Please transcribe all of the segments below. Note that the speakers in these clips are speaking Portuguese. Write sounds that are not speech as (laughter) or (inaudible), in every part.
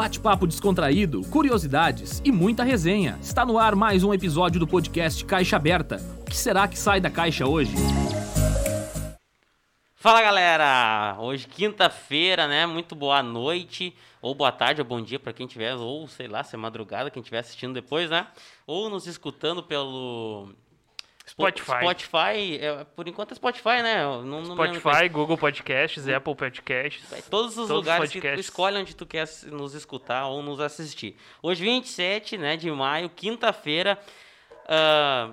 Bate-papo descontraído, curiosidades e muita resenha. Está no ar mais um episódio do podcast Caixa Aberta. O que será que sai da caixa hoje? Fala galera! Hoje quinta-feira, né? Muito boa noite, ou boa tarde, ou bom dia para quem tiver, ou sei lá, se é madrugada, quem estiver assistindo depois, né? Ou nos escutando pelo Spotify. Spotify, é, por enquanto é Spotify, né? Não, não Spotify, Google Podcasts, Apple Podcasts. É, todos os todos lugares os que tu escolhe onde tu quer nos escutar ou nos assistir. Hoje, 27 né, de maio, quinta-feira. Uh,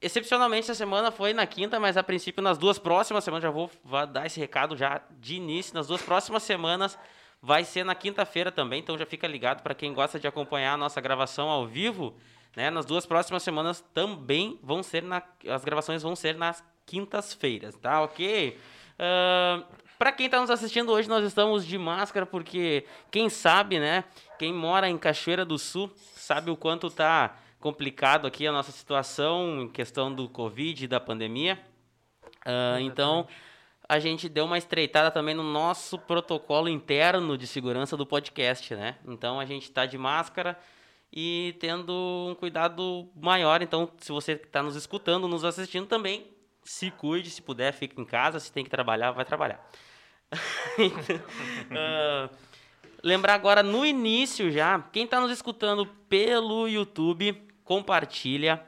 excepcionalmente, essa semana foi na quinta, mas a princípio, nas duas próximas semanas, já vou, vou dar esse recado já de início. Nas duas próximas semanas vai ser na quinta-feira também, então já fica ligado para quem gosta de acompanhar a nossa gravação ao vivo. Né? Nas duas próximas semanas também vão ser na, as gravações vão ser nas quintas-feiras, tá? Ok? Uh, para quem está nos assistindo hoje, nós estamos de máscara porque quem sabe, né? Quem mora em Cachoeira do Sul sabe o quanto tá complicado aqui a nossa situação em questão do Covid e da pandemia. Uh, então, a gente deu uma estreitada também no nosso protocolo interno de segurança do podcast, né? Então, a gente está de máscara e tendo um cuidado maior. Então, se você está nos escutando, nos assistindo também, se cuide, se puder, fique em casa. Se tem que trabalhar, vai trabalhar. uh, (laughs) lembrar agora no início já, quem está nos escutando pelo YouTube, compartilha.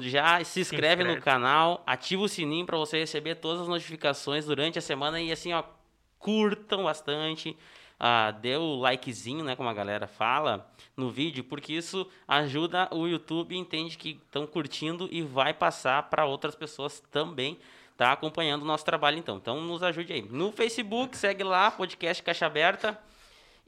Já se inscreve, se inscreve, no canal, ativa o sininho para você receber todas as notificações durante a semana e assim, ó, curtam bastante ah, dê o likezinho, né, como a galera fala, no vídeo, porque isso ajuda o YouTube, entende que estão curtindo e vai passar para outras pessoas também tá acompanhando o nosso trabalho então. Então nos ajude aí. No Facebook, segue lá, podcast Caixa Aberta.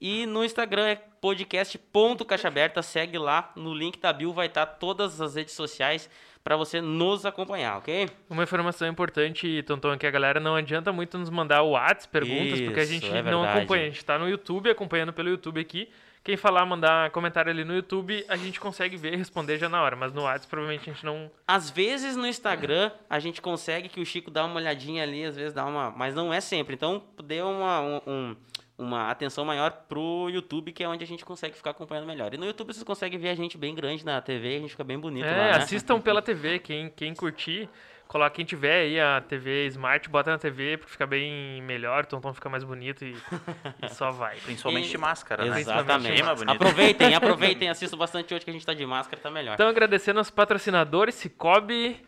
E no Instagram é podcast.caixaaberta, segue lá, no link da bio vai estar tá todas as redes sociais para você nos acompanhar, ok? Uma informação importante, Tonton, é que a galera não adianta muito nos mandar o WhatsApp, perguntas, Isso, porque a gente é não acompanha. A gente está no YouTube, acompanhando pelo YouTube aqui. Quem falar, mandar comentário ali no YouTube, a gente consegue ver e responder já na hora. Mas no WhatsApp, provavelmente a gente não. Às vezes no Instagram, a gente consegue que o Chico dá uma olhadinha ali, às vezes dá uma. Mas não é sempre. Então, dê uma, um, um uma atenção maior pro YouTube, que é onde a gente consegue ficar acompanhando melhor. E no YouTube vocês conseguem ver a gente bem grande na TV, a gente fica bem bonito é, lá, né? assistam pela (laughs) TV, quem, quem curtir, coloca quem tiver aí a TV Smart, bota na TV para ficar bem melhor, o Tonton fica mais bonito e, (laughs) e só vai. Principalmente e, de máscara, né? Exatamente. aproveitem, (laughs) aproveitem, assistam bastante hoje que a gente tá de máscara, tá melhor. Então agradecendo aos patrocinadores, Cicobi,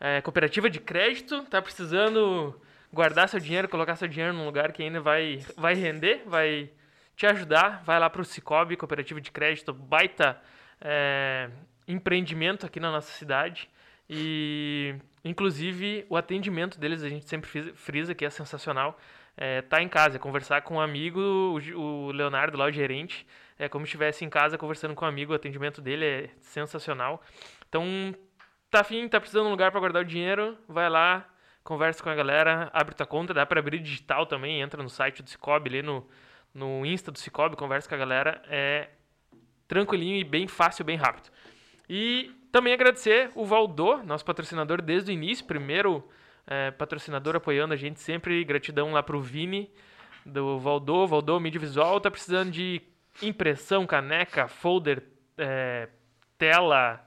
é, Cooperativa de Crédito, tá precisando guardar seu dinheiro, colocar seu dinheiro num lugar que ainda vai, vai render, vai te ajudar, vai lá para o Cicobi, Cooperativa de Crédito, baita é, empreendimento aqui na nossa cidade. E, inclusive, o atendimento deles, a gente sempre frisa que é sensacional. É, tá em casa, é conversar com um amigo, o, Leonardo lá, o gerente, é como se estivesse em casa conversando com um amigo, o atendimento dele é sensacional. Então, tá afim, tá precisando de um lugar para guardar o dinheiro, vai lá, conversa com a galera, abre tua conta, dá para abrir digital também, entra no site do Cicobi, ali no, no Insta do Cicobi, conversa com a galera, é tranquilinho e bem fácil, bem rápido. E também agradecer o Valdô, nosso patrocinador desde o início, primeiro é, patrocinador apoiando a gente sempre, gratidão lá pro Vini, do Valdô, Valdô Mídia Visual, tá precisando de impressão, caneca, folder, é, tela,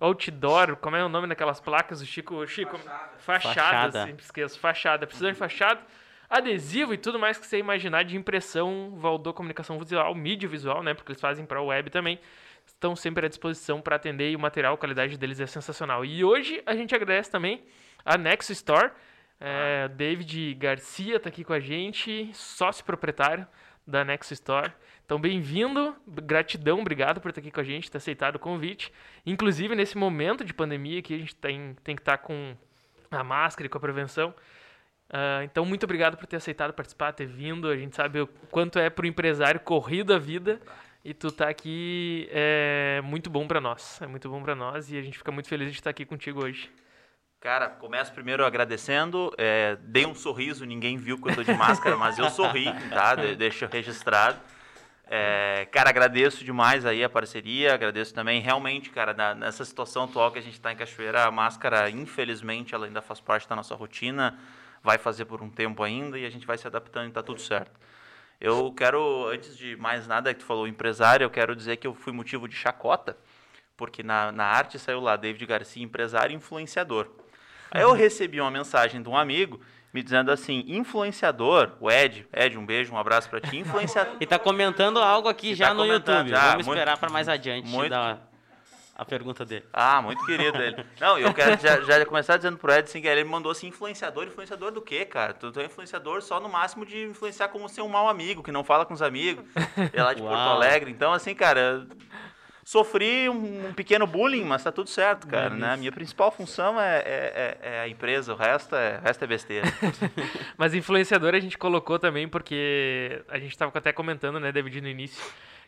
outdoor, como é o nome daquelas placas do Chico? Chico fachada, fachada, fachada. sempre esqueço, fachada. Precisa de fachada, adesivo e tudo mais que você imaginar de impressão, Valdor Comunicação Visual, mídia visual, né? Porque eles fazem para web também. Estão sempre à disposição para atender e o material, a qualidade deles é sensacional. E hoje a gente agradece também a Nexo Store. É, David Garcia está aqui com a gente, sócio proprietário da Nexo Store. Então, bem-vindo, gratidão, obrigado por estar aqui com a gente, ter aceitado o convite. Inclusive, nesse momento de pandemia que a gente tem, tem que estar com a máscara e com a prevenção. Uh, então, muito obrigado por ter aceitado participar, ter vindo. A gente sabe o quanto é para o empresário corrido a vida. E tu tá aqui é muito bom para nós. É muito bom para nós e a gente fica muito feliz de estar aqui contigo hoje. Cara, começo primeiro agradecendo. É, dei um sorriso, ninguém viu que eu tô de máscara, mas eu sorri, tá? De, deixa registrado. É, cara, agradeço demais aí a parceria, agradeço também realmente, cara, na, nessa situação atual que a gente está em Cachoeira, a máscara, infelizmente, ela ainda faz parte da nossa rotina, vai fazer por um tempo ainda e a gente vai se adaptando e tá tudo certo. Eu quero, antes de mais nada, que tu falou empresário, eu quero dizer que eu fui motivo de chacota, porque na, na arte saiu lá David Garcia, empresário e influenciador. Aí eu recebi uma mensagem de um amigo me dizendo assim, influenciador, o Ed, Ed, um beijo, um abraço para ti, influenciador. (laughs) e tá comentando algo aqui já tá no YouTube. Já, Vamos esperar para mais adiante muito, dar a pergunta dele. Ah, muito querido ele. Não, eu quero já, já começar dizendo pro Ed assim, que ele me mandou assim, influenciador, influenciador do quê, cara? Tu, tu é influenciador só no máximo de influenciar como ser um mau amigo, que não fala com os amigos. É lá de Uau. Porto Alegre. Então, assim, cara, sofri um, um, pequeno bullying, mas tá tudo certo, cara. né? Minha principal função é, é, é, é, a empresa, o resto é, o resto é besteira. (laughs) mas influenciador a gente colocou também porque a gente estava até comentando, né, David, no início,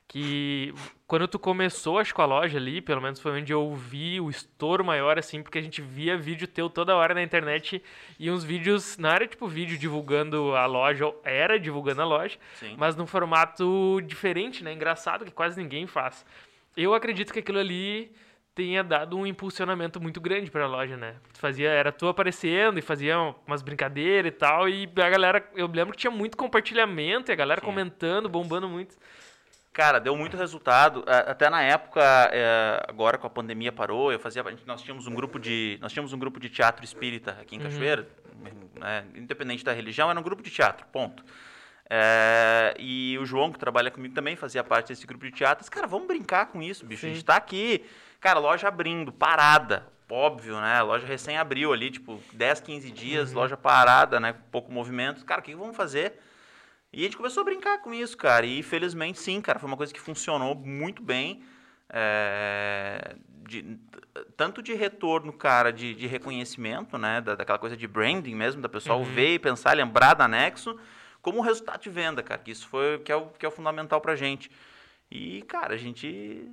que quando tu começou, acho com a loja ali, pelo menos foi onde eu vi o estouro maior, assim, porque a gente via vídeo teu toda hora na internet e uns vídeos, não era tipo vídeo divulgando a loja, era divulgando a loja, Sim. mas num formato diferente, né, engraçado, que quase ninguém faz eu acredito que aquilo ali tenha dado um impulsionamento muito grande para a loja, né? Fazia, era tu aparecendo e fazia umas brincadeiras e tal, e a galera, eu lembro que tinha muito compartilhamento e a galera Sim. comentando, bombando muito. Cara, deu muito resultado. Até na época, é, agora com a pandemia parou, eu fazia, nós tínhamos um grupo de, nós tínhamos um grupo de teatro espírita aqui em uhum. Cachoeira, né? independente da religião, era um grupo de teatro, ponto. É, e o João, que trabalha comigo também, fazia parte desse grupo de teatros. Cara, vamos brincar com isso, bicho. Sim. A gente tá aqui, cara, loja abrindo, parada. Óbvio, né? A loja recém abriu ali, tipo, 10, 15 dias, uhum. loja parada, né? Pouco movimento. Cara, o que vamos fazer? E a gente começou a brincar com isso, cara. E felizmente, sim, cara, foi uma coisa que funcionou muito bem. É, de, tanto de retorno, cara, de, de reconhecimento, né? Da, daquela coisa de branding mesmo, da pessoa uhum. ver e pensar, lembrar da Nexo como resultado de venda, cara. Que isso foi que é o, que é o fundamental pra gente. E, cara, a gente.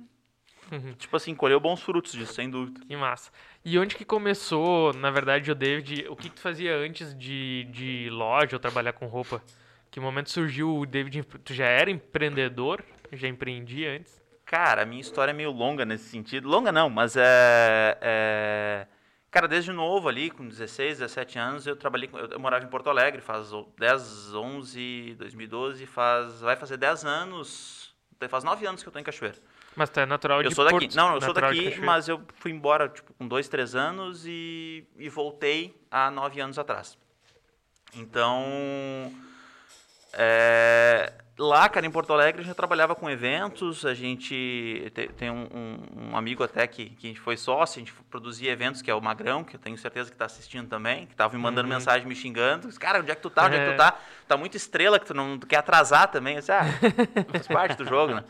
Uhum. Tipo assim, colheu bons frutos disso, sem dúvida. Que massa. E onde que começou, na verdade, o David? O que, que tu fazia antes de, de loja ou trabalhar com roupa? Que momento surgiu o David? Tu já era empreendedor? Já empreendia antes? Cara, a minha história é meio longa nesse sentido. Longa não, mas é. é Cara, desde novo ali, com 16, 17 anos, eu trabalhei, eu, eu morava em Porto Alegre, faz 10, 11, 2012, faz, vai fazer 10 anos, faz 9 anos que eu tô em Cachoeira. Mas tu é natural eu de sou daqui. Porto, não, eu sou daqui, mas eu fui embora, tipo, com 2, 3 anos e, e voltei há 9 anos atrás. Então, é, lá, cara, em Porto Alegre, a gente trabalhava com eventos, a gente tem, tem um, um, um, amigo até que, que a gente foi sócio, a gente produzia eventos, que é o Magrão, que eu tenho certeza que está assistindo também, que estava me mandando uhum. mensagem, me xingando. Cara, onde é que tu tá? Onde é, é que tu tá? Tá muito estrela que tu não tu quer atrasar também. Eu disse, ah, faz (laughs) parte do jogo, né?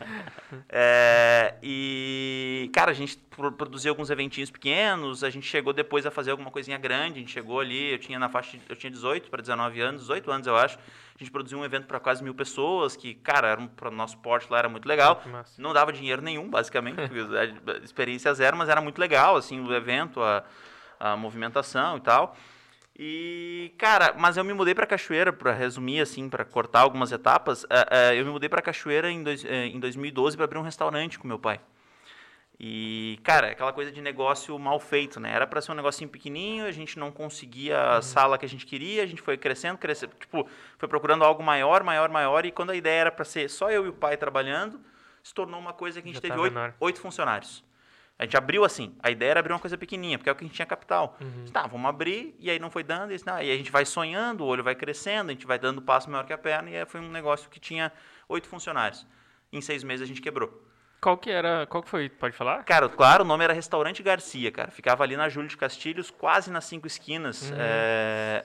É, e, cara, a gente produzia alguns eventinhos pequenos, a gente chegou depois a fazer alguma coisinha grande, a gente chegou ali, eu tinha na faixa, eu tinha 18 para 19 anos, 18 anos eu acho, a gente produziu um evento para quase mil pessoas, que, cara, para o nosso porte lá era muito legal. Não dava dinheiro nenhum, basicamente, (laughs) experiência zero, mas era muito legal, assim, o evento, a, a movimentação e tal. E, cara, mas eu me mudei para Cachoeira, para resumir, assim, para cortar algumas etapas, uh, uh, eu me mudei para Cachoeira em, dois, em 2012 para abrir um restaurante com meu pai. E, cara, aquela coisa de negócio mal feito, né? Era para ser um negocinho pequenininho, a gente não conseguia a uhum. sala que a gente queria, a gente foi crescendo, crescendo, tipo, foi procurando algo maior, maior, maior, e quando a ideia era para ser só eu e o pai trabalhando, se tornou uma coisa que a gente Já teve oito, oito funcionários. A gente abriu assim, a ideia era abrir uma coisa pequenininha, porque é o que a gente tinha capital. Uhum. Tá, vamos abrir, e aí não foi dando, e, não, e aí a gente vai sonhando, o olho vai crescendo, a gente vai dando passo maior que a perna, e aí foi um negócio que tinha oito funcionários. Em seis meses a gente quebrou. Qual que era, qual que foi, pode falar? Cara, claro, o nome era Restaurante Garcia, cara. Ficava ali na Júlio de Castilhos, quase nas cinco esquinas. Uhum. É...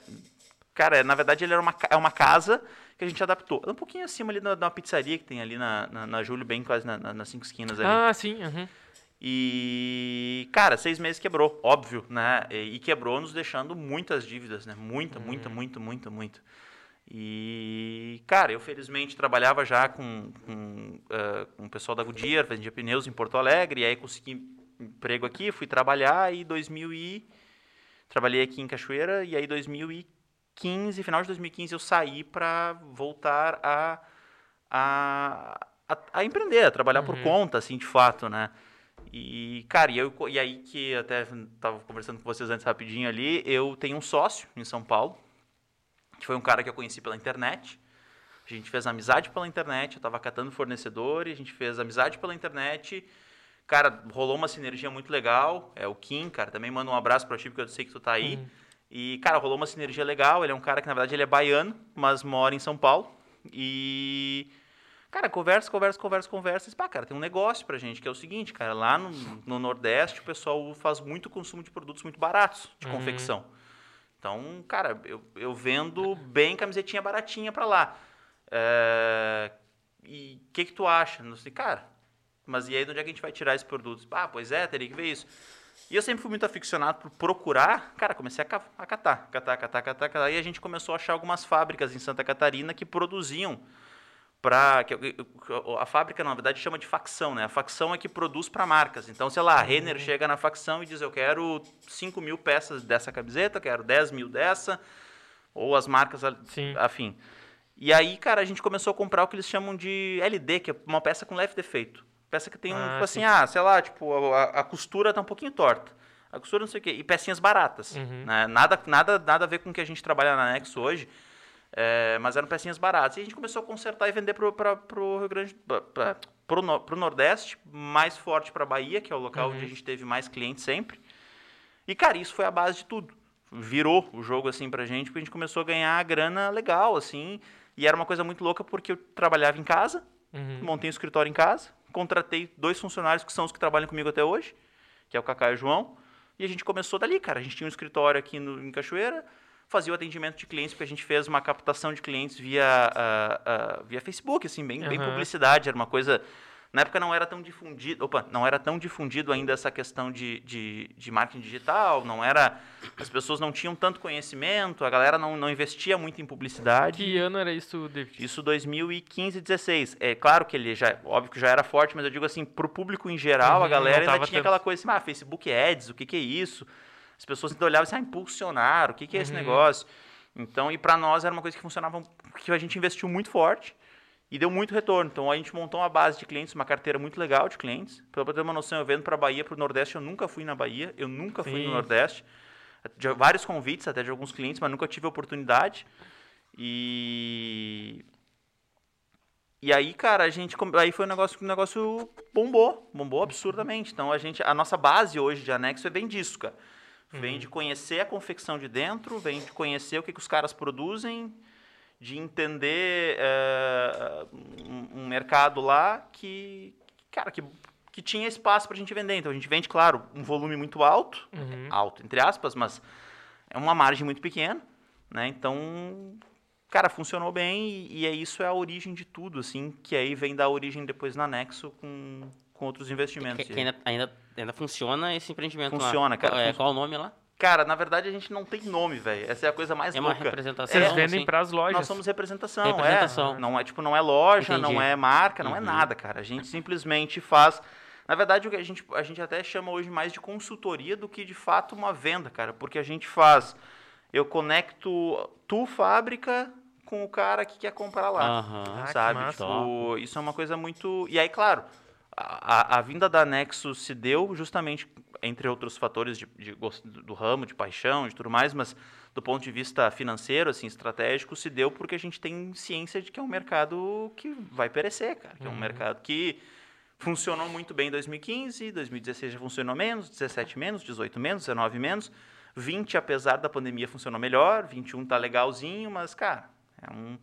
Cara, na verdade ele era uma, é uma casa que a gente adaptou. Um pouquinho acima ali da, da pizzaria que tem ali na, na, na Júlio, bem quase na, na, nas cinco esquinas ali. Ah, sim, uhum. E, cara, seis meses quebrou, óbvio, né? E, e quebrou nos deixando muitas dívidas, né? Muita, uhum. muita, muita, muita, muita. E, cara, eu felizmente trabalhava já com, com, uh, com o pessoal da Goodyear, vendia pneus em Porto Alegre, e aí consegui emprego aqui, fui trabalhar e 2000 e... Trabalhei aqui em Cachoeira e aí 2015, final de 2015 eu saí para voltar a, a, a, a, empreender, a trabalhar uhum. por conta, assim, de fato, né? E, cara, e, eu, e aí que até estava conversando com vocês antes rapidinho ali, eu tenho um sócio em São Paulo, que foi um cara que eu conheci pela internet. A gente fez amizade pela internet, eu tava catando fornecedor, e a gente fez amizade pela internet. Cara, rolou uma sinergia muito legal. É o Kim, cara, também manda um abraço pra ti, porque eu sei que tu tá aí. Uhum. E, cara, rolou uma sinergia legal. Ele é um cara que, na verdade, ele é baiano, mas mora em São Paulo. E, cara, conversa, conversa, conversa, conversa. E, pá, cara, tem um negócio pra gente, que é o seguinte, cara, lá no, no Nordeste o pessoal faz muito consumo de produtos muito baratos de Uhum. confecção. Então, cara, eu, eu vendo bem camisetinha baratinha pra lá. É, e o que que tu acha? Não sei, cara, mas e aí de onde é que a gente vai tirar esses produtos? Ah, pois é, teria que ver isso. E eu sempre fui muito aficionado por procurar, cara, comecei a, a catar, catar, catar, catar, catar, e a gente começou a achar algumas fábricas em Santa Catarina que produziam para a fábrica na verdade chama de facção, né? A facção é que produz para marcas. Então, sei lá, a Renner chega na facção e diz eu quero 5 mil peças dessa camiseta, quero 10 mil dessa, ou as marcas Sim. afim. E aí, cara, a gente começou a comprar o que eles chamam de LD, que é uma peça com leve defeito. Peça que tem um, Ah, tipo assim, sim. ah, sei lá, tipo, a, a costura tá um pouquinho torta. A costura não sei o quê. E pecinhas baratas. Uhum. né? Nada, nada, nada a ver com o que a gente trabalha na Nexo hoje. É, mas eram pecinhas baratas. E a gente começou a consertar e vender pra, pro Rio Grande, no- pro Nordeste, mais forte pra Bahia, que é o local onde a gente teve mais clientes sempre. E, cara, isso foi a base de tudo. Virou o jogo, assim, pra gente, porque a gente começou a ganhar grana legal, assim. E era uma coisa muito louca, porque eu trabalhava em casa, Uhum. montei um escritório em casa, contratei dois funcionários que são os que trabalham comigo até hoje, que é o Cacá e o João, e a gente começou dali, cara. A gente tinha um escritório aqui no, em Cachoeira, fazia o atendimento de clientes, porque a gente fez uma captação de clientes via, ah, ah, via Facebook, assim, bem, bem Aham. publicidade, era uma coisa... Na época não era tão difundido, opa, não era tão difundido ainda essa questão de, de, de marketing digital, não era, as pessoas não tinham tanto conhecimento, a galera não, não investia muito em publicidade. Que ano era isso, David? Isso 2015, 16. É claro que ele já, óbvio que já era forte, mas eu digo assim, pro público em geral, a Uhum, galera não ainda tinha tanto. aquela coisa assim, ah, Facebook Ads, o que que é isso? As pessoas ainda olhavam assim, ah, impulsionar, o que que é esse Uhum. negócio? Então, e para nós era uma coisa que funcionava, que a gente investiu muito forte e deu muito retorno. Então, a gente montou uma base de clientes, uma carteira muito legal de clientes. Para ter uma noção, eu vendo para Bahia, para o Nordeste, eu nunca fui na Bahia, eu nunca fui Sim. no Nordeste. De vários convites até de alguns clientes, mas nunca tive a oportunidade. E e aí, cara, a gente aí foi um negócio que o negócio bombou, bombou absurdamente. Então a gente, a nossa base hoje de anexo é bem disso, cara. Vem de conhecer a confecção de dentro, vem de conhecer o que, que os caras produzem, de entender eh, um, mercado lá que, cara, que, que tinha espaço pra gente vender. Então a gente vende, claro, um volume muito alto, Uhum. alto entre aspas, mas é uma margem muito pequena, né? Então, cara, funcionou bem e, e é isso é a origem de tudo, assim, que aí vem da origem depois no anexo com, com outros investimentos. Que, que ainda, ainda, ainda funciona esse empreendimento lá. Funciona, cara, Qual, é, fun- qual o nome lá? Cara, na verdade a gente não tem nome, velho. Essa é a coisa mais É uma louca. representação. Vocês É, vendem para as lojas. Nós somos representação, Representação. é. Não é tipo, não é loja, Entendi. não é marca, não é Uhum. nada, cara. A gente simplesmente faz. Na verdade, o que a gente, a gente até chama hoje mais de consultoria do que de fato uma venda, cara. Porque a gente faz. Eu conecto tu, fábrica, com o cara que quer comprar lá. Ah, que sabe? massa. Tipo, isso é uma coisa muito. E aí, claro, a, a- vinda da Nexus se deu justamente, entre outros fatores de, de do ramo, de paixão, de tudo mais, mas do ponto de vista financeiro, assim, estratégico, se deu porque a gente tem ciência de que é um mercado que vai perecer, cara. Que é um mercado que funcionou muito bem em 2015, 2016 já funcionou menos, 17 menos, 18 menos, 19 menos. 20, apesar da pandemia, funcionou melhor. 21 tá legalzinho, mas, cara, é um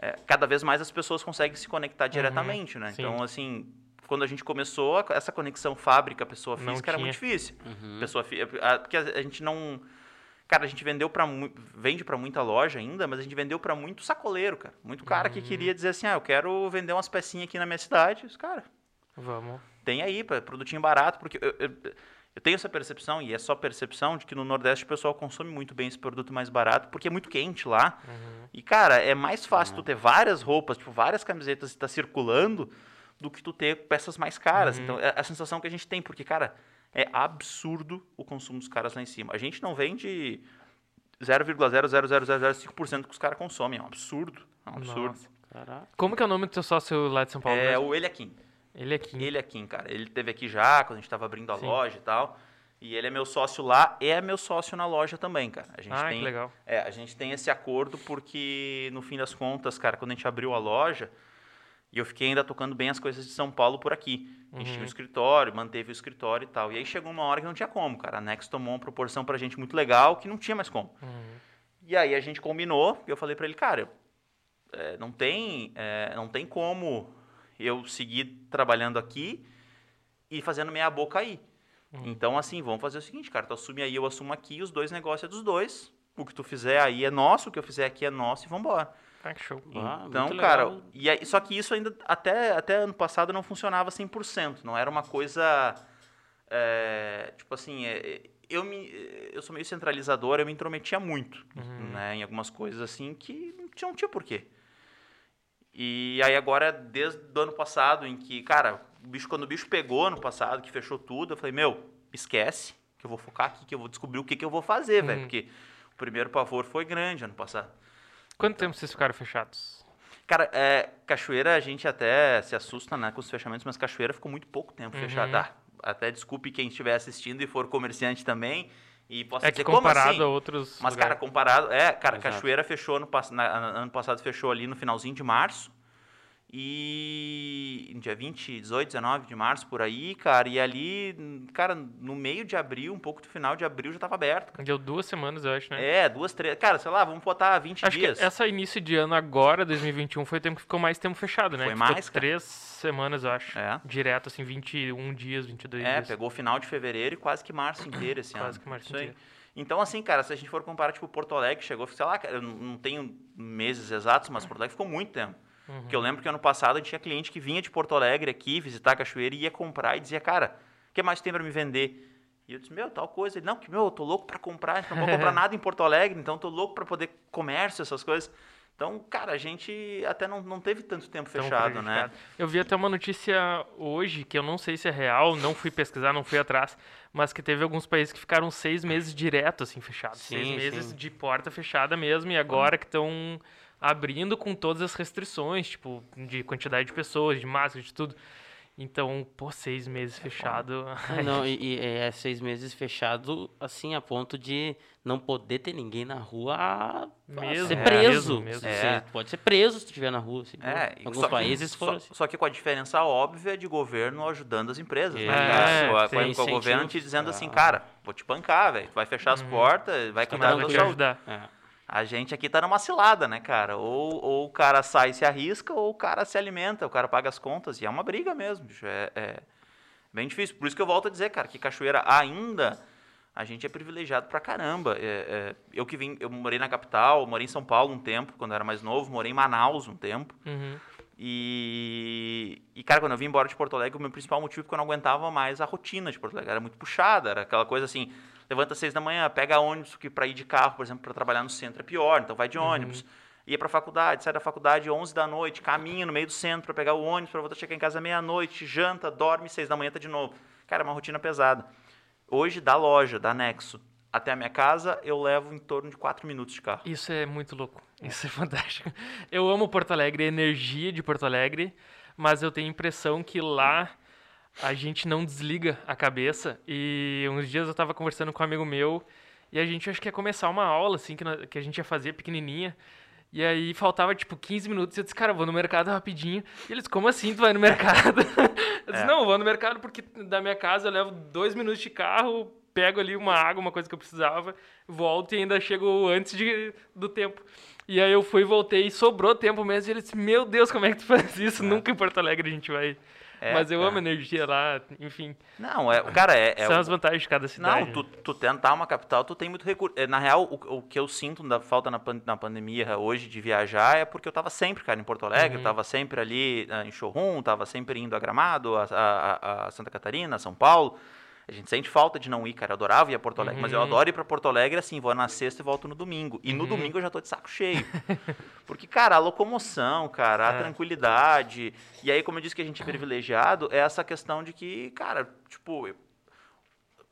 é, cada vez mais as pessoas conseguem se conectar diretamente, né? Uhum. sim. Então, assim, quando a gente começou, essa conexão fábrica-pessoa Não física era tinha. muito difícil. Uhum. Pessoa fi- a- porque a, a gente não... Cara, a gente vendeu para vende para muita loja ainda, mas a gente vendeu para muito sacoleiro, cara. Muito cara Uhum. que queria dizer assim, ah, eu quero vender umas pecinhas aqui na minha cidade. Os cara, Vamos. tem aí, pra- produtinho barato, porque eu, eu, eu tenho essa percepção, e é só percepção, de que no Nordeste o pessoal consome muito bem esse produto mais barato, porque é muito quente lá. E, cara, é mais fácil tu ter várias roupas, tipo, várias camisetas e tá circulando, do que tu ter peças mais caras. Então, é a sensação que a gente tem, porque, cara, é absurdo o consumo dos caras lá em cima. A gente não vende 0,00005% que os caras consomem, é um absurdo. É um absurdo. Nossa. Caraca. Como que é o nome do teu sócio lá de São Paulo? É mesmo? o Ele Aqui. Ele aqui. Ele aqui, cara. Ele teve aqui já, quando a gente tava abrindo a Sim. loja e tal. E ele é meu sócio lá e é meu sócio na loja também, cara. A gente Ah, tem, que legal. É, a gente tem esse acordo porque, no fim das contas, cara, quando a gente abriu a loja, e eu fiquei ainda tocando bem as coisas de São Paulo por aqui. A gente tinha um escritório, manteve o escritório e tal. E aí chegou uma hora que não tinha como, cara. A Nex tomou uma proporção pra gente muito legal que não tinha mais como. E aí a gente combinou, e eu falei pra ele, cara, é, não, tem, é, não tem como eu seguir trabalhando aqui e fazendo meia boca aí. Então, assim, vamos fazer o seguinte, cara, tu assume aí, eu assumo aqui, os dois negócios é dos dois. O que tu fizer aí é nosso, o que eu fizer aqui é nosso e vambora. Ah, que show. Ah, então, muito cara, e aí, só que isso ainda, até, até ano passado, não funcionava 100%. Não era uma coisa, é, tipo assim, é, eu, me, eu sou meio centralizador, eu me intrometia muito, né, em algumas coisas assim que não tinha, não tinha porquê. E aí agora, desde o ano passado, em que, cara, o bicho, quando o bicho pegou ano passado, que fechou tudo, eu falei, meu, esquece, que eu vou focar aqui, que eu vou descobrir o que, que eu vou fazer, velho. Porque o primeiro pavor foi grande ano passado. Quanto tempo vocês ficaram fechados? Cara, é, cachoeira a gente até se assusta né, com os fechamentos, mas cachoeira ficou muito pouco tempo Uhum. fechada. Tá, até desculpe quem estiver assistindo e for comerciante também. E possa É que dizer, como comparado assim? a outros Mas, cara, lugares. comparado. É, cara, Exato. Cachoeira fechou no pass- na- na- ano passado, fechou ali no finalzinho de março. E dia 20, 18, 19 de março, por aí, cara. E ali, cara, no meio de abril, um pouco do final de abril, já tava aberto. cara. Deu duas semanas, eu acho, né? É, duas, três. Cara, sei lá, vamos botar 20 Acho dias. que essa início de ano agora, 2021, foi o tempo que ficou mais tempo fechado, né? Foi Ficou mais, cara. três semanas, eu acho. É. Direto, assim, 21 dias, 22 É, dias. pegou o final de fevereiro e quase que março inteiro esse (clears throat) ano. Quase que março Isso aí. inteiro. Então, assim, cara, se a gente for comparar, tipo, Porto Alegre chegou, sei lá, cara, eu não não tenho meses exatos, mas Porto Alegre ficou muito tempo. Uhum. Porque eu lembro que ano passado tinha cliente que vinha de Porto Alegre aqui visitar a cachoeira e ia comprar e dizia, cara, o que mais tem pra me vender? E eu disse, meu, tal coisa. Ele, não, que meu, eu tô louco pra comprar, não vou comprar (laughs) nada em Porto Alegre, então tô louco pra poder comércio, essas coisas. Então, cara, a gente até não, não teve tanto tempo Tão fechado, né? Eu vi até uma notícia hoje, que eu não sei se é real, não fui pesquisar, não fui atrás, mas que teve alguns países que ficaram seis meses direto, assim, fechados. seis meses sim. de porta fechada mesmo, e agora que estão abrindo com todas as restrições, tipo, de quantidade de pessoas, de máscara, de tudo. Então, pô, seis meses fechado. Ah, (laughs) Não, e, e é seis meses fechado, assim, a ponto de não poder ter ninguém na rua a, Mesmo, ser é, preso. mesmo, mesmo. Você É. pode ser preso se estiver na rua. Assim, É, em alguns só- países só, foram assim. só que com a diferença óbvia de governo ajudando as empresas, né? É, cara? Com a- a- o governo te dizendo assim, Ah. cara, vou te pancar, velho. Tu vai fechar as portas, vai cuidar da vou tua saúde. ajudar. É. A gente aqui tá numa cilada, né, cara? Ou, ou o cara sai e se arrisca, ou o cara se alimenta, o cara paga as contas. E é uma briga mesmo, bicho. É, é bem difícil. Por isso que eu volto a dizer, cara, que Cachoeira ainda a gente é privilegiado pra caramba. É, é, eu que vim, eu morei na capital, morei em São Paulo um tempo, quando eu era mais novo, morei em Manaus um tempo. Uhum. E, e, cara, quando eu vim embora de Porto Alegre, o meu principal motivo é porque eu não aguentava mais a rotina de Porto Alegre. Era muito puxada, era aquela coisa assim, levanta às seis da manhã, pega ônibus, que para ir de carro, por exemplo, para trabalhar no centro é pior, então vai de ônibus. Ia pra faculdade, sai da faculdade 11 da noite, caminha no meio do centro para pegar o ônibus, para voltar a chegar em casa meia-noite, janta, dorme, seis da manhã tá de novo. Cara, é uma rotina pesada. Hoje, da loja, da Nexo, até a minha casa, eu levo em torno de quatro minutos de carro. Isso é muito louco. Isso é (laughs) fantástico. Eu amo Porto Alegre, a energia de Porto Alegre, mas eu tenho a impressão que lá a gente não desliga a cabeça. E uns dias eu tava conversando com um amigo meu e a gente acho que ia começar uma aula, assim, que, nós- que a gente ia fazer pequenininha. E aí faltava, tipo, 15 minutos. E eu disse, cara, eu vou no mercado rapidinho. E eles, como assim tu vai no mercado? (laughs) eu disse, É. não, eu vou no mercado porque da minha casa eu levo dois minutos de carro, pego ali uma água, uma coisa que eu precisava, volto e ainda chego antes de, do tempo. E aí eu fui, voltei e sobrou tempo mesmo. E ele disse, meu Deus, como é que tu faz isso? Nunca em Porto Alegre a gente vai... É, Mas eu é. amo energia lá, enfim. Não, é, cara, é, é são o- as vantagens de cada cidade. Não, tu, tu tentar uma capital, tu tem muito recurso. É, Na real, o, o que eu sinto da falta na, pan- na pandemia hoje de viajar é porque eu tava sempre, cara, em Porto Alegre, Uhum. eu tava sempre ali ah, em showroom, tava sempre indo a Gramado, a, a- a Santa Catarina, São Paulo. A gente sente falta de não ir, cara. Eu adorava ir a Porto Alegre, mas eu Uhum. adoro ir pra Porto Alegre assim, vou na sexta e volto no domingo. E no Uhum. domingo eu já tô de saco cheio. (laughs) Porque, cara, a locomoção, cara, a É. tranquilidade. E aí, como eu disse que a gente é privilegiado, é essa questão de que, cara, tipo,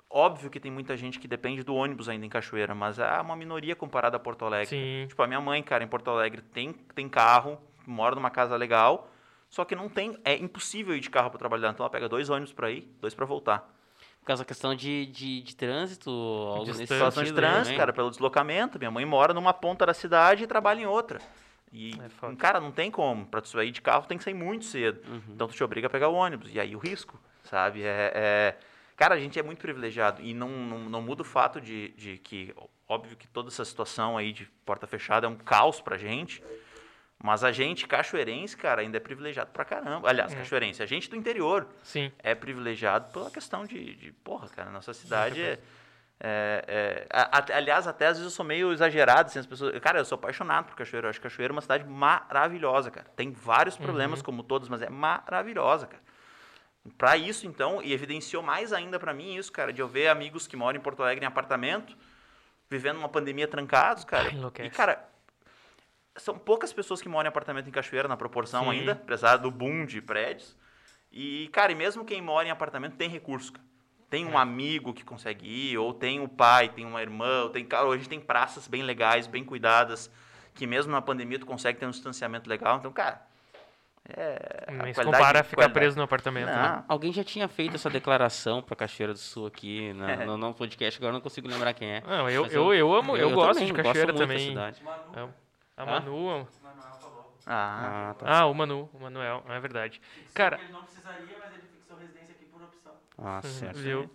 Óbvio que tem muita gente que depende do ônibus ainda em Cachoeira, mas é uma minoria comparada a Porto Alegre. Sim. Tipo, a minha mãe, cara, em Porto Alegre tem, tem carro, mora numa casa legal, só que não tem. É impossível ir de carro para trabalhar. Então ela pega dois ônibus para ir, dois para voltar. Causa da questão de, de, de trânsito, algo nesse situação de trânsito, também. cara, pelo deslocamento. Minha mãe mora numa ponta da cidade e trabalha em outra. E, É foda. cara, não tem como. Pra tu sair de carro tem que sair muito cedo. Uhum. Então tu te obriga a pegar o ônibus. E aí o risco, sabe? É, é- Cara, a gente é muito privilegiado. E não, não, não muda o fato de, de que, óbvio que toda essa situação aí de porta fechada é um caos pra gente. Mas a gente, cachoeirense, cara, ainda é privilegiado pra caramba. Aliás, É. cachoeirense, a gente do interior Sim. é privilegiado pela questão de, de porra, cara, nossa cidade é, é- é- a- a- aliás, até às vezes eu sou meio exagerado, assim, as pessoas, cara, eu sou apaixonado por Cachoeira, eu acho Cachoeira uma cidade maravilhosa, cara, tem vários problemas como todos, mas é maravilhosa, cara. Pra isso, então, e evidenciou mais ainda pra mim isso, cara, de eu ver amigos que moram em Porto Alegre em apartamento, vivendo uma pandemia trancados, cara. Ai, e, cara, são poucas pessoas que moram em apartamento em Cachoeira na proporção Sim. ainda, apesar do boom de prédios. E, cara, e mesmo quem mora em apartamento tem recurso, cara. Tem um É. amigo que consegue ir, ou tem o pai, tem uma irmã, ou tem, cara, hoje tem praças bem legais, bem cuidadas, que mesmo na pandemia tu consegue ter um distanciamento legal. Então, cara, é... Mas compara a ficar qualidade- preso no apartamento. né? Alguém já tinha feito essa declaração pra Cachoeira do Sul aqui na- É. no, no podcast, agora eu não consigo lembrar quem é. Não, eu, eu, eu amo, eu, gosto também, de Cachoeira gosto muito da também. A Hã? Manu. Ah, Ah, tá. Ah, o Manu, o Manuel, é verdade. Cara, Ele não precisaria, mas ele fixou residência aqui por opção. Ah, certo. viu?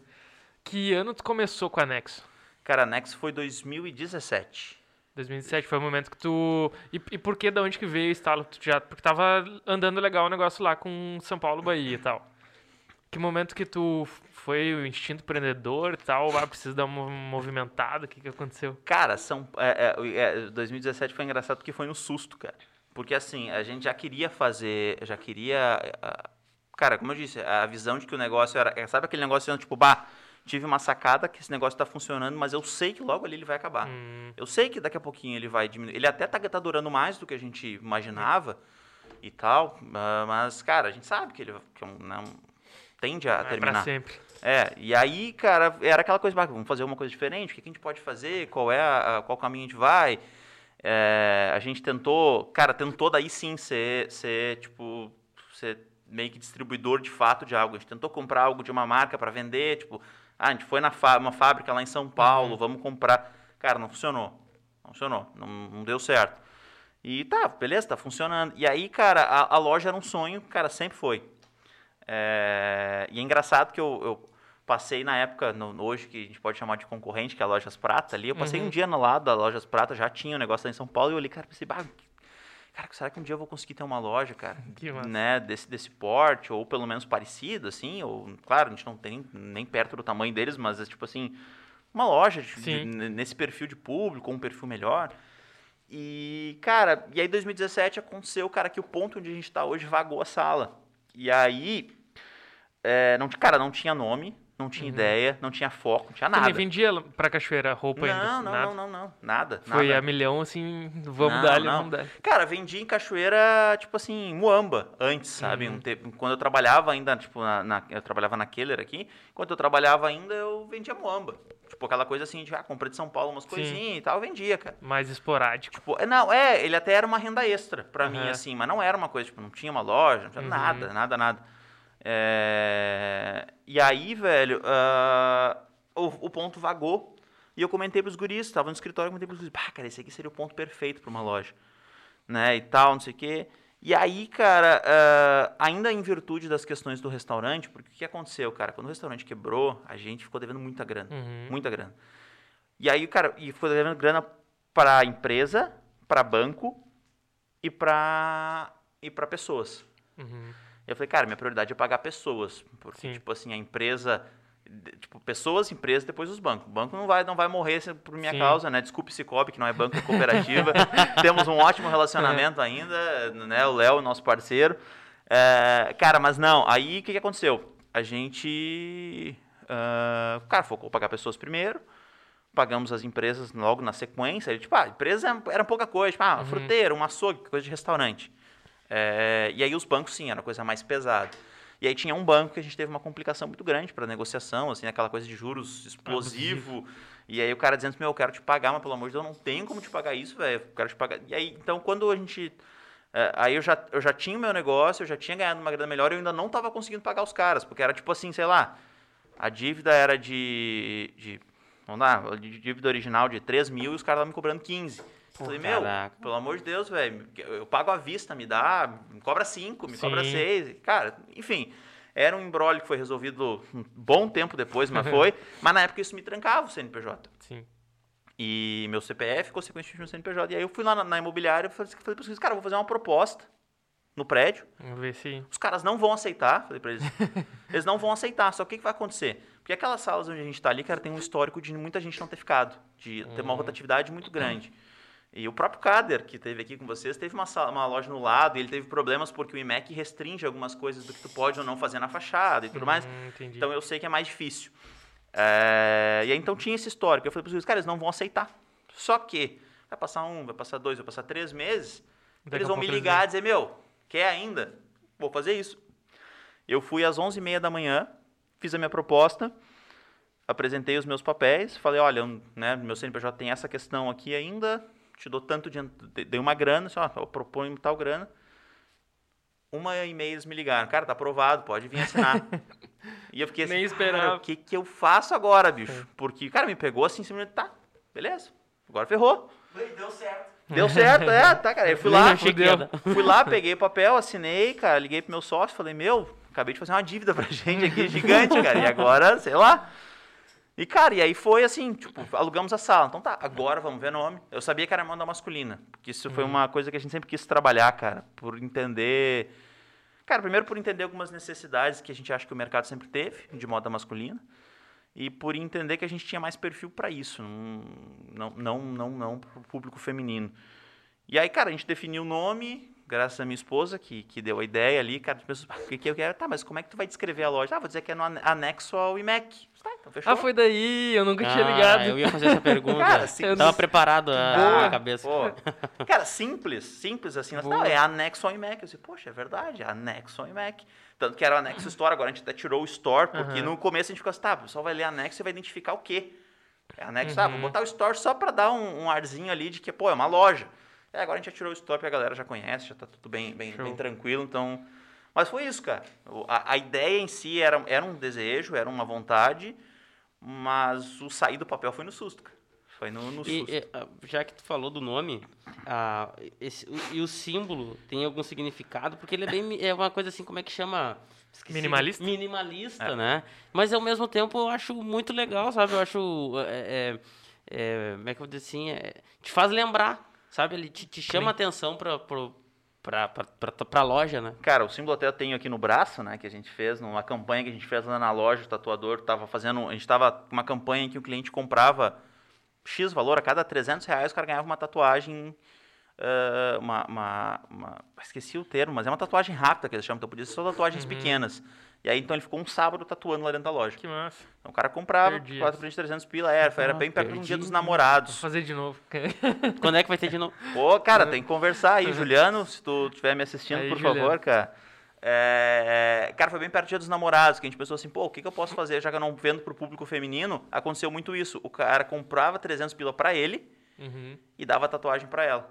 Que ano tu começou com a Nexo? cara, Nex foi 2017. 2007 foi o momento que tu. E, e por que, da onde que veio o estalo? Tu já... Porque tava andando legal o negócio lá com São Paulo, Bahia e tal. Que momento que tu foi o instinto empreendedor e tal? Ah, precisa dar uma movimentada, o que que aconteceu? Cara, são, é, é, é, 2017 foi engraçado porque foi no susto, cara. Porque assim, a gente já queria fazer, já queria. Cara, como eu disse, a visão de que o negócio era. é, Sabe aquele negócio tipo, bah, tive uma sacada que esse negócio tá funcionando, mas eu sei que logo ali ele vai acabar. Hum, Eu sei que daqui a pouquinho ele vai diminuir. Ele até tá, tá durando mais do que a gente imaginava e tal, ah, mas, cara, a gente sabe que ele que é um- não tende a é pra terminar. sempre. É, e aí, cara, era aquela coisa, "Bah, vamos fazer uma coisa diferente, o que a gente pode fazer, qual é a, qual caminho a gente vai. É, a gente tentou, cara, tentou daí sim ser, ser, tipo, ser meio que distribuidor de fato de algo. A gente tentou comprar algo de uma marca para vender, tipo, ah, a gente foi na fá- uma fábrica lá em São Paulo, vamos comprar. Cara, não funcionou. Não funcionou, não, não deu certo. E tá, beleza, tá funcionando. E aí, cara, a, a loja era um sonho, cara, sempre foi. É, e é engraçado que eu, eu passei na época, no, hoje que a gente pode chamar de concorrente, que é a Lojas Prata ali, eu passei Uhum. um dia no lado da Lojas Prata, já tinha um negócio lá em São Paulo, e eu olhei, cara, pensei, bah, cara, será que um dia eu vou conseguir ter uma loja, cara, (laughs) Que massa. né, desse, desse porte, ou pelo menos parecido, assim, ou, claro, a gente não tem nem perto do tamanho deles, mas é tipo assim, uma loja de- de- nesse perfil de público, com um perfil melhor. E, cara, e aí 2017 aconteceu, cara, que o ponto onde a gente tá hoje vagou a sala. E aí, é, não, cara, não tinha nome, não tinha ideia, não tinha foco, não tinha nada. vendia pra Cachoeira roupa ainda? Não, não, Nada? não, não, não, nada. Foi nada. a milhão, assim, vamos Não, dar ali, não. vamos dar. Cara, vendi em Cachoeira, tipo assim, Muamba, antes, sabe? Uhum. Um tempo- quando eu trabalhava ainda, tipo, na, na- eu trabalhava na Keller aqui, enquanto eu trabalhava ainda, eu vendia Muamba. Tipo, aquela coisa assim, de, ah, comprei de São Paulo umas coisinhas e tal, vendia, cara. Mais esporádico. Tipo, é, não, é, ele até era uma renda extra pra mim, Aham. assim, mas não era uma coisa, tipo, não tinha uma loja, não tinha Uhum. nada, nada, nada. É, E aí, velho, ah, o, o ponto vagou. E eu comentei pros guris, tava no escritório, eu comentei pros guris, pá, cara, esse aqui seria o ponto perfeito pra uma loja. Né, e tal, não sei o quê. E aí, cara, ah, ainda em virtude das questões do restaurante, porque o que aconteceu, cara? Quando o restaurante quebrou, a gente ficou devendo muita grana. Uhum. Muita grana. E aí, cara, e ficou devendo grana para empresa, para banco e para e para pessoas. Uhum. Eu falei, cara, minha prioridade é pagar pessoas, porque Sim. tipo assim, a empresa tipo pessoas, empresa, depois os bancos. O banco não vai não vai morrer por minha Sim. causa, né? Desculpe Cicobi, que não é banco, é cooperativa. (laughs) Temos um ótimo relacionamento (laughs) ainda, né? O Léo, nosso parceiro. É, cara, mas não, aí o que, que aconteceu? A gente, ah, cara, focou pagar pessoas primeiro, pagamos as empresas logo na sequência. Tipo, ah, empresa era pouca coisa, tipo, ah, Uhum. fruteira, um açougue, coisa de restaurante. É, e aí os bancos, sim, era coisa mais pesada. E aí tinha um banco que a gente teve uma complicação muito grande para negociação, assim, aquela coisa de juros explosivo. E aí o cara dizendo, meu, eu quero te pagar, mas pelo amor de Deus, eu não tenho como te pagar isso, velho. Eu quero te pagar. E aí, então, quando a gente. é, aí eu já, eu já tinha o meu negócio, eu já tinha ganhado uma grana melhor e eu ainda não estava conseguindo pagar os caras, porque era tipo assim, sei lá. A dívida era de. de vamos lá, de dívida original de 3 mil e os caras estavam me cobrando 15. Pô, Falei, meu, caraca. pelo amor de Deus, velho, eu pago à vista, me dá, me cobra 5, me cobra Sim. 6. Cara, enfim, era um embrólio que foi resolvido um bom tempo depois, mas foi. (laughs) Mas na época isso me trancava o CNPJ. Sim. E meu CPF, consequentemente meu CNPJ. E aí eu fui lá na, na imobiliária e falei, falei para eles, cara, vou fazer uma proposta no prédio. Vamos ver se. Os caras não vão aceitar, falei pra eles. (laughs) eles não vão aceitar, só que o que, vai acontecer? Porque aquelas salas onde a gente tá ali, cara, tem um histórico de muita gente não ter ficado, de ter uma rotatividade muito grande. E o próprio Kader, que teve aqui com vocês, teve uma, sala- uma loja no lado e ele teve problemas porque o IMEC restringe algumas coisas do que tu pode ou não fazer na fachada e tudo mais. Hum, entendi. Então eu sei que é mais difícil. É, E aí então tinha esse histórico. Eu falei para os caras, eles não vão aceitar. Só que vai passar um, vai passar dois, vai passar três meses, Daqui eles vão me ligar e dizer, meu, quer ainda? Vou fazer isso. Eu fui às 11h30 da manhã, fiz a minha proposta, apresentei os meus papéis, falei, olha, né, meu CNPJ tem essa questão aqui ainda, te dou tanto de... de- Dei uma grana, assim, ó, eu proponho tal grana. Uma e meia eles me ligaram, cara, tá aprovado, pode vir assinar. (laughs) e eu fiquei assim, Nem "Cara, esperava." o que que eu faço agora, bicho? Porque, cara, me pegou assim, simplesmente, tá, beleza, agora ferrou. Deu certo. Deu certo, é, tá, cara. Eu fui lá, fui lá, peguei o papel, assinei, cara, liguei pro meu sócio, falei, meu, acabei de fazer uma dívida pra (laughs) gente aqui gigante, cara. E agora, sei lá. E, cara, e aí foi assim, tipo, alugamos a sala. Então tá, agora vamos ver nome. Eu sabia que era moda masculina, porque isso foi uma coisa que a gente sempre quis trabalhar, cara, por entender. Cara, primeiro por entender algumas necessidades que a gente acha que o mercado sempre teve, de moda masculina. E por entender que a gente tinha mais perfil para isso, não, não, não, não, para o público feminino. E aí, cara, a gente definiu o nome, graças à minha esposa, que, que deu a ideia ali, cara, as pessoas, "Ah, o que, que eu quero? Tá, mas como é que tu vai descrever a loja? Ah, vou dizer que é no ane- anexo ao IMEC. Tá, então fechou. Ah, foi daí, eu nunca tinha Ah, ligado. Eu ia fazer essa pergunta. (laughs) Cara, sim, eu tava preparado a, cabeça. Pô. (laughs) Cara, simples, simples assim. Boa. Não, é anexo ao IMEC. Eu disse, poxa, é verdade, é anexo ao IMEC. Tanto que era o anexo Store, agora a gente até tirou o Store, porque Aham. no começo a gente ficou assim, tá, o pessoal vai ler anexo e vai identificar o quê? É anexo, ah, vou Uhum. botar o Store só pra dar um, um arzinho ali de que, pô, é uma loja. É, agora a gente já tirou o Store, a galera já conhece, já tá tudo bem, bem, bem tranquilo, então... Mas foi isso, cara. A, a ideia em si era, era um desejo, era uma vontade, mas o sair do papel foi no susto, cara. Foi no, no susto. e, ah, já que tu falou do nome, ah, esse- o- e o símbolo tem algum significado? Porque ele é bem. É uma coisa assim, como é que chama? Esqueci. Minimalista? Minimalista, É. né? Mas ao mesmo tempo eu acho muito legal, sabe? Eu acho. é, é, é, como é que eu vou dizer assim? é, te faz lembrar, sabe? Ele te, te chama a atenção pra, pro- pra, pra, pra, pra loja, né? Cara, o símbolo até eu tenho aqui no braço, né? Que a gente fez numa campanha que a gente fez lá na loja, o tatuador tava fazendo. A gente tava com uma campanha em que o cliente comprava X valor, a cada 300 reais o cara ganhava uma tatuagem. ah, uma, uma, uma- Esqueci o termo, mas é uma tatuagem rápida que eles chamam, então podia ser só tatuagens pequenas. E aí então ele ficou um sábado tatuando lá dentro da loja. Que massa. Então o cara comprava, Perdi 4 essa. por 300 pila, era, era Ah, bem perto um dia dos Vou namorados. fazer de novo. (laughs) Quando é que vai ter de novo? Pô, cara, tem que conversar aí, (laughs) Juliano, se tu estiver me assistindo, Aí, por Juliano. favor, cara. É, é, cara, foi bem perto do dia dos namorados, que a gente pensou assim, pô, o que, que eu posso fazer, já que eu não vendo pro público feminino? Aconteceu muito isso. O cara comprava 300 pila pra ele Uhum. e dava tatuagem pra ela.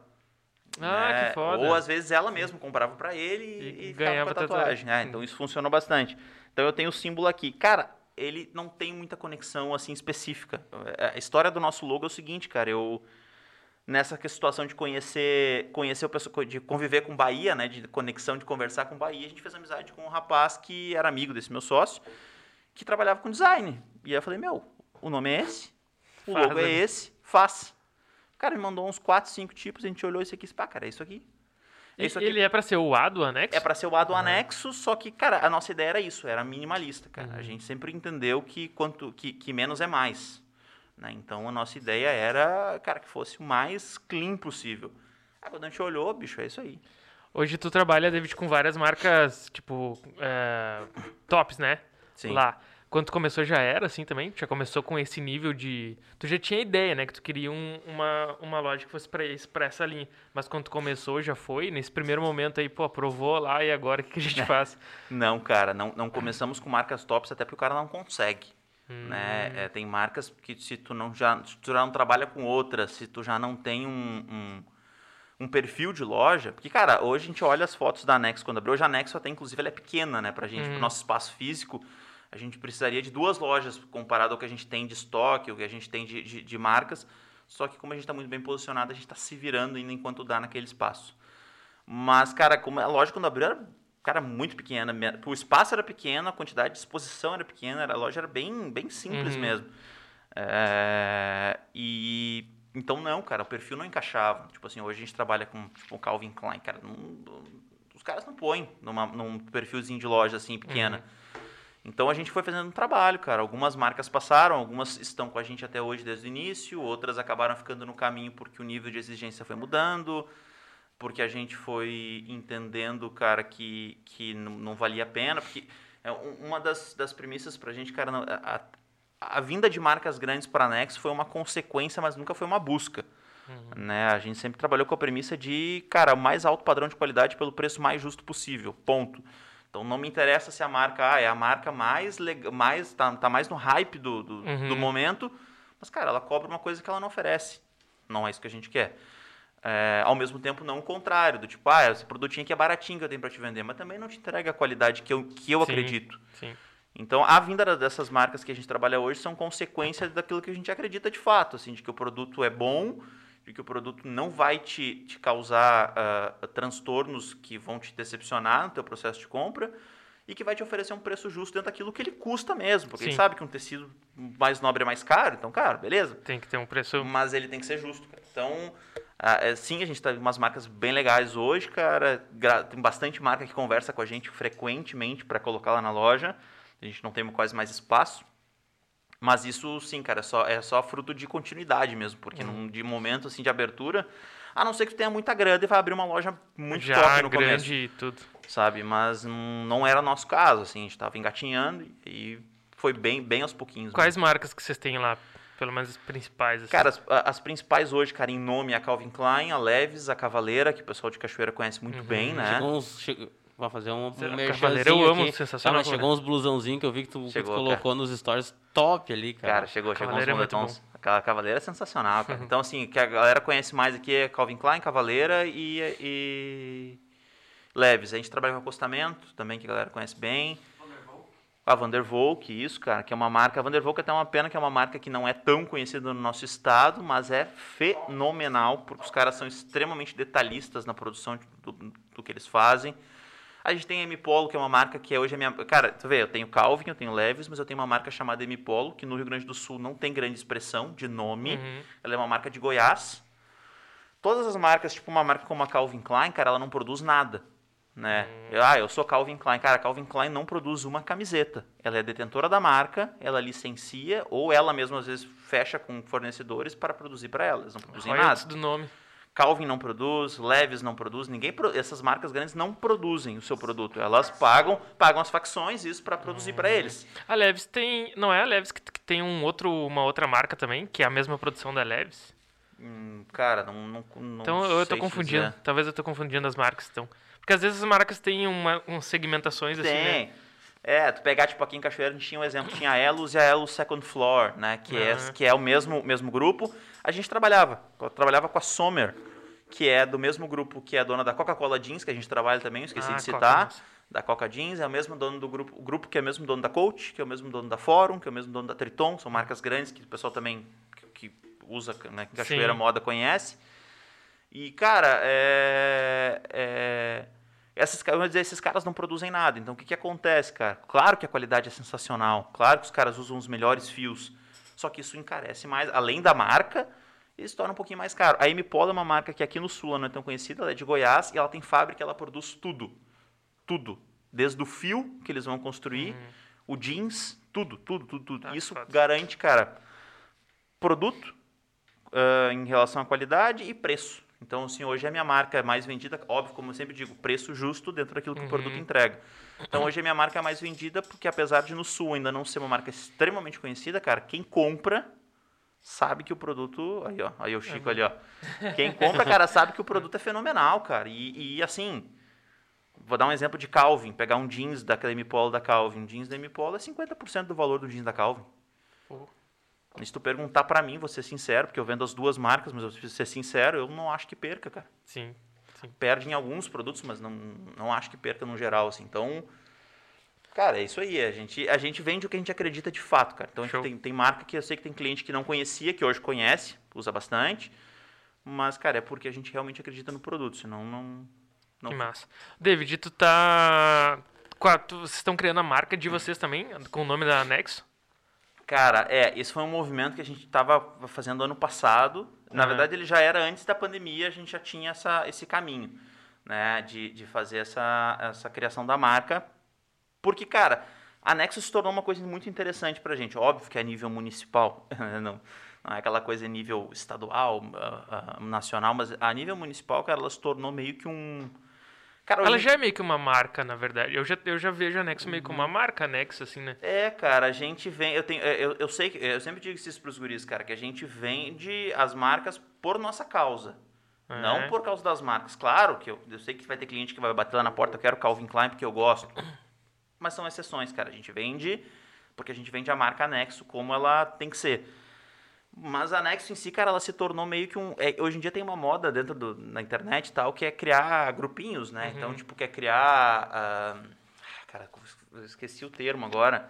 Ah, né? que foda. Ou às vezes ela mesma comprava pra ele e, E e ganhava com a tatuagem. tatuagem. É, então isso funcionou bastante. Então eu tenho o símbolo aqui. Cara, ele não tem muita conexão assim específica. A história do nosso logo é o seguinte, cara, eu nessa situação de conhecer, conhecer o pessoal, de conviver com Bahia, né, de conexão de conversar com Bahia, a gente fez amizade com um rapaz que era amigo desse meu sócio, que trabalhava com design. E aí eu falei, meu, o nome é esse, o Faz logo é ali. esse, faz. Cara me mandou uns 4, 5 tipos, a gente olhou esse aqui e disse, pá, cara, é isso aqui. É isso aqui. Ele é pra ser o A do anexo? É para ser o A do anexo, só que, cara, a nossa ideia era isso, era minimalista, cara. Uhum. A gente sempre entendeu que quanto que, que menos é mais. Né? Então a nossa ideia era, cara, que fosse o mais clean possível. Aí quando a gente olhou, bicho, é isso aí. Hoje tu trabalha, David, com várias marcas, tipo, é, tops, né? Sim. Lá. Quando começou já era assim também? Já começou com esse nível de... Tu já tinha ideia, né? Que tu queria um- uma, uma loja que fosse pra, esse, pra essa linha. Mas quando começou, já foi? Nesse primeiro momento aí, pô, aprovou lá e agora o que, que a gente (laughs) faz? Não, cara, não, não começamos com marcas tops, até porque o cara não consegue. Hum. Né? É, tem marcas que se tu, não já, se tu já não trabalha com outras, se tu já não tem um, um, um perfil de loja. Porque, cara, hoje a gente olha as fotos da Anexo quando abriu. Hoje a Anexo até, inclusive, ela é pequena, né, pra gente, pro Uhum. nosso espaço físico. A gente precisaria de duas lojas comparado ao que a gente tem de estoque, o que a gente tem de, de, de marcas. Só que como a gente está muito bem posicionado, a gente está se virando ainda enquanto dá naquele espaço. Mas, cara, como a loja quando abriu era cara, muito pequena. O espaço era pequeno, a quantidade de exposição era pequena, a loja era bem, bem simples Uhum. mesmo. É, e então não, cara, o perfil não encaixava. Tipo assim, hoje a gente trabalha com tipo, o Calvin Klein, cara, não- os caras não põem numa, num perfilzinho de loja assim pequena. Então a gente foi fazendo um trabalho, cara. Algumas marcas passaram, algumas estão com a gente até hoje desde o início, outras acabaram ficando no caminho porque o nível de exigência foi mudando, porque a gente foi entendendo, cara, que, que não, valia a pena, porque é um- uma das, das premissas pra gente, cara, a, a- vinda de marcas grandes para a Nex foi uma consequência, mas nunca foi uma busca. Né? A gente sempre trabalhou com a premissa de, cara, o mais alto padrão de qualidade pelo preço mais justo possível, ponto. Então não me interessa se a marca ah, é a marca mais legal, mais tá, tá mais no hype do, do, Uhum. do momento, mas cara, ela cobra uma coisa que ela não oferece. Não é isso que a gente quer. É, ao mesmo tempo, não o contrário, do tipo, ah, esse produtinho aqui é baratinho que eu tenho para te vender, mas também não te entrega a qualidade que eu, que eu Sim. acredito. Sim. Então, a vinda da- dessas marcas que a gente trabalha hoje são consequência daquilo que a gente acredita de fato, assim, de que o produto é bom, de que o produto não vai te, te causar ah, transtornos que vão te decepcionar no teu processo de compra e que vai te oferecer um preço justo dentro daquilo que ele custa mesmo, porque a gente Sim. sabe que um tecido mais nobre é mais caro, então, cara, beleza. Tem que ter um preço. Mas ele tem que ser justo, cara. Então, ah, é, sim, a gente tá com umas marcas bem legais hoje, cara. Tem bastante marca que conversa com a gente frequentemente para colocar lá na loja. A gente não tem quase mais espaço. Mas isso, sim, cara, é só, é só fruto de continuidade mesmo. Porque num, de momento, assim, de abertura... A não ser que tu tenha muita grana e vai abrir uma loja muito já top no grande começo, e tudo. sabe? Mas hum, não era nosso caso, assim. A gente tava engatinhando e foi bem, bem aos pouquinhos. Quais marcas que vocês têm lá? Pelo menos as principais. Assim. Cara, as, as principais hoje, cara, em nome, é a Calvin Klein, a Leves, a Cavaleira, que o pessoal de Cachoeira conhece muito Uhum. bem, né? Chegou uns. Chegou, vai fazer um, merchanzinho eu amo, aqui. sensacional, Ah, chegou Cavaleiro. uns blusãozinhos que eu vi que tu, que tu Chegou, colocou nos stories top ali, cara. Cara, chegou, chegou uns é moletons. Aquela Cavaleira é sensacional, cara. (laughs) Então, assim, o que a galera conhece mais aqui é Calvin Klein, Cavaleira e, e Leves. A gente trabalha com acostamento também, que a galera conhece bem. A Vandervolk, isso, cara, que é uma marca. A Vandervolk é até uma pena que é uma marca que não é tão conhecida no nosso estado, mas é fenomenal, porque os caras são extremamente detalhistas na produção do, do que eles fazem. A gente tem a M Polo, que é uma marca que é hoje a minha. Cara, tu vê, eu tenho Calvin, eu tenho Leves, mas eu tenho uma marca chamada M Polo, que no Rio Grande do Sul não tem grande expressão de nome. Uhum. Ela é uma marca de Goiás. Todas as marcas, tipo uma marca como a Calvin Klein, cara, ela não produz nada. Né? Eu, ah, eu sou Calvin Klein. Cara, a Calvin Klein não produz uma camiseta. Ela é detentora da marca, ela licencia, ou ela mesma às vezes fecha com fornecedores para produzir para ela. Eles não produzem Royalties nada. do nome. Calvin não produz, Leves não produz, ninguém pro- essas marcas grandes não produzem o seu produto. Elas pagam, pagam as facções isso para produzir para eles. A Leves tem. Não é a Leves que, que tem um outro, uma outra marca também, que é a mesma produção da Leves. Hum, cara, não, não, não Então eu tô confundindo. Talvez eu tô confundindo as marcas, então. Porque às vezes as marcas têm uma, umas segmentações assim, né? Tem. É, tu pegar, tipo, aqui em Cachoeira, a gente tinha um exemplo, tinha a Elos e a Elos Second Floor, né? Que, é, Aham. que é o mesmo, mesmo grupo. A gente trabalhava, trabalhava com a Sommer, que é do mesmo grupo que é dona da Coca-Cola Jeans, que a gente trabalha também, esqueci Ah, de Coca, citar. nossa. da Coca Jeans, é o mesmo dono do grupo, o grupo que é o mesmo dono da Coach, que é o mesmo dono da Fórum, que é o mesmo dono da Triton, são marcas grandes que o pessoal também que, que usa, né, que Cachoeira Sim. Moda conhece. E, cara, é, é, esses, eu dizer, esses caras não produzem nada. Então, o que, que acontece, cara? Claro que a qualidade é sensacional. Claro que os caras usam os melhores fios. Só que isso encarece mais. Além da marca, isso torna um pouquinho mais caro. A M Polo é uma marca que aqui no Sul não é tão conhecida. Ela é de Goiás e ela tem fábrica, ela produz tudo. Tudo. Desde o fio que eles vão construir, o jeans, tudo, tudo, tudo, tudo. Ah, isso foda. garante, cara, produto ah, em relação à qualidade e preço. Então, assim, hoje a minha marca mais vendida, óbvio, como eu sempre digo, preço justo dentro daquilo que o produto entrega. Então, hoje a minha marca é mais vendida porque, apesar de no Sul ainda não ser uma marca extremamente conhecida, cara, quem compra sabe que o produto... Aí, ó, aí o Chico ali, ó. Quem compra, cara, sabe que o produto é fenomenal, cara. E, e, assim, vou dar um exemplo de Calvin. Pegar um jeans da M Polo da Calvin. Um jeans da M Polo é 50% do valor do jeans da Calvin. E se tu perguntar pra mim, vou ser sincero, porque eu vendo as duas marcas, mas eu preciso ser sincero, eu não acho que perca, cara. Sim, sim. Perde em alguns produtos, mas não, não acho que perca no geral, assim. Então, Cara, é isso aí. A gente, a gente vende o que a gente acredita de fato, cara. Então, a Show. gente tem, tem marca que eu sei que tem cliente que não conhecia, que hoje conhece, usa bastante. Mas, cara, é porque a gente realmente acredita no produto, senão não... não Que massa. David, tu tá. qua- tu- Vocês estão criando a marca de vocês também, com o nome da Anexo? Cara, é, esse foi um movimento que a gente estava fazendo ano passado. Na Aham. verdade, ele já era antes da pandemia, a gente já tinha essa, esse caminho, né, de, de fazer essa, essa criação da marca. Porque, cara, a Nexus se tornou uma coisa muito interessante pra gente. Óbvio que é a nível municipal, (laughs) não, não é aquela coisa a nível estadual, ah, ah, nacional, mas a nível municipal, cara, ela se tornou meio que um... Cara, Ela hoje- já é meio que uma marca, na verdade. Eu já, eu já vejo a Anexo meio que uma marca Anexo, assim, né? É, cara, a gente vem. Eu, tenho, eu, eu sei que. Eu sempre digo isso pros guris, cara, que a gente vende as marcas por nossa causa. É. Não por causa das marcas. Claro que eu, eu sei que vai ter cliente que vai bater lá na porta, eu quero Calvin Klein porque eu gosto. Mas são exceções, cara. A gente vende porque a gente vende a marca Anexo como ela tem que ser. Mas a Anexo em si, cara, ela se tornou meio que um. é, hoje em dia tem uma moda dentro do, na internet e tal, que é criar grupinhos, né? Então, tipo, quer criar. ah, cara, eu esqueci o termo agora.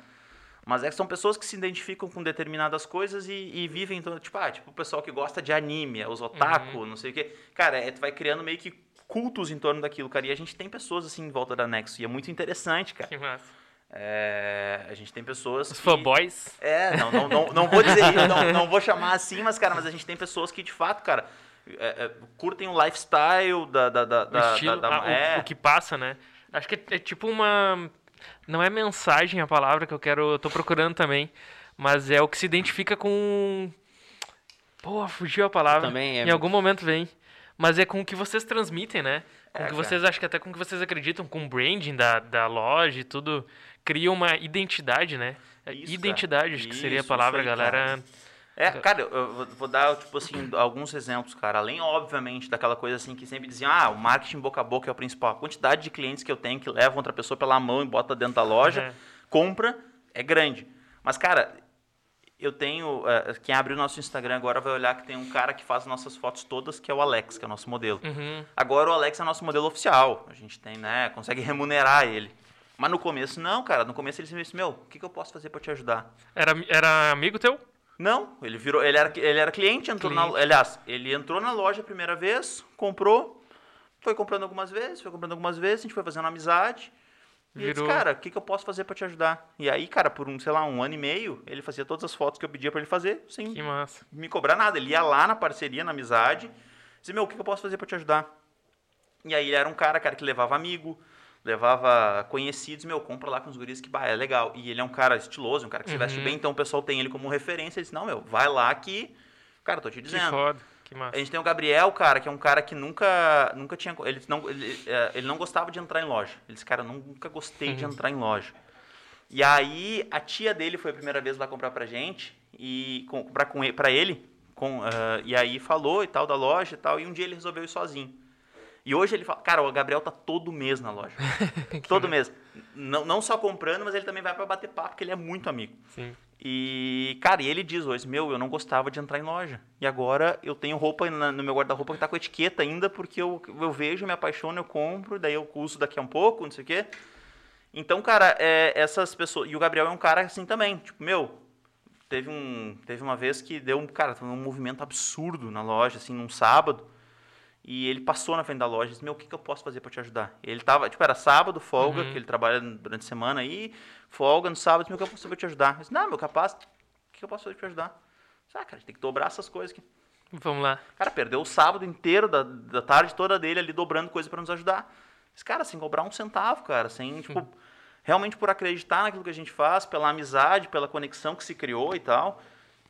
Mas é que são pessoas que se identificam com determinadas coisas e, e vivem, então, tipo, ah, tipo o pessoal que gosta de anime, os otaku, não sei o quê. Cara, é, tu vai criando meio que cultos em torno daquilo, cara. E a gente tem pessoas assim em volta da Nexo. E é muito interessante, cara. Que massa. É, a gente tem pessoas. Os que- fanboys. é, não, não, não, não vou dizer isso, não, não vou chamar assim, mas, cara, mas a gente tem pessoas que, de fato, cara, é, é, curtem o lifestyle da... da, da, O da- estilo, da- da- ah, o- é, o, que passa, né? Acho que é, é tipo uma. Não é mensagem a palavra que eu quero. Eu tô procurando também. Mas é o que se identifica com. Pô, fugiu a palavra. Também é- Em algum momento vem. Mas é com o que vocês transmitem, né? Com o É, que vocês, acho que até com o que vocês acreditam, com o branding da, da loja e tudo. Cria uma identidade, né? É Isso, identidade, cara. acho que seria a Isso, palavra, isso aí, galera. É, cara, eu- vou- dar, tipo assim, alguns exemplos, cara. Além, obviamente, daquela coisa assim que sempre diziam, ah, o marketing boca a boca é o principal. A quantidade de clientes que eu tenho que levam outra pessoa pela mão e bota dentro da loja, (laughs) É. compra, é grande. Mas, cara, eu tenho. eh, quem abrir o nosso Instagram agora vai olhar que tem um cara que faz nossas fotos todas, que é o Alex, que é o nosso modelo. Uhum. Agora o Alex é nosso modelo oficial. A gente tem, né? Consegue (laughs) remunerar ele. Mas no começo, não, cara. No começo ele sempre disse, meu, o que, que eu posso fazer pra te ajudar? Era, era amigo teu? Não, ele virou, ele era, ele era cliente, entrou Cliente. na, aliás, ele entrou na loja a primeira vez, comprou, foi comprando algumas vezes, foi comprando algumas vezes, a gente foi fazendo amizade. E ele disse, cara, o que, que eu posso fazer pra te ajudar? E aí, cara, por um, sei lá, um ano e meio, ele fazia todas as fotos que eu pedia pra ele fazer, sem Que massa. me cobrar nada. Ele ia lá na parceria, na amizade, dizia, meu, o que, que eu posso fazer pra te ajudar? E aí ele era um cara, cara, que levava amigo, levava conhecidos, meu, compra lá com os guris que, bah, é legal. E ele é um cara estiloso, um cara que se veste Uhum. bem, então o pessoal tem ele como referência. Ele disse, não, meu, vai lá que, cara, tô te Que dizendo. foda. Que massa. A gente tem o Gabriel, cara, que é um cara que nunca, nunca tinha, ele não, ele, é, ele não gostava de entrar em loja. Ele disse, cara, nunca gostei de Uhum. entrar em loja. E aí a tia dele foi a primeira vez lá comprar pra gente e com- comprar com ele, pra ele, com, ah, e aí falou e tal da loja e tal, e um dia ele resolveu ir sozinho. E hoje ele fala, cara, o Gabriel tá todo mês na loja. (laughs) todo mês. Não, não só comprando, mas ele também vai pra bater papo, porque ele é muito amigo. Sim. E, cara, e ele diz hoje, meu, eu não gostava de entrar em loja. E agora eu tenho roupa na- no meu guarda-roupa que tá com etiqueta ainda, porque eu, eu vejo, me apaixono, eu compro, daí eu uso daqui a um pouco, não sei o quê. Então, cara, é, essas pessoas. E o Gabriel é um cara assim também. Tipo, meu, teve, um, teve uma vez que deu um, cara, um movimento absurdo na loja, assim, num sábado. E ele passou na frente da loja e disse, meu, o que, que eu posso fazer para te ajudar? Ele tava, tipo, era sábado, folga, Uhum. que ele trabalha durante a semana aí, folga no sábado, meu, o que eu posso fazer pra te ajudar? Eu disse, não, meu, capaz, o que, que eu posso fazer pra te ajudar? Eu disse, ah, cara, a gente tem que dobrar essas coisas aqui. Vamos lá. Cara, perdeu o sábado inteiro, da, da tarde toda dele ali, dobrando coisa para nos ajudar. Esse cara, sem cobrar um centavo, cara, sem, tipo, realmente por acreditar naquilo que a gente faz, pela amizade, pela conexão que se criou e tal.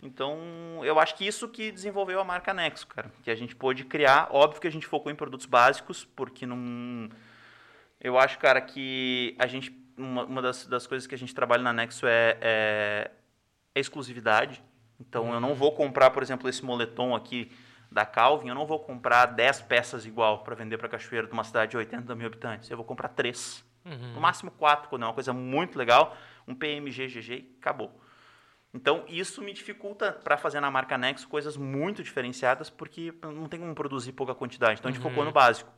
Então, eu acho que isso que desenvolveu a marca Nexo, cara. Que a gente pôde criar. Óbvio que a gente focou em produtos básicos, porque não. Eu acho, cara, que a gente. Uma, uma das, das coisas que a gente trabalha na Nexo é, é, é exclusividade. Então, eu não vou comprar, por exemplo, esse moletom aqui da Calvin, eu não vou comprar 10 peças igual para vender para Cachoeira de uma cidade de 80 mil habitantes. Eu vou comprar três. Uhum. No máximo quatro, quando é uma coisa muito legal. Um PMG, GG e acabou. Então, isso me dificulta para fazer na marca Nexo coisas muito diferenciadas, porque não tem como produzir pouca quantidade. Então, a gente focou no básico.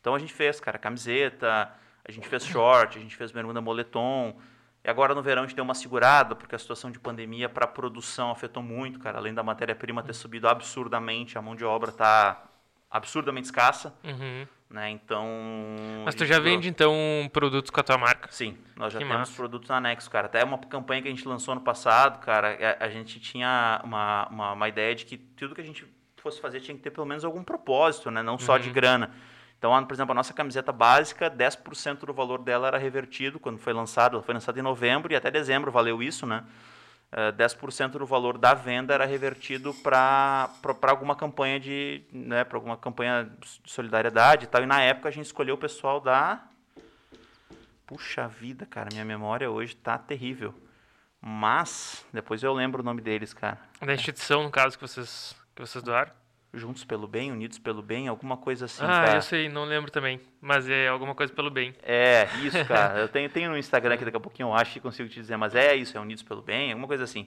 Então, a gente fez, cara, camiseta, A gente fez short, a gente fez bermuda moletom. E agora no verão a gente deu uma segurada, porque a situação de pandemia para a produção afetou muito, cara. Além da matéria-prima ter subido absurdamente, a mão de obra tá absurdamente escassa, Uhum. Né? Então. Mas tu já vende, então, produtos com a tua marca? Sim, nós já Que temos massa. produtos anexos, cara. Até uma campanha que a gente lançou no passado, cara, a, a gente tinha uma, uma, uma ideia de que tudo que a gente fosse fazer tinha que ter pelo menos algum propósito, né? Não só de Uhum. grana. Então, por exemplo, a nossa camiseta básica, 10% do valor dela era revertido quando foi lançada. Ela foi lançada em novembro e até dezembro valeu isso, né? Eh, 10% do valor da venda era revertido para alguma campanha de, né, para alguma campanha de solidariedade e tal. E na época a gente escolheu o pessoal da Puxa vida, cara, minha memória hoje tá terrível. Mas depois eu lembro o nome deles, cara. Da instituição, no caso, que vocês, que vocês doaram? Juntos pelo bem, unidos pelo bem, alguma coisa assim, ah, cara. eu sei, não lembro também. Mas é alguma coisa pelo bem. É, isso, cara. Eu tenho, tenho no Instagram aqui, daqui a pouquinho eu acho que consigo te dizer, mas é isso, é Unidos pelo Bem, alguma coisa assim.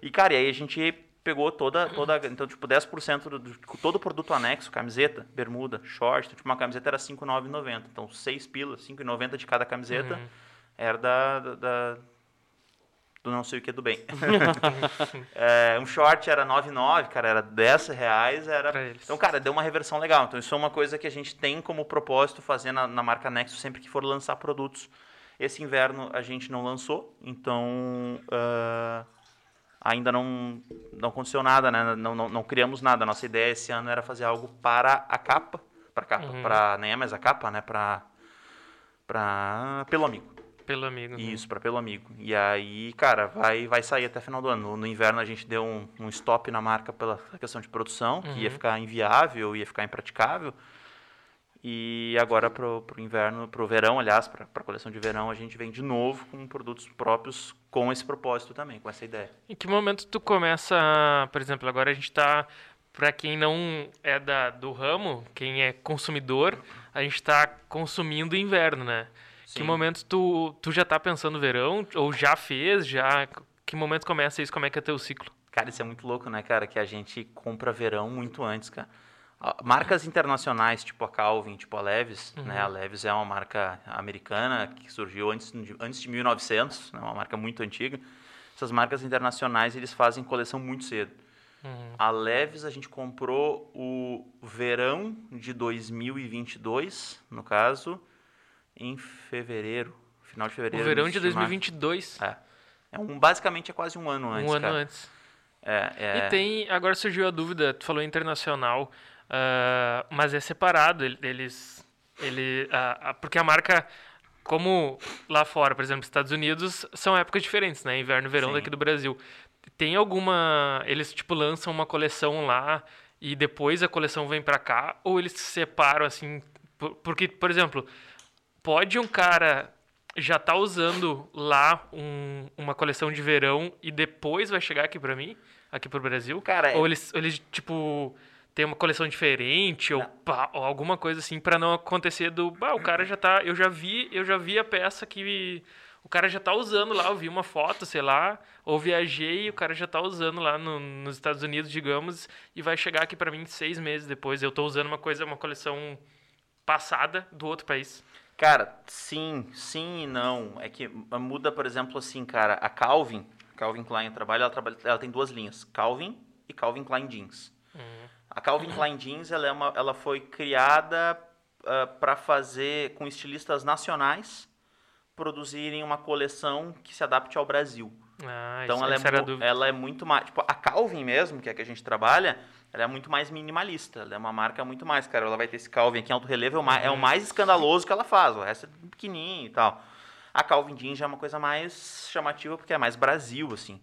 E, cara, e aí a gente pegou toda, toda então, tipo, 10% do, do todo o produto anexo, camiseta, bermuda, short, então, tipo, uma camiseta era R$ 5,990. Então, 6 pilas, R$ 5,90 de cada camiseta Uhum. era da, da, da- do não sei o que do bem. (laughs) É, um short era 9,9, cara, era 10 reais, era então, cara, deu uma reversão legal. Então, isso é uma coisa que a gente tem como propósito fazer na, na marca Nexo sempre que for lançar produtos. Esse inverno a gente não lançou, então ah, ainda não, não aconteceu nada, né? Não, não, não criamos nada. A nossa ideia esse ano era fazer algo para a capa, para capa, Uhum. para nem é mais a capa, né? Para para pelo amigo. Pelo amigo. né? Isso, para pelo amigo. E aí, cara, vai, vai sair até final do ano. No, no inverno a gente deu um, um stop na marca pela questão de produção, que ia Uhum. ficar inviável, ia ficar impraticável. E agora pro, pro inverno, pro verão, aliás, para a coleção de verão, a gente vem de novo com produtos próprios com esse propósito também, com essa ideia. Em que momento tu começa, por exemplo, agora a gente tá, para quem não é da, do ramo, quem é consumidor, a gente tá consumindo inverno, né? Que Sim. momento tu, tu já tá pensando no verão, ou já fez, já, que momento começa isso, como é que é teu ciclo? Cara, isso é muito louco, né, cara? Que a gente compra verão muito antes, cara. Marcas internacionais, tipo a Calvin, tipo a Levis, né? A Levis é uma marca americana que surgiu antes de, antes de 1900, né? uma marca muito antiga. Essas marcas internacionais, eles fazem coleção muito cedo. A Levis, a gente comprou o verão de 2022, no caso, em fevereiro, final de fevereiro. o verão de março. 2022, É. É um, basicamente é quase um ano antes, um ano cara. antes. É, é... E tem, agora surgiu a dúvida, tu falou internacional, ah, mas é separado, ele- eles, ele, ah, porque a marca, como lá fora, por exemplo, Estados Unidos, são épocas diferentes, né, inverno e verão Sim. daqui do Brasil. Tem alguma, eles tipo lançam uma coleção lá e depois a coleção vem pra cá, ou eles se separam assim, por- porque, por exemplo, pode um cara já tá usando lá um- uma coleção de verão e depois vai chegar aqui pra mim, aqui pro Brasil? Cara, é- Ou eles, eles tipo, tem uma coleção diferente ou, pá, ou alguma coisa assim pra não acontecer do, bah, o cara já tá, eu já vi, eu já vi a peça que o cara já tá usando lá, eu vi uma foto, sei lá, ou viajei e o cara já tá usando lá no- nos Estados Unidos, digamos, e vai chegar aqui pra mim seis meses depois. Eu tô usando uma coisa, uma coleção passada do outro país. Cara, sim, sim e não. É que muda, por exemplo, assim, cara, a Calvin, Calvin Klein trabalha, ela, trabalha, ela tem duas linhas, Calvin e Calvin Klein Jeans. A Calvin Klein Jeans, ela, é uma, ela foi criada para fazer com estilistas nacionais produzirem uma coleção que se adapte ao Brasil. Ah, Então isso, ela é, ela é muito mais. Tipo, a Calvin mesmo, que é a que a gente trabalha, ela é muito mais minimalista. Ela é uma marca muito mais, cara. Ela vai ter esse Calvin aqui em alto relevo, é o mais, é o mais escandaloso que ela faz. O resto é pequenininho e tal. A Calvin Jeans já é uma coisa mais chamativa porque é mais Brasil, assim.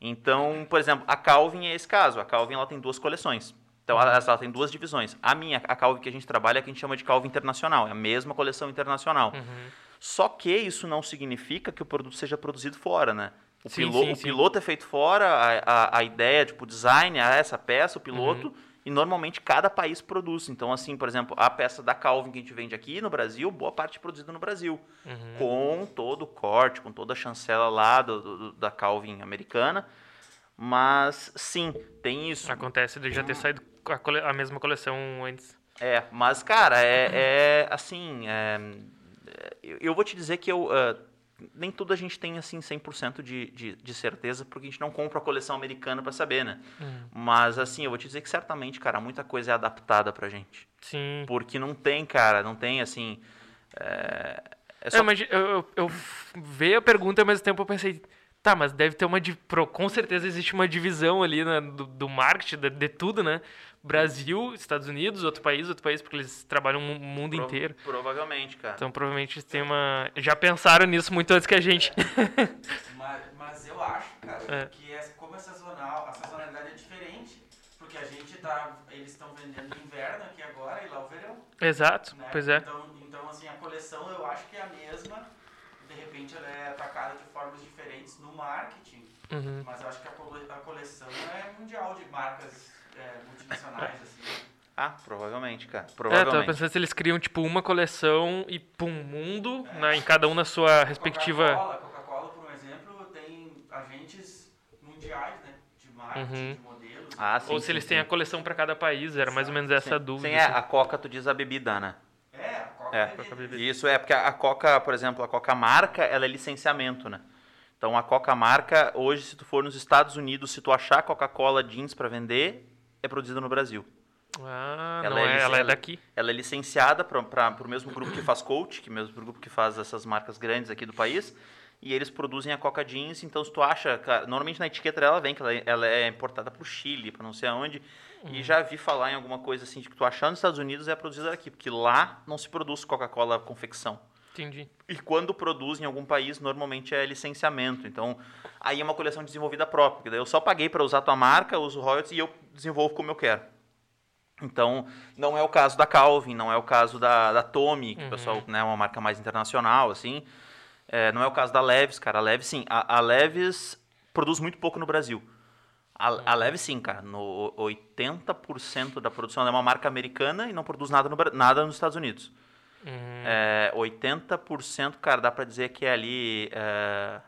Então, por exemplo, a Calvin é esse caso. A Calvin ela tem duas coleções. Então, ela, ela tem duas divisões. A minha, a Calvin que a gente trabalha, é que a gente chama de Calvin Internacional. É a mesma coleção internacional. Uhum. Só que isso não significa que o produto seja produzido fora, né? O, Sim, pilo- sim, o sim. piloto é feito fora, a, a, a ideia, tipo, o design, essa peça, o piloto, Uhum. e normalmente cada país produz. Então, assim, por exemplo, a peça da Calvin que a gente vende aqui no Brasil, boa parte é produzida no Brasil. Uhum. Com todo o corte, com toda a chancela lá do, do- da Calvin americana. Mas, sim, tem isso. Acontece de já ter saído a, cole- a mesma coleção antes. É, mas, cara, é, é assim. é, eu, eu vou te dizer que eu. ah, nem tudo a gente tem assim 100% de, de, de certeza, porque a gente não compra a coleção americana para saber, né? Hum. Mas assim, eu vou te dizer que certamente, cara, muita coisa é adaptada pra gente. Sim. Porque não tem, cara, não tem assim. É, é É, só mas eu, eu, eu vi a pergunta, ao mesmo tempo eu pensei, tá, mas deve ter uma. Com certeza existe uma divisão ali né, do, do marketing, de, de tudo, né? Brasil, Estados Unidos, outro país, outro país, porque eles trabalham o mundo Pro- inteiro. Provavelmente, cara. Então provavelmente eles têm uma. Já pensaram nisso muito antes que a gente. (laughs) Mas, mas eu acho, cara, É. que essa, como é sazonal, a sazonalidade é diferente. Porque a gente tá. Eles estão vendendo no inverno aqui agora e lá o verão. Exato, né? pois é. Então, então, assim, a coleção eu acho que é a mesma. De repente ela é atacada de formas diferentes no marketing. Uhum. Mas eu acho que a coleção é mundial de marcas é, multinacionais, assim. Ah, provavelmente, cara. É, tava Provavelmente. pensando se eles criam, tipo, uma coleção e, pum, mundo, né, em cada um na sua respectiva. Coca-Cola, Coca-Cola, por um exemplo, tem agentes mundiais, né? De marketing, Uhum. de modelos. Ah, sim. Ou se sim, eles sim. têm a coleção pra cada país, era mais ou menos essa a dúvida. Sim, é, assim. a Coca, tu diz a bebida, né? É, a Coca É. bebida. Coca-Bebida. Isso é porque a Coca, por exemplo, a Coca marca, ela é licenciamento, né? Então a Coca marca, hoje, se tu for nos Estados Unidos, se tu achar Coca-Cola jeans para vender, é produzida no Brasil. Ah, Ela não é é, ela é daqui. Ela é licenciada para o mesmo grupo que faz Coach, que é o mesmo grupo que faz essas marcas grandes aqui do país. E eles produzem a Coca Jeans, então se tu acha, normalmente na etiqueta dela vem que ela, ela é importada para o Chile, para não sei aonde. E já vi falar em alguma coisa assim de que tu achar nos Estados Unidos é produzida aqui, porque lá não se produz Coca-Cola confecção. Entendi. E quando produz em algum país, normalmente é licenciamento. Então, aí é uma coleção desenvolvida própria. daí eu só paguei para usar tua marca, uso royalties e eu desenvolvo como eu quero. Então, não é o caso da Calvin, não é o caso da, da Tommy, que o pessoal, né, é uma marca mais internacional, assim. É, não é o caso da Levis, cara. A Levis, sim. A, a Levis produz muito pouco no Brasil. A, a Levis, sim, cara. No 80% da produção é uma marca americana e não produz nada, no, nada nos Estados Unidos. Uhum. É, 80%, cara, dá pra dizer que é ali. É,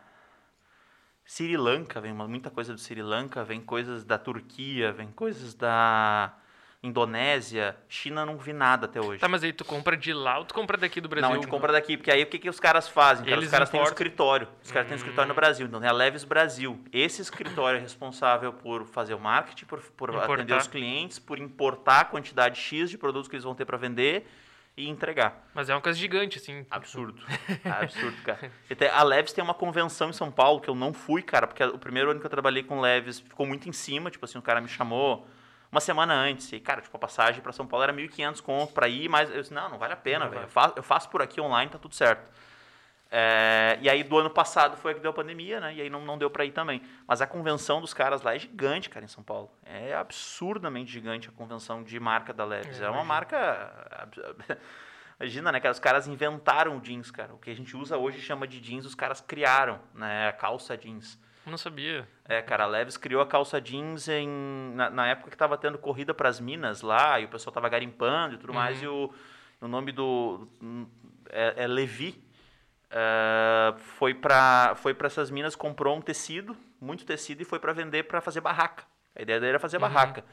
Sri Lanka, vem muita coisa do Sri Lanka, vem coisas da Turquia, vem coisas da Indonésia. China não vi nada até hoje. Tá, mas aí tu compra de lá ou tu compra daqui do Brasil? Não, a gente compra daqui, porque aí o que, que os caras fazem? Cara? Eles os caras têm um importam? escritório. Os caras têm um escritório no Brasil, então tem a Leves Brasil. Esse escritório é responsável por fazer o marketing, por, por atender os clientes, por importar a quantidade X de produtos que eles vão ter para vender e entregar. Mas é uma coisa gigante, assim. Absurdo. (laughs) Absurdo, cara. A Leves tem uma convenção em São Paulo que eu não fui, cara, porque o primeiro ano que eu trabalhei com Leves ficou muito em cima, tipo assim, o cara me chamou uma semana antes. E, cara, tipo, a passagem para São Paulo era 1.500 conto pra ir, mas eu disse, não, não vale a pena, velho. vale. Eu faço, eu faço por aqui online, tá tudo certo. É, e aí, do ano passado foi que deu a pandemia, né? E aí não, não deu pra ir também. Mas a convenção dos caras lá é gigante, cara, em São Paulo. É absurdamente gigante a convenção de marca da Leves. É, É, uma imagino. marca... (laughs) Imagina, né, cara? Os caras inventaram o jeans, cara. O que a gente usa hoje chama de jeans, os caras criaram, né? A calça jeans. Não sabia. É, cara, a Leves criou a calça jeans em, na, na época que tava tendo corrida pras minas lá, e o pessoal tava garimpando e tudo mais, e o, o nome do. É, é Levi. É, foi para foi pra essas minas, comprou um tecido, muito tecido, e foi para vender para fazer barraca. A ideia dele era fazer barraca.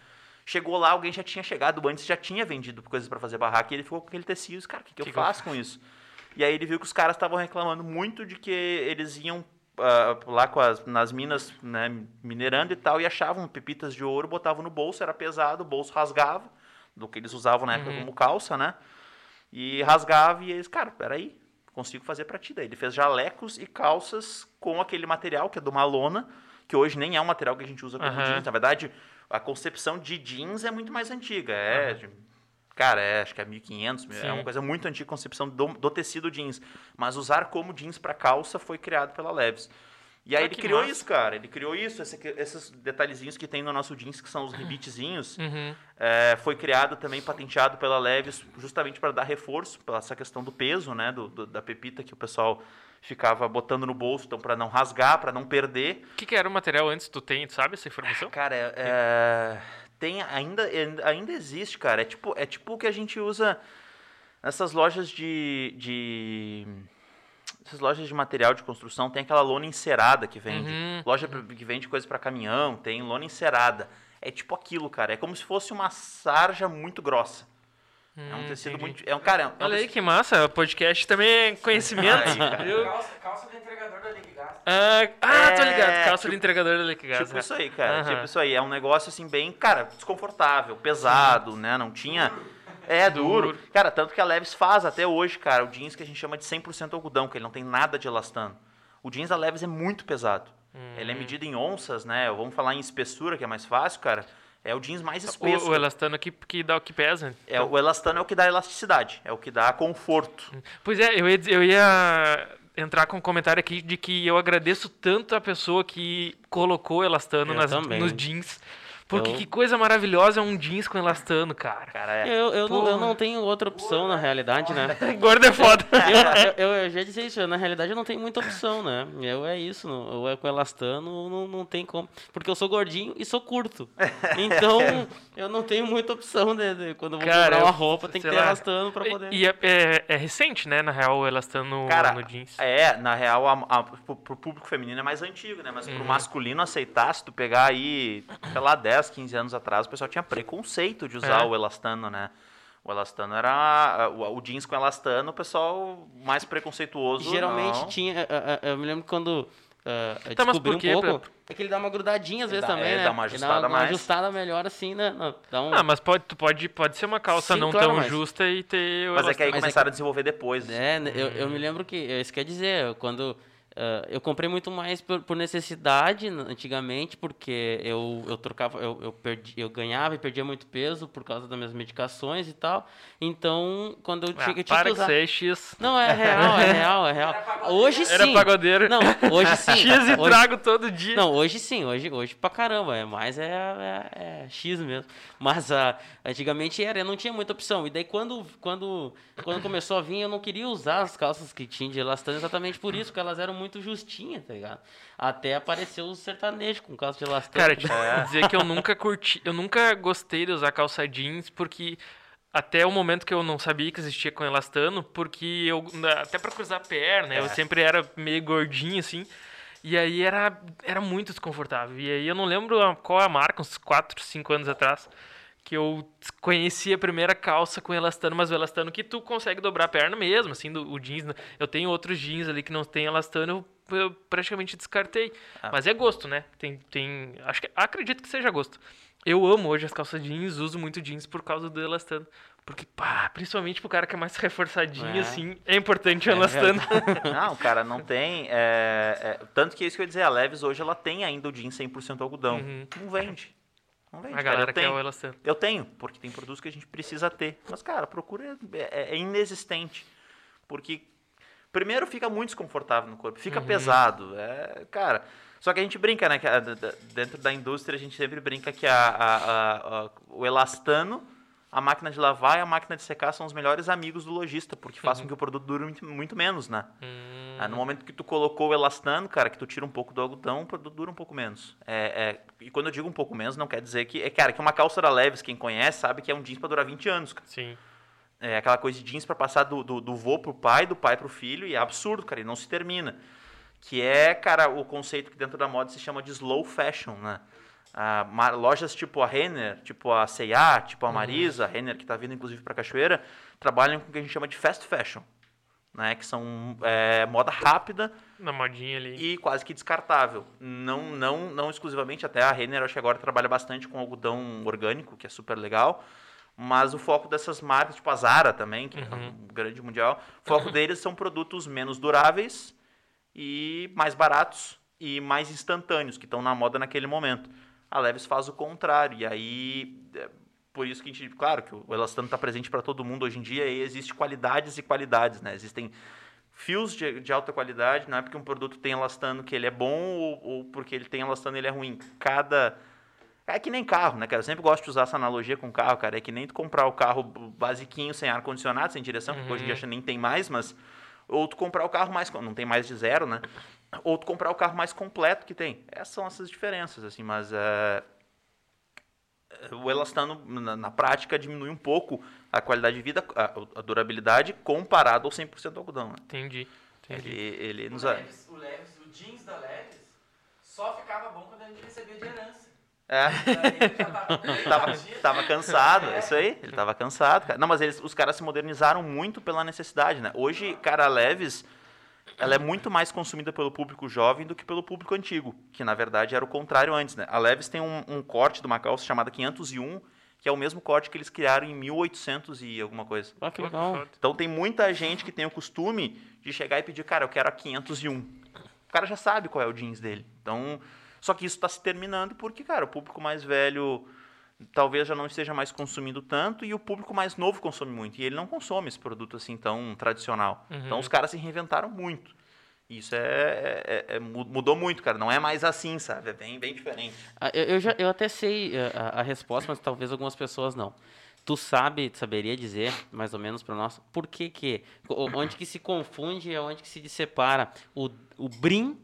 Chegou lá, alguém já tinha chegado antes, já tinha vendido coisas para fazer barraca, e ele ficou com aquele tecido. Cara, o que, que, Que eu que faço com isso? E aí ele viu que os caras estavam reclamando muito de que eles iam ah, lá com as, nas minas, né, minerando e tal, e achavam pepitas de ouro, botavam no bolso, era pesado, o bolso rasgava, do que eles usavam na época Uhum. como calça, né? E rasgava e eles, cara, peraí, consigo fazer pra ti. Daí ele fez jalecos e calças com aquele material que é de uma lona, que hoje nem é um material que a gente usa como Aham. jeans. Na verdade, a concepção de jeans é muito mais antiga. É, de- cara, é, acho que é 1500, é Sim. uma coisa muito antiga a concepção do, do tecido jeans. Mas usar como jeans para calça foi criado pela Levis. E aí Ah, ele criou massa. isso, cara. Ele criou isso, esse- esses detalhezinhos que tem no nosso jeans, que são os rebitezinhos. Uhum. É, foi criado também, patenteado pela Levis, justamente para dar reforço para essa questão do peso, né, do, do- da pepita que o pessoal ficava botando no bolso, então para não rasgar, para não perder. O que, que era o material antes? Tu tem, sabe essa informação? Cara, é, é, tem ainda ainda existe, cara. É tipo é tipo o que a gente usa nessas lojas de, de essas lojas de material de construção tem aquela lona encerada que vende. Uhum. Loja que vende coisa para caminhão, tem lona encerada. É tipo aquilo, cara. É como se fosse uma sarja muito grossa. é um Hum, tecido entendi. muito. É um cara. É um Olha aí que massa, o podcast também é conhecimento. Aí, cara. Calça, calça do entregador da Liquigás. Ah, ah, tô É, ligado. Calça tipo- do entregador da Liquigás. Tipo isso aí, cara. Tipo isso aí. É um negócio assim bem, cara, desconfortável, pesado, né? Não tinha. É duro. Duro. Cara, tanto que a Leves faz até hoje, cara, o jeans que a gente chama de 100% algodão, que ele não tem nada de elastano. O jeans da Leves é muito pesado. Ele é Hum. medido em onças, né? Vamos falar em espessura, que é mais fácil, cara. É o jeans mais espesso. O, o elastano que, que dá o que pesa. É, o elastano é o que dá elasticidade, é o que dá conforto. Pois é, eu ia, eu ia entrar com um comentário aqui de que eu agradeço tanto a pessoa que colocou elastano nas, nos jeans. Porque Eu- que coisa maravilhosa é um jeans com elastano, cara. Cara, é. Eu, eu, não, eu não tenho outra opção, na realidade, né? (laughs) Gordo é foda. (laughs) eu, eu, eu já disse isso, na realidade eu não tenho muita opção, né? Eu é isso, ou é com elastano, não, não tem como. Porque eu sou gordinho e sou curto. Então, (laughs) eu não tenho muita opção de, de- quando eu vou Cara, comprar uma roupa, tem que ter lá. elastano pra poder. E é, é- é recente, né, na real, o elastano Cara, no jeans. é, na real, a, a, pro, pro público feminino é mais antigo, né? Mas pro Uhum. masculino aceitar, se tu pegar aí, sei lá, 10, 15 anos atrás, o pessoal tinha preconceito de usar É. o elastano, né? O elastano era. O, o jeans com elastano, o pessoal mais preconceituoso. Geralmente não. tinha. eh, eh, Eu me lembro quando. eh, eu Tá, mas descobri por um pouco. Pra- É que ele dá uma grudadinha às Ele vezes dá- também, é, né? dá uma ajustada uma mais. ajustada melhor assim, né? Não, Dá um... Ah, mas pode, pode, pode ser uma calça Sim, não claro, tão mas- justa e ter o Mas é que aí elastano. Mas é começaram que- a desenvolver depois. É, eu, eu me lembro que, isso quer dizer, quando ah, eu comprei muito mais por, por necessidade antigamente, porque eu, eu trocava, eu, eu, perdi, eu ganhava e perdia muito peso por causa das minhas medicações e tal. Então, quando eu tinha, Ah, eu tinha para que que usar. é X. Não, é real, é real, é real. Hoje sim. Era pagodeiro. Não, hoje (laughs) sim. X e hoje, trago todo dia. não, hoje sim, hoje, hoje pra caramba, é mais é, é, é X mesmo. Mas ah, antigamente era, eu não tinha muita opção. E daí quando, quando, quando começou a vir, eu não queria usar as calças que tinha de elastano exatamente por isso, porque elas eram muito justinhas, tá ligado? Até apareceu os sertanejos com calça de elastano. Cara, tipo, dizer que eu nunca curti, eu nunca gostei de usar calça jeans porque até o momento que eu não sabia que existia com elastano, porque eu até pra cruzar a perna, eu É. sempre era meio gordinho assim. E aí era, era muito desconfortável. E aí eu não lembro qual a marca, uns 4, 5 anos atrás, que eu conheci a primeira calça com elastano, mas o elastano que tu consegue dobrar a perna mesmo, assim, do, o jeans. né? Eu tenho outros jeans ali que não tem elastano, eu, eu praticamente descartei. Ah. Mas é gosto, né? Tem, tem, acho que, acredito que seja gosto. Eu amo hoje as calças jeans, uso muito jeans por causa do elastano. Porque, pá, principalmente pro cara que é mais reforçadinho, É. assim, é importante o É elastano. (laughs) Não, cara, não tem. é, é, tanto que é isso que eu ia dizer, a Leves hoje ela tem ainda o jeans 100% algodão. Uhum. Não vende. Não vende. A cara, galera eu quer tenho. o elastano. Eu tenho, porque tem produtos que a gente precisa ter. Mas, cara, a procura é, é- é inexistente. Porque, primeiro, fica muito desconfortável no corpo, fica pesado. É, cara. Só que a gente brinca, né? Que a- da- dentro da indústria, a gente sempre brinca que a, a- a- a- o elastano, a máquina de lavar e a máquina de secar são os melhores amigos do lojista, porque fazem com que o produto dure muito, muito menos, né? Hum, Ah, no momento que tu colocou o elastano, cara, que tu tira um pouco do algodão, o produto dura um pouco menos. É, é- e quando eu digo um pouco menos, não quer dizer que... É, cara, que uma calça da Leves, quem conhece, sabe que é um jeans pra durar 20 anos, cara. sim. É aquela coisa de jeans pra passar do, do, do vô pro pai, do pai pro filho, e é absurdo, cara, e não se termina. Que é, cara, o conceito que dentro da moda se chama de slow fashion, né? Ah, lojas tipo a Renner, tipo a C&A, tipo a Marisa, a Renner que tá vindo inclusive pra Cachoeira, trabalham com o que a gente chama de fast fashion, né? Que são é, moda rápida Na modinha ali. e quase que descartável. Não, não, não exclusivamente, até a Renner acho que agora trabalha bastante com algodão orgânico, que é super legal. Mas o foco dessas marcas, tipo a Zara também, que é Uhum. um grande mundial, o foco deles são produtos menos duráveis e mais baratos e mais instantâneos, que estão na moda naquele momento. A Levis faz o contrário, e aí é, por isso que a gente, claro que o elastano está presente para todo mundo hoje em dia e existe qualidades e qualidades, né? Existem fios de, de alta qualidade, não é porque um produto tem elastano que ele é bom ou, ou porque ele tem elastano ele é ruim. Cada é que nem carro, né, cara? Eu sempre gosto de usar essa analogia com carro, cara. É que nem tu comprar o carro basiquinho, sem ar-condicionado, sem direção, porque hoje em dia que nem tem mais, mas. Ou tu comprar o carro mais. Não tem mais de zero, né? Ou tu comprar o carro mais completo que tem. Essas são essas diferenças, assim, mas. é, O elastano, na, na prática, diminui um pouco a qualidade de vida, a, a durabilidade, comparado ao 100% algodão. Né? Entendi. Entendi. Ele, ele O nos. Leves, o Leves, o jeans da Leves, só ficava bom quando a gente recebia de herança. É. (laughs) tava, tava cansado, é isso aí. Ele tava cansado, cara. Não, mas eles, os caras se modernizaram muito pela necessidade, né? Hoje, cara, a Leves, ela é muito mais consumida pelo público jovem do que pelo público antigo, que na verdade era o contrário antes, né? A Leves tem um, um corte de uma calça chamada 501, que é o mesmo corte que eles criaram em 1800 e alguma coisa. Ah, que legal. Então tem muita gente que tem o costume de chegar e pedir, cara, eu quero a 501. O cara já sabe qual é o jeans dele. Então, só que isso está se terminando porque, cara, o público mais velho talvez já não esteja mais consumindo tanto e o público mais novo consome muito. E ele não consome esse produto assim tão tradicional. Uhum. Então os caras se reinventaram muito. Isso é, é- é- mudou muito, cara. Não é mais assim, sabe? É bem, bem diferente. Ah, Eu, eu já, eu até sei eh, a, a resposta, mas talvez algumas pessoas não. Tu sabe, tu saberia dizer, mais ou menos para nós, por que que, onde que se confunde e onde que se separa o, o brim,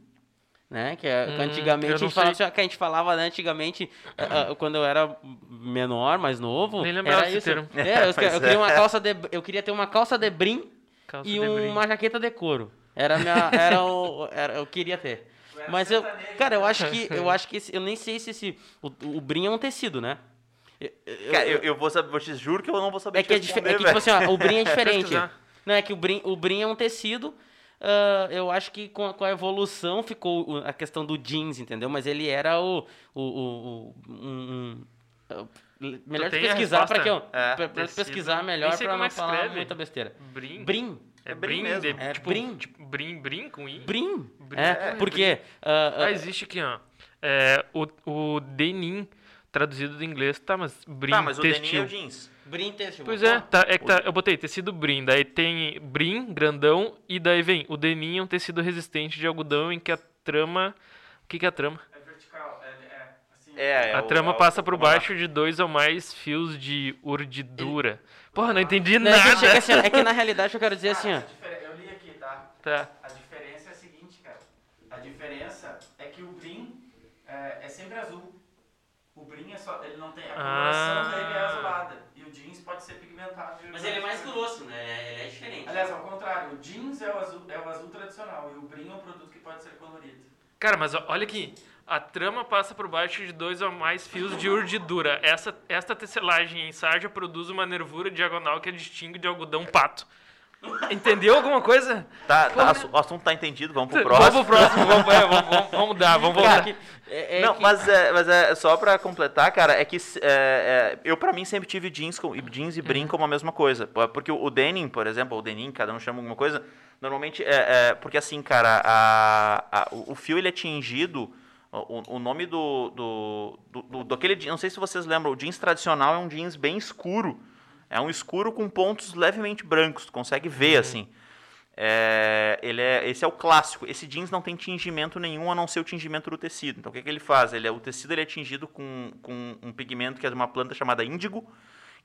né, que, é, que Hum, antigamente eu a gente falava, que a gente falava, né, antigamente, ah, quando eu era menor, mais novo, Nem lembrava era isso. termo. É, eu, (laughs) eu queria é. uma calça de, eu queria ter uma calça de brim Calça e de brim. uma jaqueta de couro. Era minha, era o, era, eu queria ter. Mas eu, cara, eu né? acho que, (laughs) eu acho que, esse- eu nem sei se esse, o, o brim é um tecido, né? Eu- eu- Cara, eu, eu vou saber, eu te juro que eu não vou saber é que, é, é que tipo assim, ó, o brim é (laughs) diferente. Pesquisar. Não, é que o brim, o brim é um tecido. Ah, eu acho que com a, com a evolução ficou a questão do jeans, entendeu? Mas ele era o. o, o, o- um- um- melhor tem tu a pesquisar para que eu. É. pra- pra pesquisar melhor não é que falar escreve. muita besteira. Brim. Brim. É É brim brim, mesmo. de- É tipo, brim. tipo, brim, brim com i. Brim. Brim. É, É, porque. ah, ah, Ah, existe aqui, ó. É, o, o denim, traduzido do inglês, tá, mas brim, Tá, mas o denim é textil. o jeans. Brim tecido. Pois é, tá, é que tá, eu botei tecido brim, daí tem brim, grandão, e daí vem, o denim é um tecido resistente de algodão em que a trama... O que que é a trama? É vertical, é, é assim. É, é a o- trama é o- passa por baixo de dois ou mais fios de urdidura. Porra, não entendi Não, é, que nada. chega assim, ó, é que na realidade eu quero dizer assim, ó. Ah, a difere- Eu li aqui, tá? Tá. A diferença é a seguinte, cara. A diferença é que o brim é, é sempre azul. O brim é só. Ele não tem. A coloração Ah. dele é azulada. E o jeans pode ser pigmentado. Mas ele é mais grosso, né? Ele é diferente. Aliás, ao contrário, o jeans é o azul, é o azul tradicional e o brim é um produto que pode ser colorido. Cara, mas olha aqui. A trama passa por baixo de dois ou mais fios de urdidura. Essa, esta tecelagem em sarja produz uma nervura diagonal que a distingue de algodão pato. Entendeu alguma coisa? Tá, tá, o assunto tá entendido, vamos pro próximo. Vamos pro próximo, vamos, é, vamos, vamos, vamos mudar, vamos voltar. Cara, é, é não, que- mas, é, mas é só pra completar, cara, é que é, é, eu pra mim sempre tive jeans, com, jeans e Uhum. brim como a mesma coisa. Porque o, o denim, por exemplo, ou denim, cada um chama alguma coisa, normalmente é, porque assim, cara, a, a- o, o fio ele é tingido, o, o nome do, do, do, do, daquele, jeans- não sei se vocês lembram, o jeans tradicional é um jeans bem escuro, é um escuro com pontos levemente brancos, tu consegue ver assim. É, ele é, esse é o clássico. Esse jeans não tem tingimento nenhum a não ser o tingimento do tecido. Então o que, que ele faz? Ele é, o tecido ele é tingido com, com um pigmento que é de uma planta chamada índigo.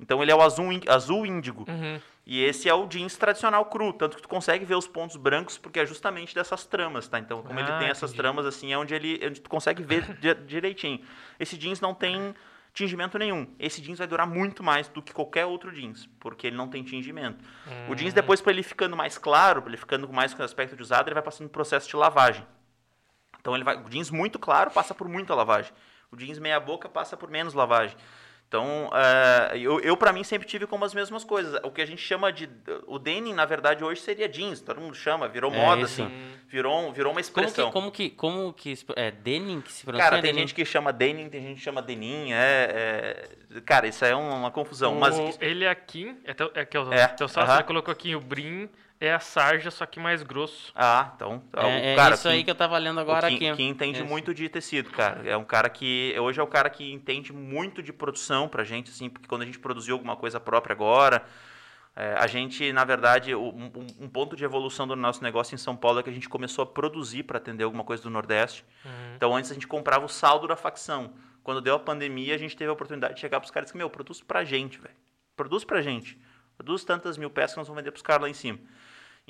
Então ele é o azul, azul índigo. Uhum. E esse é o jeans tradicional cru, tanto que tu consegue ver os pontos brancos porque é justamente dessas tramas, tá? Então, como ele Ah, tem essas entendi. tramas assim, é onde ele onde tu consegue ver (laughs) di- direitinho. Esse jeans não tem tingimento nenhum. Esse jeans vai durar muito mais do que qualquer outro jeans, porque ele não tem tingimento. O jeans depois para ele ficando mais claro, para ele ficando com mais com aspecto de usado, ele vai passando por processo de lavagem. Então ele vai, o jeans muito claro passa por muita lavagem. O jeans meia boca passa por menos lavagem. Então, eh, eu, eu para mim sempre tive como as mesmas coisas. O que a gente chama de o denim, na verdade, hoje seria jeans. Todo mundo chama, virou É moda isso. assim. Virou, virou uma Como que, expressão. como que, como que, é denim que se pronuncia? Cara, tem denim? gente que chama denim, tem gente que chama denim, é, é- cara, isso aí é uma, uma confusão, mas O Eliakim, é, teu, é que é o É, teu sócio, aham. ele colocou aqui o brim é a sarja, só que mais grosso. ah, então, É, é o cara isso aí que eu tava lendo agora Kim, aqui. Kim entende Isso. muito de tecido, cara. É um cara que. Hoje é o cara que entende muito de produção pra gente, assim, porque quando a gente produziu alguma coisa própria agora. é, a gente, na verdade, um, um- ponto de evolução do nosso negócio em São Paulo é que a gente começou a produzir para atender alguma coisa do Nordeste. Então, antes a gente comprava o saldo da facção. Quando deu a pandemia, a gente teve a oportunidade de chegar pros caras e dizer, meu, produz pra gente, velho. Produz pra gente. Produz tantas mil peças que nós vamos vender pros caras lá em cima.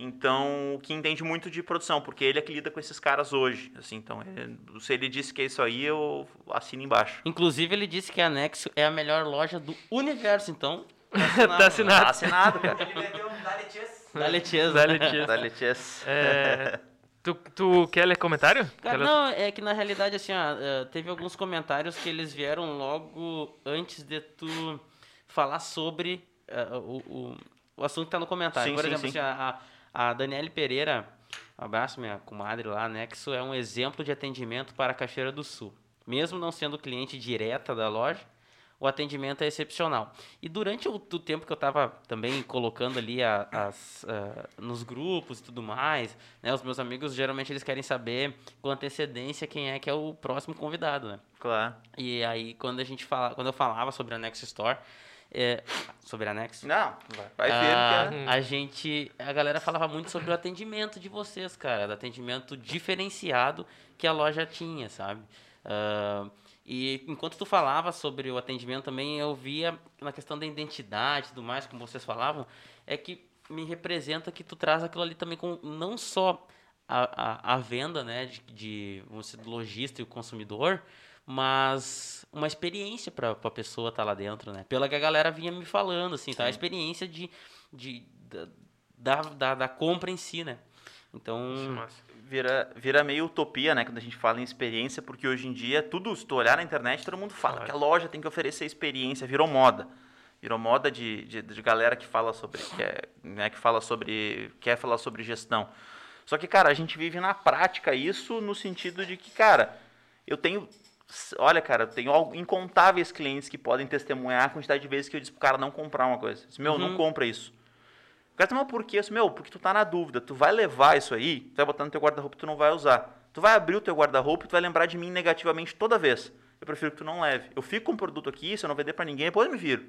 Então, o que entende muito de produção, porque ele é que lida com esses caras hoje. Assim, então, ele- se ele disse que é isso aí, eu assino embaixo. Inclusive, ele disse que a Nexo é a melhor loja do universo, então. (laughs) tá assinado. Tá assinado, cara. Ele meteu um Dali Chess. (laughs) Da Letiesa. Dá-lhe tia. Da Letias. (laughs) É, Tu, tu quer ler comentário? Cara, Quer ler- não, é que na realidade, assim, ó, eh, teve alguns comentários que eles vieram logo antes de tu falar sobre eh, o, o, o assunto que tá no comentário. Sim, Por sim, exemplo, sim. assim, a, a a Daniele Pereira, um abraço, minha comadre lá, Nexo, é um exemplo de atendimento para a Cachoeira do Sul. Mesmo não sendo cliente direta da loja, o atendimento é excepcional. E durante o, o tempo que eu estava também colocando ali a- as, ah, nos grupos e tudo mais, né, os meus amigos geralmente eles querem saber com antecedência quem é que é o próximo convidado, né? Claro. E aí quando a gente fala, quando eu falava sobre a Next Store, é, sobre a Next, Não, vai, vai ver. ah, que é- a gente, a galera falava muito sobre o atendimento de vocês, cara, do atendimento diferenciado que a loja tinha, sabe? Ah, e enquanto tu falava sobre o atendimento também, eu via na questão da identidade e tudo mais, como vocês falavam, é que me representa que tu traz aquilo ali também com não só a, a, a venda, né, de, de dizer, do lojista e o consumidor, mas uma experiência para a pessoa estar lá dentro, né? Pela que a galera vinha me falando, assim, tá? A experiência de, de, da, da, da, compra em si, né? Então, vira, vira meio utopia, né? Quando a gente fala em experiência, porque hoje em dia, tudo, se tu olhar na internet, todo mundo fala Claro. que a loja tem que oferecer experiência, virou moda. Virou moda de, de, de galera que fala sobre, que, é, né, que fala sobre, quer falar sobre gestão. Só que, cara, a gente vive na prática isso no sentido de que, cara, eu tenho, olha, cara, eu tenho al- incontáveis clientes que podem testemunhar a quantidade de vezes que eu disse pro cara não comprar uma coisa. Disse, meu, não Uhum. compra isso. O cara disse, mas por quê? Eu disse, meu, porque tu tá na dúvida. Tu vai levar isso aí, tu vai botar no teu guarda-roupa e tu não vai usar. Tu vai abrir o teu guarda-roupa e tu vai lembrar de mim negativamente toda vez. Eu prefiro que tu não leve. Eu fico com um produto aqui, se eu não vender pra ninguém, depois eu me viro.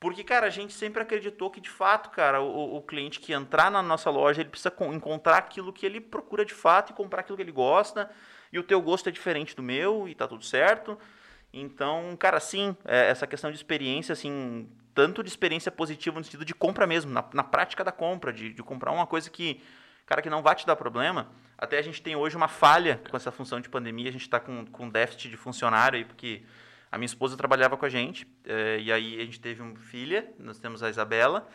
Porque, cara, a gente sempre acreditou que, de fato, cara, o, o cliente que entrar na nossa loja, ele precisa con- encontrar aquilo que ele procura de fato e comprar aquilo que ele gosta. E o teu gosto é diferente do meu e tá tudo certo. Então, cara, sim, é, essa questão de experiência, assim, tanto de experiência positiva no sentido de compra mesmo, na, na prática da compra, de, de comprar uma coisa que, cara, que não vai te dar problema. Até a gente tem hoje uma falha com essa função de pandemia, a gente está com, com déficit de funcionário aí, porque a minha esposa trabalhava com a gente, eh, e aí a gente teve uma filha, nós temos a Isabela,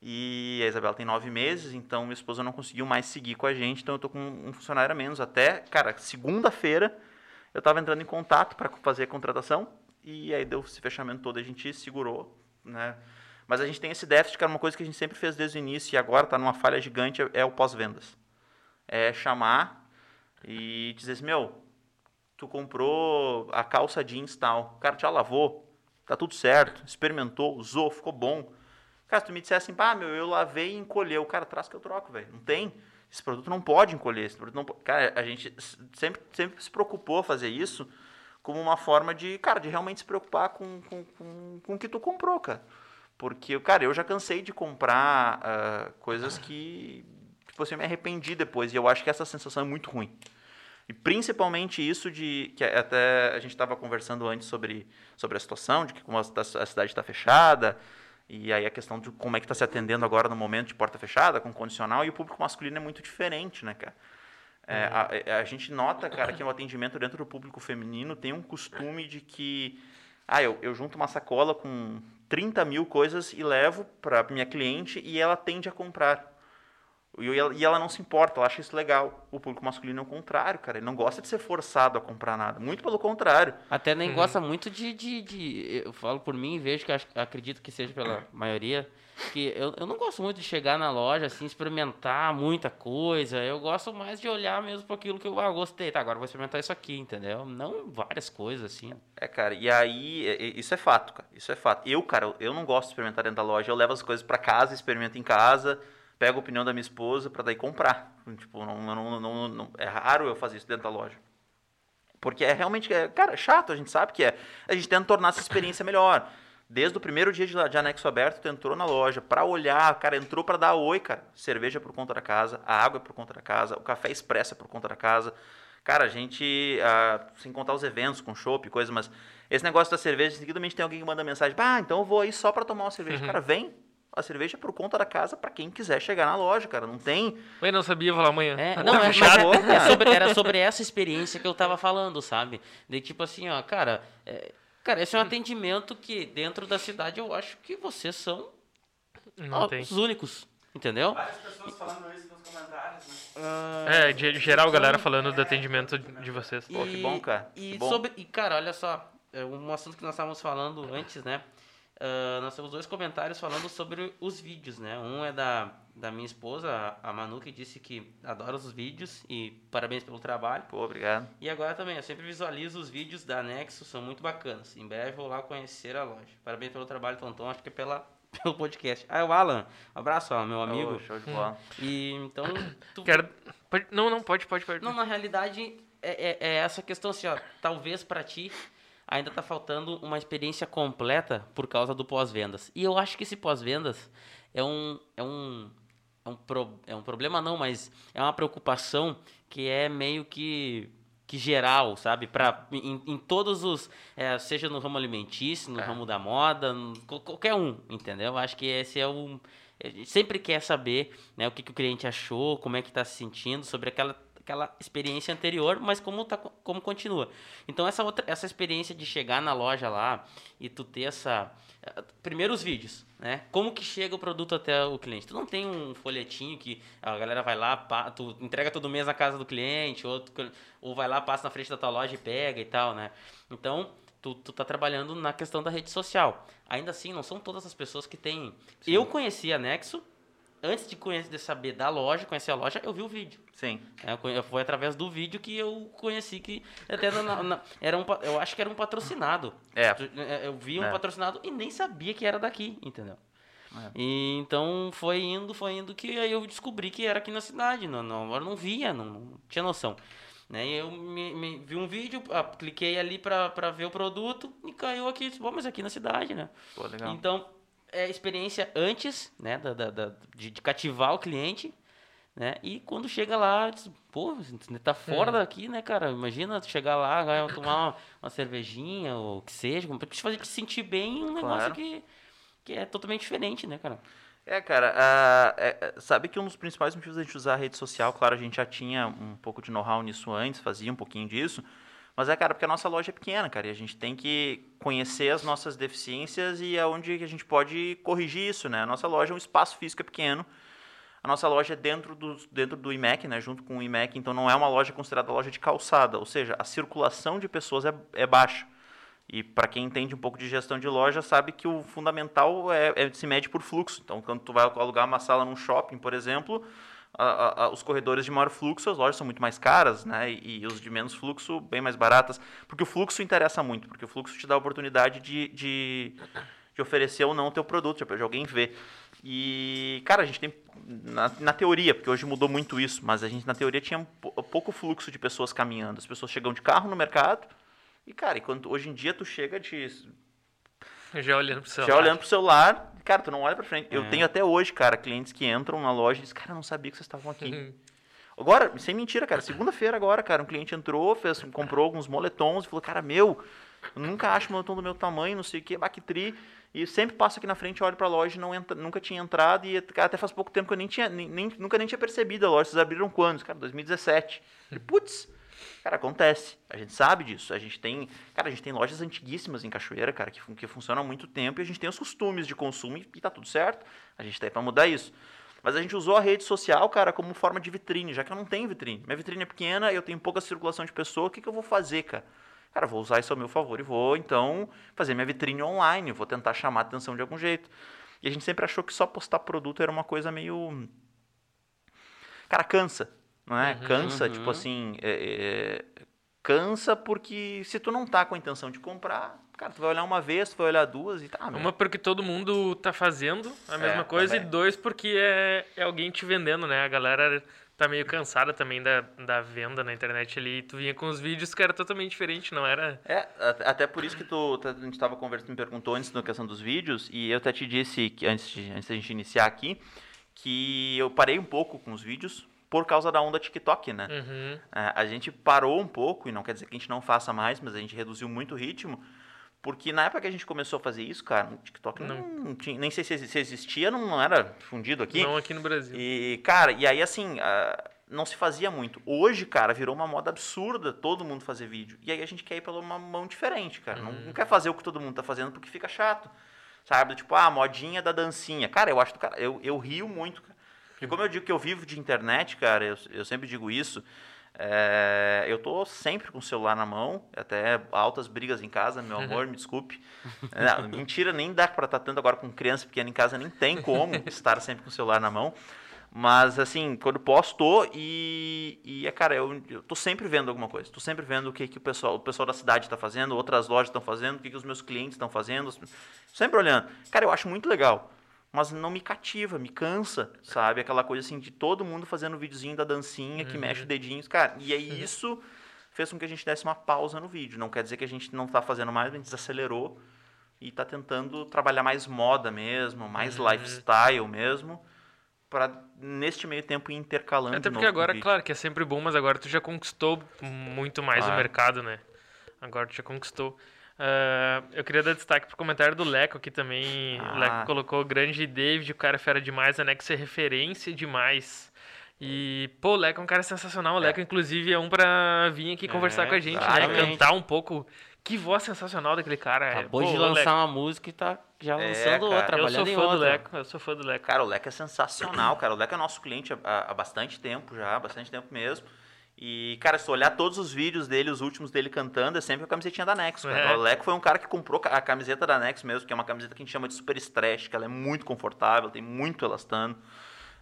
e a Isabela tem nove meses, então minha esposa não conseguiu mais seguir com a gente, então eu tô com um funcionário a menos. Até, cara, segunda-feira eu estava entrando em contato para fazer a contratação, e aí deu esse fechamento todo, a gente segurou, né? Mas a gente tem esse déficit, que era uma coisa que a gente sempre fez desde o início, e agora está numa falha gigante, é o pós-vendas. É chamar e dizer assim, meu, tu comprou a calça jeans tal, o cara já lavou, tá tudo certo, experimentou, usou, ficou bom. Cara, se tu me dissesse assim, pá, meu, eu lavei e encolheu, cara traz que eu troco, velho. Não tem. Esse produto não pode encolher, esse produto não pode. Cara, a gente sempre, sempre se preocupou a fazer isso como uma forma de, cara, de realmente se preocupar com, com, com, com o que tu comprou, cara. Porque, cara, eu já cansei de comprar ah, coisas que, tipo assim, eu me arrependi depois. E eu acho que essa sensação é muito ruim. E principalmente isso de que até a gente estava conversando antes sobre, sobre a situação, de que como a, a cidade está fechada, e aí a questão de como é que está se atendendo agora no momento de porta fechada, com condicional, e o público masculino é muito diferente, né, cara? É, a, é, a gente nota, cara, que o atendimento dentro do público feminino tem um costume de que, ah, eu, eu junto uma sacola com 30 mil coisas e levo para minha cliente e ela tende a comprar. E ela, e ela não se importa, ela acha isso legal. O público masculino é o contrário, cara. Ele não gosta de ser forçado a comprar nada. Muito pelo contrário. Até nem Uhum. gosta muito de, de, de- Eu falo por mim e vejo que acho- acredito que seja pela (clears throat) maioria. Que eu, eu não gosto muito de chegar na loja, assim, experimentar muita coisa. Eu gosto mais de olhar mesmo para aquilo que eu ah, gostei. Tá, agora eu vou experimentar isso aqui, entendeu? Não várias coisas, assim. É, cara, e aí, isso é fato, cara. Isso é fato. Eu, cara, eu não gosto de experimentar dentro da loja. Eu levo as coisas para casa, experimento em casa, pego a opinião da minha esposa para daí comprar. Tipo, não, não, não, não- é raro eu fazer isso dentro da loja. Porque é realmente, é, cara, é chato, a gente sabe que é. A gente tenta tornar essa experiência melhor. Desde o primeiro dia de, de anexo aberto, tu entrou na loja para olhar, cara, entrou para dar oi, cara. Cerveja por conta da casa, a água é por conta da casa, o café expresso é por conta da casa. Cara, a gente, ah, sem contar os eventos com chopp e coisa, mas esse negócio da cerveja, seguidamente tem alguém que manda mensagem, ah, então eu vou aí só para tomar uma cerveja. Cara, vem, a cerveja é por conta da casa para quem quiser chegar na loja, cara. Não tem. Eu não sabia falar amanhã. É, (laughs) Tá não, é, mas fechado. é- é sobre- era sobre (laughs) essa experiência que eu tava falando, sabe? De tipo assim, ó, cara, é, cara, esse é um atendimento que dentro da cidade eu acho que vocês são Não ó, tem. os únicos. Entendeu? Várias pessoas falando isso nos comentários, né? Ah, É, de geral, galera falando do atendimento de vocês. Pô, que bom, cara. E, Que bom. sobre, e cara, olha só, é um assunto que nós estávamos falando antes, né? Ah, nós temos dois comentários falando sobre os vídeos, né? Um é da, da minha esposa, a Manu, que disse que adora os vídeos e parabéns pelo trabalho. Pô, obrigado. E agora também, eu sempre visualizo os vídeos da Nexo, são muito bacanas. Em breve vou lá conhecer a loja. Parabéns pelo trabalho, Tonton, acho que é pela, (laughs) pelo podcast. Ah, o Alan, um abraço, Alan, meu amigo. Ô, show de bola. E então, tu, Quero... pode- Não, não, pode, pode, pode. não, na realidade, é, é- é essa questão assim, ó. Talvez pra ti ainda tá faltando uma experiência completa por causa do pós-vendas. E eu acho que esse pós-vendas é um. É um é um, pro, é um problema não, mas é uma preocupação que é meio que, que geral, sabe? Pra, em, em todos os. é, seja no ramo alimentício, no É. ramo da moda, no- qual- qualquer um, entendeu? Eu Acho que esse é o. A gente sempre quer saber né, o que, que o cliente achou, como é que está se sentindo sobre aquela, aquela experiência anterior, mas como, tá, como continua. Então, essa, outra, essa experiência de chegar na loja lá e tu ter essa... eh, Primeiro os vídeos, né? Como que chega o produto até o cliente? Tu não tem um folhetinho que a galera vai lá, pa- tu entrega todo mês na casa do cliente, ou, tu- ou vai lá, passa na frente da tua loja e pega e tal, né? Então, tu, tu tá trabalhando na questão da rede social. Ainda assim, não são todas as pessoas que têm. Eu conheci a Nexo, antes de, conhecer, de saber da loja, conhecer a loja, eu vi o vídeo. Sim. É, foi através do vídeo que eu conheci que até na- na- era um, eu acho que era um patrocinado. É. Tu- é, Eu vi um É. patrocinado e nem sabia que era daqui, entendeu? É. E então foi indo, foi indo que aí eu descobri que era aqui na cidade. Não, não, eu não via, não, não tinha noção. Né? E eu me, me- vi um vídeo, ah, cliquei ali pra, pra ver o produto e caiu aqui. Bom, mas aqui na cidade, né? Pô, legal. Então, é experiência antes, né, da, da- da- de, de cativar o cliente, né, e quando chega lá, diz, pô, você tá fora daqui, né, cara, imagina chegar lá, vai (coughs) tomar uma, uma cervejinha, ou o que seja, pra te fazer te sentir bem, um negócio Claro. que, que é totalmente diferente, né, cara. É, cara, é, é, sabe que um dos principais motivos da gente usar a rede social, claro, a gente já tinha um pouco de know-how nisso antes, fazia um pouquinho disso, mas é, cara, porque a nossa loja é pequena, cara, e a gente tem que conhecer as nossas deficiências e aonde que a gente pode corrigir isso, né? A nossa loja, um espaço físico é pequeno, a nossa loja é dentro do, dentro do IMEC, né, junto com o IMEC, então não é uma loja considerada loja de calçada, ou seja, a circulação de pessoas é, é baixa. E para quem entende um pouco de gestão de loja, sabe que o fundamental é, é se mede por fluxo. Então, quando tu vai alugar uma sala num shopping, por exemplo, a- a- os corredores de maior fluxo, as lojas são muito mais caras, né? E, e os de menos fluxo, bem mais baratas. Porque o fluxo interessa muito, porque o fluxo te dá a oportunidade de, de, de oferecer ou não o teu produto, de alguém ver. E, cara, a gente tem, na, na teoria, porque hoje mudou muito isso, mas a gente, na teoria, tinha pou- pouco fluxo de pessoas caminhando. As pessoas chegam de carro no mercado, e, cara, e quando, hoje em dia tu chega de. (laughs) Já olhando pro celular. Já olhando pro celular, cara, tu não olha pra frente. Eu É. tenho até hoje, cara, clientes que entram na loja e dizem, cara, eu não sabia que vocês estavam aqui. Uhum. Agora, sem mentira, cara, segunda-feira agora, cara, um cliente entrou, fez, comprou alguns moletons e falou, cara, meu, eu nunca acho moletom do meu tamanho, não sei o que, Bactri. E sempre passo aqui na frente, olho pra loja não entra, nunca tinha entrado. E cara, até faz pouco tempo que eu nem tinha, nem, nunca nem tinha percebido a loja. Vocês abriram quando? Cara, 2017. E, putz, cara, acontece. A gente sabe disso. A gente tem, cara, a gente tem lojas antiguíssimas em Cachoeira, cara, que, que funcionam há muito tempo. E a gente tem os costumes de consumo e, e tá tudo certo. A gente tá aí pra mudar isso. Mas a gente usou a rede social, cara, como forma de vitrine, já que eu não tenho vitrine. Minha vitrine é pequena, eu tenho pouca circulação de pessoa, o que, que eu vou fazer, cara? Cara, vou usar isso ao meu favor e vou, então, fazer minha vitrine online, vou tentar chamar a atenção de algum jeito. E a gente sempre achou que só postar produto era uma coisa meio. Cara, cansa, não é? cansa, uhum. tipo assim. é- é- Cansa porque se tu não tá com a intenção de comprar, cara, tu vai olhar uma vez, tu vai olhar duas e tá. Uma porque todo mundo tá fazendo a mesma É, coisa, também. e dois porque é, é alguém te vendendo, né? A galera tá meio cansada também da, da venda na internet ali. Tu vinha com os vídeos que era totalmente diferente, não era. É, até por isso que tu, tá- a gente estava conversando, me perguntou antes na questão dos vídeos, e eu até te disse, que antes, de, antes da gente iniciar aqui, que eu parei um pouco com os vídeos por causa da onda TikTok, né? Uhum. É, a gente parou um pouco, e não quer dizer que a gente não faça mais, mas a gente reduziu muito o ritmo, porque na época que a gente começou a fazer isso, cara, o TikTok não, tinha, nem sei se, existia, não, não era fundido aqui. Não aqui no Brasil. E, cara, e aí assim, ah, não se fazia muito. Hoje, cara, virou uma moda absurda todo mundo fazer vídeo. E aí a gente quer ir pela uma mão diferente, cara. Não, não quer fazer o que todo mundo tá fazendo porque fica chato. Sabe? Tipo, ah, modinha da dancinha. Cara, eu acho do cara, eu, eu rio muito, cara. E como eu digo que eu vivo de internet, cara, eu, eu sempre digo isso. É, eu tô sempre com o celular na mão, até altas brigas em casa, meu amor, (laughs) me desculpe. Não, mentira, nem dá para estar tanto agora com criança pequena em casa, nem tem como (laughs) estar sempre com o celular na mão. Mas, assim, quando posso, tô e, e é, cara, eu, eu tô sempre vendo alguma coisa. Tô sempre vendo o que, que o, pessoal, o pessoal da cidade está fazendo, outras lojas estão fazendo, o que, que os meus clientes estão fazendo. Sempre olhando. Cara, eu acho muito legal mas não me cativa, me cansa, sabe? Aquela coisa assim de todo mundo fazendo o videozinho da dancinha que uhum. mexe o dedinho, cara. E aí isso fez com que a gente desse uma pausa no vídeo. Não quer dizer que a gente não está fazendo mais, a gente desacelerou e está tentando trabalhar mais moda mesmo, mais uhum. lifestyle mesmo, para neste meio tempo ir intercalando. Até porque agora, claro, que é sempre bom, mas agora tu já conquistou muito mais ah. o mercado, né? Agora tu já conquistou. Uh, eu queria dar destaque pro comentário do Leco aqui também. Ah. O Leco colocou grande David, o cara é fera demais, Anexo é referência demais. E, pô, o Leco é um cara sensacional. O Leco, é. inclusive, é um pra vir aqui conversar é, com a gente, né? exatamente. né? Cantar um pouco. Que voz sensacional daquele cara. Acabou pô, de lançar Leco. uma música e tá já é, lançando outra, trabalhando eu sou fã do Leco, eu sou fã do Leco. Cara, o Leco é sensacional, cara. O Leco é nosso cliente há, há bastante tempo já, há bastante tempo mesmo. E, cara, se olhar todos os vídeos dele, os últimos dele cantando, é sempre a camisetinha da Nexo. É. O Leco foi um cara que comprou a camiseta da Nexo mesmo, que é uma camiseta que a gente chama de super stretch, que ela é muito confortável, tem muito elastano.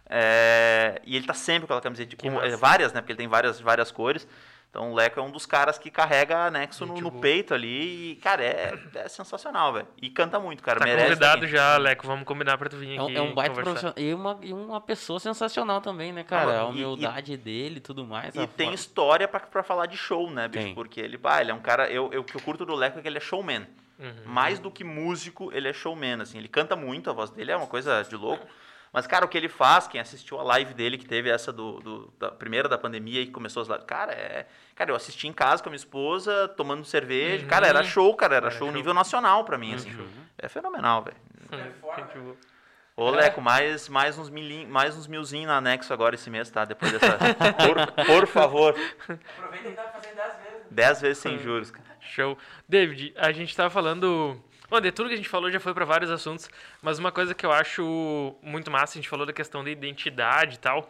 É, e ele tá sempre com aquela camiseta, com, é, várias, né? Porque ele tem várias, várias cores. Então o Leco é um dos caras que carrega Nexo no, no, peito ali e, cara, é, é sensacional, velho. E canta muito, cara. Tá merece convidado também. já, Leco. Vamos combinar pra tu vir aqui. É, um é baita profissional. E uma, e uma pessoa sensacional também, né, cara? Ah, a humildade e, dele e tudo mais. E tem história pra, pra falar de show, né, bicho? Tem. Porque ele, bah, ele é um cara. Eu, eu, o que eu curto do Leco é que ele é showman. Uhum. Mais do que músico, ele é showman, assim. Ele canta muito, a voz dele é uma coisa de louco. Mas, cara, o que ele faz, quem assistiu a live dele, que teve essa do, do da primeira da pandemia e começou as lives, cara, é. Cara, eu assisti em casa com a minha esposa, tomando cerveja. Uhum. Cara, era show, cara, era, era show, show nível nacional pra mim, assim. Uhum. É fenomenal, velho. Uhum. Ô, Leco, mais, mais, uns milim, mais uns milzinhos na anexo agora esse mês, tá? Depois dessa. (laughs) por, por favor. Aproveita e dá pra fazer 10 vezes. 10 vezes sem juros, cara. Show. David, a gente tava falando Bom, de tudo que a gente falou já foi para vários assuntos, mas uma coisa que eu acho muito massa, a gente falou da questão da identidade e tal,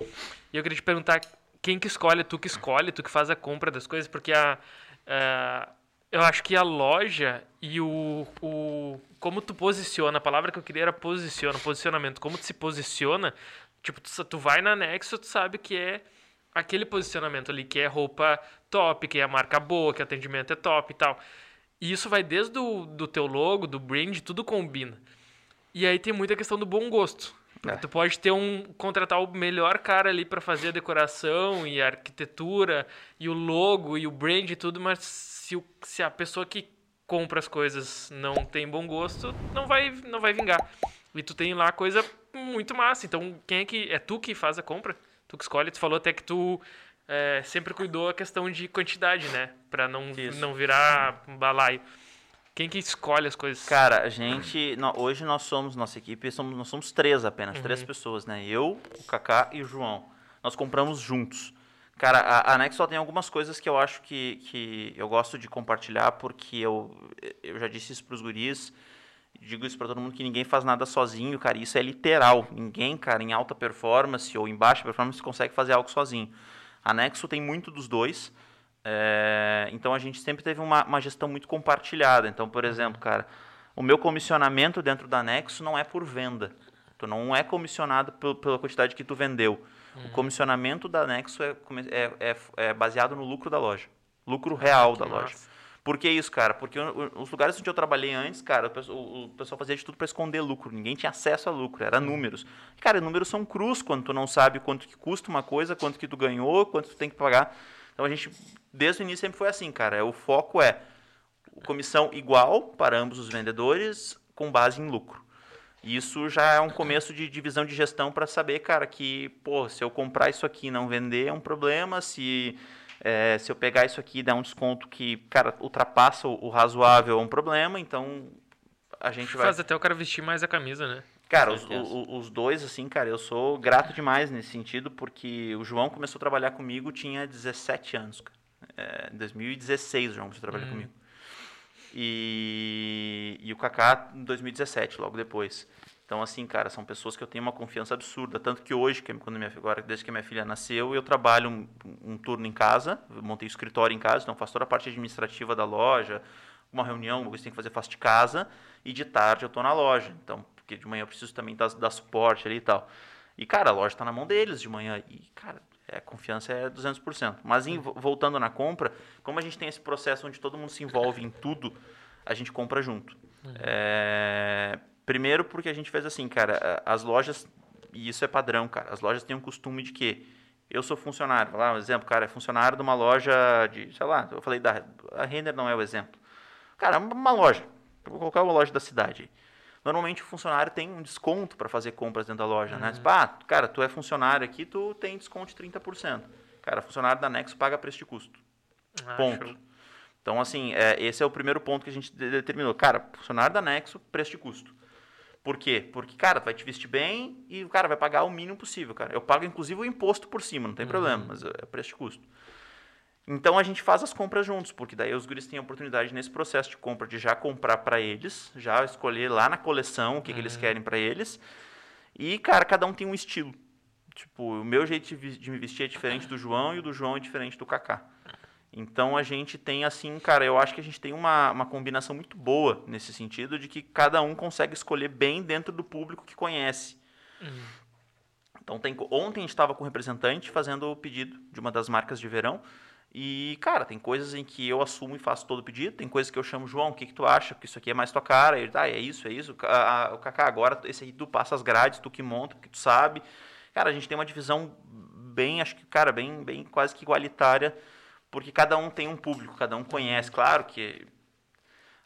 e eu queria te perguntar quem que escolhe, tu que escolhe, tu que faz a compra das coisas, porque a, a eu acho que a loja e o, o como tu posiciona, a palavra que eu queria era posiciona, posicionamento, como tu se posiciona, tipo, tu, tu vai na Nexo, tu sabe que é aquele posicionamento ali, que é roupa top, que é a marca boa, que o atendimento é top e tal. E isso vai desde o do teu logo, do brand, tudo combina. E aí tem muita questão do bom gosto. É. Tu pode ter um contratar o melhor cara ali para fazer a decoração e a arquitetura e o logo e o brand e tudo, mas se, o, se a pessoa que compra as coisas não tem bom gosto, não vai não vai vingar. E tu tem lá coisa muito massa. Então, quem é que é tu que faz a compra? Tu que escolhe, tu falou até que tu é, sempre cuidou a questão de quantidade, né? Pra não, não virar balaio. Quem que escolhe as coisas? Cara, a gente. hoje nós somos, nossa equipe, somos, nós somos três apenas, uhum. três pessoas, né? Eu, o Kaká e o João. Nós compramos juntos. Cara, a, a Nex só tem algumas coisas que eu acho que, que eu gosto de compartilhar, porque eu, eu já disse isso pros guris, digo isso para todo mundo, que ninguém faz nada sozinho, cara. Isso é literal. Ninguém, cara, em alta performance ou em baixa performance consegue fazer algo sozinho. A Nexo tem muito dos dois. É, então a gente sempre teve uma, uma, gestão muito compartilhada. Então, por exemplo, cara, o meu comissionamento dentro da Nexo não é por venda. Tu não é comissionado pela quantidade que tu vendeu. Uhum. O comissionamento da Nexo é, é, é, é, baseado no lucro da loja. Lucro real ah, da loja. Massa. Por que isso, cara? Porque os lugares onde eu trabalhei antes, cara, o pessoal fazia de tudo para esconder lucro. Ninguém tinha acesso a lucro, era números. Cara, números são crus quando tu não sabe quanto que custa uma coisa, quanto que tu ganhou, quanto tu tem que pagar. Então a gente, desde o início, sempre foi assim, cara. O foco é comissão igual para ambos os vendedores, com base em lucro. Isso já é um começo de divisão de gestão para saber, cara, que, pô, se eu comprar isso aqui e não vender é um problema, se é, se eu pegar isso aqui e dar um desconto que, cara, ultrapassa o, o razoável é um problema, então a gente vai... Faz até o cara vestir mais a camisa, né? Cara, os, os, dois, assim, cara, eu sou grato demais nesse sentido, porque o João começou a trabalhar comigo, tinha 17 anos, cara. É, em 2016 o João começou a trabalhar hum. comigo. E, e o Kaká em 2017, logo depois. Então, assim, cara, são pessoas que eu tenho uma confiança absurda. Tanto que hoje, que quando minha, agora, desde que minha filha nasceu, eu trabalho um, um turno em casa, montei o escritório em casa, então faço toda a parte administrativa da loja, uma reunião, que tem que fazer, faço de casa, e de tarde eu estou na loja. Então, porque de manhã eu preciso também dar, dar suporte ali e tal. E, cara, a loja está na mão deles de manhã. E, cara, é, a confiança é 200%. Mas, em, voltando na compra, como a gente tem esse processo onde todo mundo se envolve em tudo, a gente compra junto. Uhum. É Primeiro porque a gente fez assim, cara, as lojas, e isso é padrão, cara, as lojas têm um costume de que eu sou funcionário, vou lá um exemplo, cara, é funcionário de uma loja de, sei lá, eu falei da a Render não é o exemplo. Cara, uma loja, vou colocar uma loja da cidade. Normalmente o funcionário tem um desconto para fazer compras dentro da loja, né? uhum. né? Tipo, ah, cara, tu é funcionário aqui, tu tem desconto de 30%. Cara, funcionário da Nexo paga preço de custo. Ah, ponto. Show. Então, assim, é, esse é o primeiro ponto que a gente determinou. Cara, funcionário da Nexo, preço de custo. Por quê? Porque, cara, vai te vestir bem e o cara vai pagar o mínimo possível, cara. Eu pago, inclusive, o imposto por cima, não tem uhum. problema, mas é preço de custo. Então a gente faz as compras juntos, porque daí os guris têm a oportunidade nesse processo de compra de já comprar para eles, já escolher lá na coleção o que, uhum. que eles uhum. querem para eles. E, cara, cada um tem um estilo. Tipo, o meu jeito de me vestir é diferente do João e o do João é diferente do Kaká. Então a gente tem assim, cara, eu acho que a gente tem uma, uma combinação muito boa nesse sentido de que cada um consegue escolher bem dentro do público que conhece. Uhum. Então tem, ontem a gente estava com um representante fazendo o pedido de uma das marcas de verão. E, cara, tem coisas em que eu assumo e faço todo o pedido, tem coisas que eu chamo, João, o que, que tu acha? Que isso aqui é mais tua cara. Ele, ah, é isso, é isso. O Kaká, agora esse aí tu passa as grades, tu que monta, porque tu sabe. Cara, a gente tem uma divisão bem, acho que, cara, bem, bem quase que igualitária porque cada um tem um público, cada um conhece. Claro que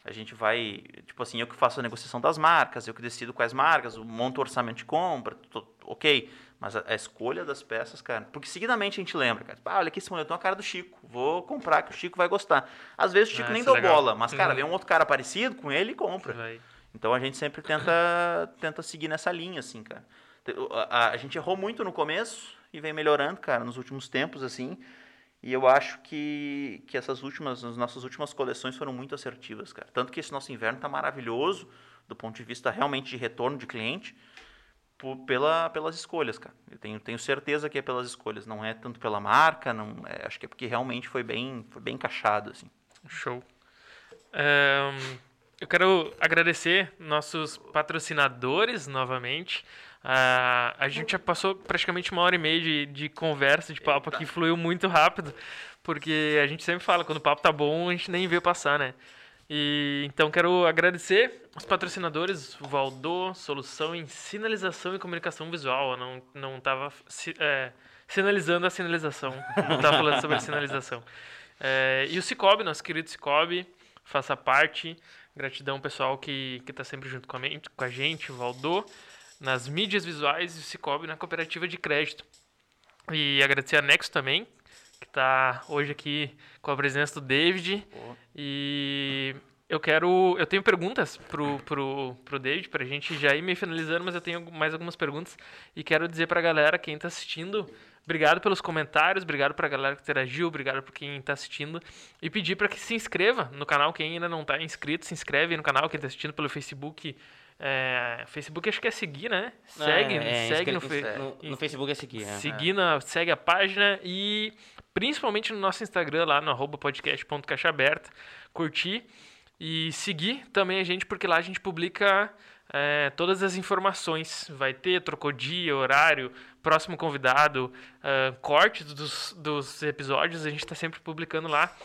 a gente vai, tipo assim, eu que faço a negociação das marcas, eu que decido quais marcas, monto o orçamento de compra, tô, ok. Mas a, a, escolha das peças, cara, porque seguidamente a gente lembra, cara, ah, olha aqui esse moletom é a cara do Chico, vou comprar que o Chico vai gostar. Às vezes o Chico ah, nem deu é bola, mas, cara, uhum. vem um outro cara parecido com ele e compra. Vai. Então a gente sempre tenta, tenta seguir nessa linha, assim, cara. A, a, a gente errou muito no começo e vem melhorando, cara, nos últimos tempos, assim. E eu acho que, que essas últimas, as nossas últimas coleções foram muito assertivas, cara. Tanto que esse nosso inverno está maravilhoso, do ponto de vista realmente de retorno de cliente, por, pela, pelas escolhas, cara. Eu tenho, tenho certeza que é pelas escolhas, não é tanto pela marca, não, é, acho que é porque realmente foi bem, foi bem encaixado, assim. Show. Um, eu quero agradecer nossos patrocinadores novamente. Uh, a gente já passou praticamente uma hora e meia de, de conversa, de papo aqui, fluiu muito rápido, porque a gente sempre fala, quando o papo tá bom, a gente nem vê passar, né? E, então quero agradecer os patrocinadores, o Valdô, Solução em Sinalização e Comunicação Visual. Eu não, não estava é, sinalizando a sinalização, não estava falando sobre a sinalização. É, e o Cicobi, nosso querido Cicobi, faça parte. Gratidão pessoal que está sempre junto com a, com a gente, o Valdô nas mídias visuais e o Cicobi na cooperativa de crédito. E agradecer a Nexo também, que está hoje aqui com a presença do David. E eu quero. Eu tenho perguntas pro, pro, pro David, para a gente já ir me finalizando, mas eu tenho mais algumas perguntas. E quero dizer para a galera, quem está assistindo, obrigado pelos comentários, obrigado para a galera que interagiu, obrigado por quem está assistindo. E pedir para que se inscreva no canal, quem ainda não está inscrito, se inscreve no canal, quem está assistindo pelo Facebook é, Facebook acho que é seguir, né? Segue, é, é, segue no, no, no, Facebook é seguir. É. Seguir, na, segue a página e principalmente no nosso Instagram lá no podcast.caixaaberta, curtir e seguir também a gente, porque lá a gente publica é, todas as informações. Vai ter, trocou dia, horário, próximo convidado, uh, cortes dos, dos episódios, a gente está sempre publicando lá.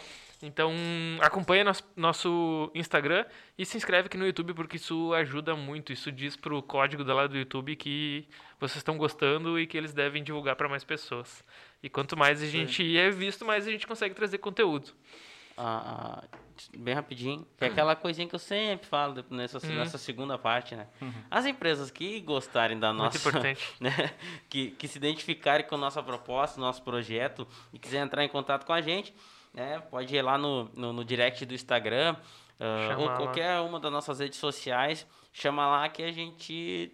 Então, acompanha nosso, nosso Instagram e se inscreve aqui no YouTube, porque isso ajuda muito. Isso diz pro código da lá do YouTube que vocês estão gostando e que eles devem divulgar para mais pessoas. E quanto mais a gente é visto, mais a gente consegue trazer conteúdo. Ah, ah, bem rapidinho, que é aquela coisinha que eu sempre falo nessa, uhum. nessa segunda parte, né? Uhum. As empresas que gostarem da nossa. Muito importante. (laughs) Né? Que, que se identificarem com a nossa proposta, nosso projeto e quiserem entrar em contato com a gente né? Pode ir lá no, no, no direct do Instagram uh, ou qualquer uma das nossas redes sociais. Chama lá que a gente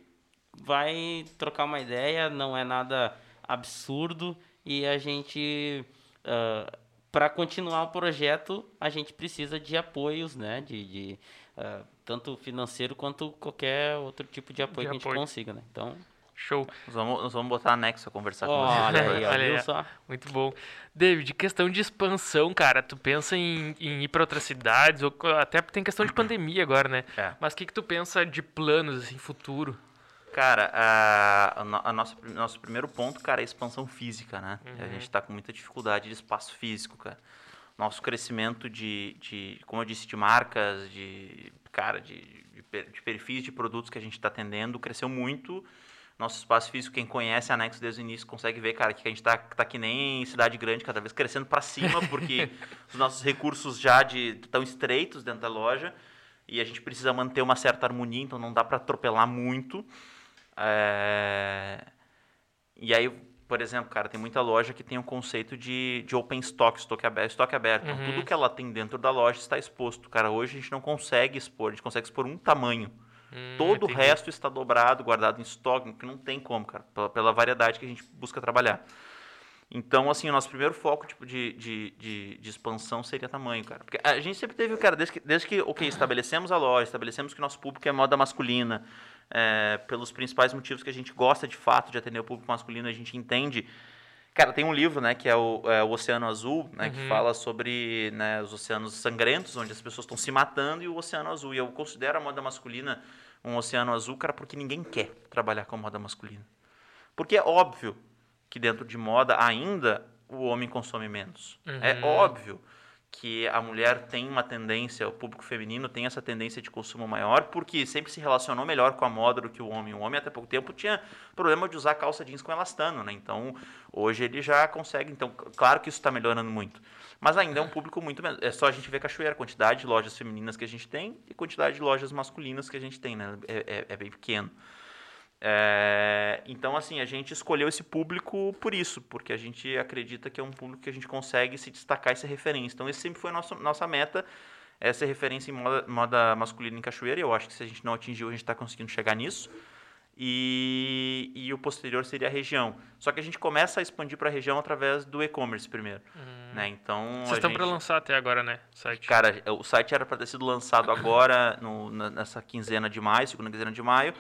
vai trocar uma ideia. Não é nada absurdo e a gente uh, para continuar o projeto, a gente precisa de apoios, né? De, de uh, tanto financeiro quanto qualquer outro tipo de apoio De que a gente apoio. consiga, né? Então, Show. Nós vamos, nós vamos botar anexo a conversar com olha vocês. aí, Olha aí, viu ó. só? Muito bom. David, questão de expansão, cara, tu pensa em, em ir para outras cidades, ou até tem questão de pandemia agora, né? É. Mas o que que tu pensa de planos, assim, futuro? Cara, a, a, no- a nossa, nosso primeiro ponto, cara, é a expansão física, né? A Uhum. gente está com muita dificuldade de espaço físico, cara. Nosso crescimento de, de como eu disse, de marcas, de, cara, de, de, de perfis de produtos que a gente está atendendo, cresceu muito. Nosso espaço físico, quem conhece a Anexo desde o início, consegue ver, cara, que a gente tá, tá que nem cidade grande, cada vez crescendo para cima, (laughs) porque os nossos recursos já de tão estreitos dentro da loja e a gente precisa manter uma certa harmonia, então não dá para atropelar muito. É, E aí, por exemplo, cara, tem muita loja que tem um conceito de, de open stock, estoque aberto, estoque aberto. Então, Uhum. tudo que ela tem dentro da loja está exposto. Cara, hoje a gente não consegue expor, a gente consegue expor um tamanho. Hum, Todo entendi. o resto está dobrado, guardado em estoque, que não tem como, cara, pela, pela variedade que a gente busca trabalhar. Então, assim, o nosso primeiro foco tipo, de, de, de, de expansão seria tamanho, cara. Porque a gente sempre teve, cara, desde que, desde que ok, estabelecemos a loja, estabelecemos que nosso público é moda masculina, é, pelos principais motivos que a gente gosta de fato de atender o público masculino, a gente entende. Cara, tem um livro, né, que é o, é o Oceano Azul, né, que fala sobre né, os oceanos sangrentos, onde as pessoas estão se matando, e o Oceano Azul. E eu considero a moda masculina um oceano azul, cara, porque ninguém quer trabalhar com moda masculina. Porque é óbvio que dentro de moda ainda o homem consome menos. É Uhum. óbvio que a mulher tem uma tendência, o público feminino tem essa tendência de consumo maior, porque sempre se relacionou melhor com a moda do que o homem. O homem até pouco tempo tinha problema de usar calça jeans com elastano, né? Então, hoje ele já consegue. Então, claro que isso está melhorando muito. Mas ainda é um público muito menos. É só a gente ver Cachoeira, a quantidade de lojas femininas que a gente tem e quantidade de lojas masculinas que a gente tem, né? É, é- é bem pequeno. É, então, assim, a gente escolheu esse público por isso, porque a gente acredita que é um público que a gente consegue se destacar e ser referência. Então, esse sempre foi a nossa, nossa meta, é ser referência em moda, moda masculina em Cachoeira, e eu acho que se a gente não atingiu, a gente está conseguindo chegar nisso. E, e o posterior seria a região. Só que a gente começa a expandir para a região através do e-commerce primeiro. Né? Então, Hum. Vocês estão gente... para lançar até agora, né? o Site. Cara, o site era para ter sido lançado agora, no- nessa quinzena de maio, segunda quinzena de maio.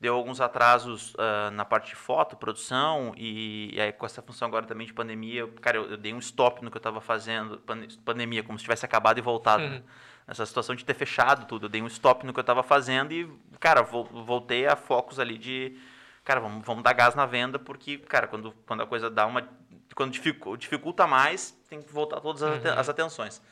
Deu alguns atrasos ah, na parte de foto, produção, e, e aí com essa função agora também de pandemia, eu- cara, eu, eu dei um stop no que eu estava fazendo, pan- pandemia, como se tivesse acabado e voltado. Nessa situação de ter fechado tudo, eu dei um stop no que eu estava fazendo e, cara, vol- voltei a focos ali de, cara, vamos, vamos dar gás na venda, porque, cara, quando, quando a coisa dá uma. Quando dificu- dificulta mais, tem que voltar todas as, as atenções.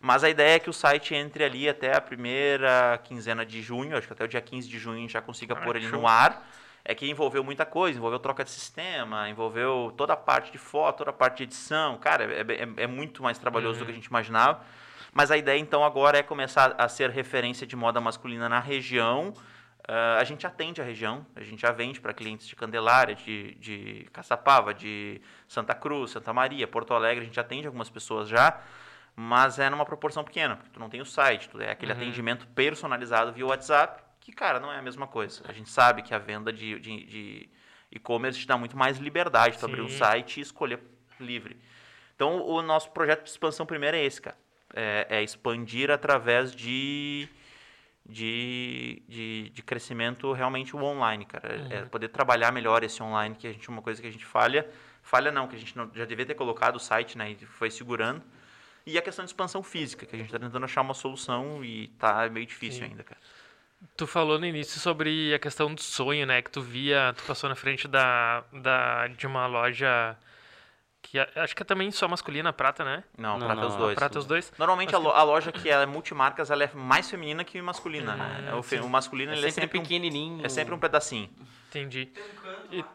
Mas a ideia é que o site entre ali até a primeira quinzena de junho, acho que até o dia 15 de junho a gente já consiga Ah, pôr ele show. no ar. É que envolveu muita coisa, envolveu troca de sistema, envolveu toda a parte de foto, toda a parte de edição. Cara, é, é- é muito mais trabalhoso do que a gente imaginava. Mas a ideia então agora é começar a ser referência de moda masculina na região. Ah, a gente atende a região, a gente já vende para clientes de Candelária, de, de Caçapava, de Santa Cruz, Santa Maria, Porto Alegre, a gente atende algumas pessoas já, mas é numa proporção pequena, porque tu não tem o site, tu é aquele atendimento personalizado via WhatsApp, que, cara, não é a mesma coisa. A gente sabe que a venda de, de, de e-commerce te dá muito mais liberdade, tu abrir um site e escolher livre. Então, o nosso projeto de expansão primeiro é esse, cara. É, é expandir através de, de, de, de crescimento realmente o online, cara. É poder trabalhar melhor esse online, que a gente uma coisa que a gente falha. Falha não, que a gente não, já devia ter colocado o site, né? E foi segurando. E a questão de expansão física, que a gente está tentando achar uma solução e tá meio difícil Sim. ainda, cara. Tu falou no início sobre a questão do sonho, né? Que tu via, tu passou na frente da, da, de uma loja que acho que é também só masculina, prata, né? Não, Não, prata não, os dois. Prata os dois. Normalmente a, lo- a loja que é multimarcas ela é mais feminina que masculina, né? O, fe- sim. o masculino É ele é sempre, sempre um, pequenininho. é sempre um pedacinho. Entendi.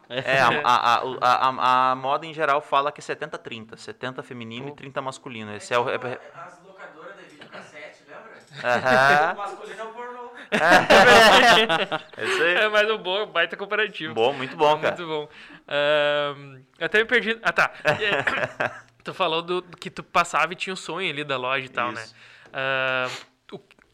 É, a, (laughs) a, a, a, a moda em geral fala que é 70-30. 70 feminino e 30 masculino. Esse é o. É, As locadoras de videocassete, lembra? (laughs) O masculino é o pornô. é (laughs) isso aí. É mais um bom, baita comparativo. Bom, muito bom, cara. Muito bom. Até me perdi. Ah, tá. É, tu falou do, que tu passava e tinha o sonho ali da loja e tal, né?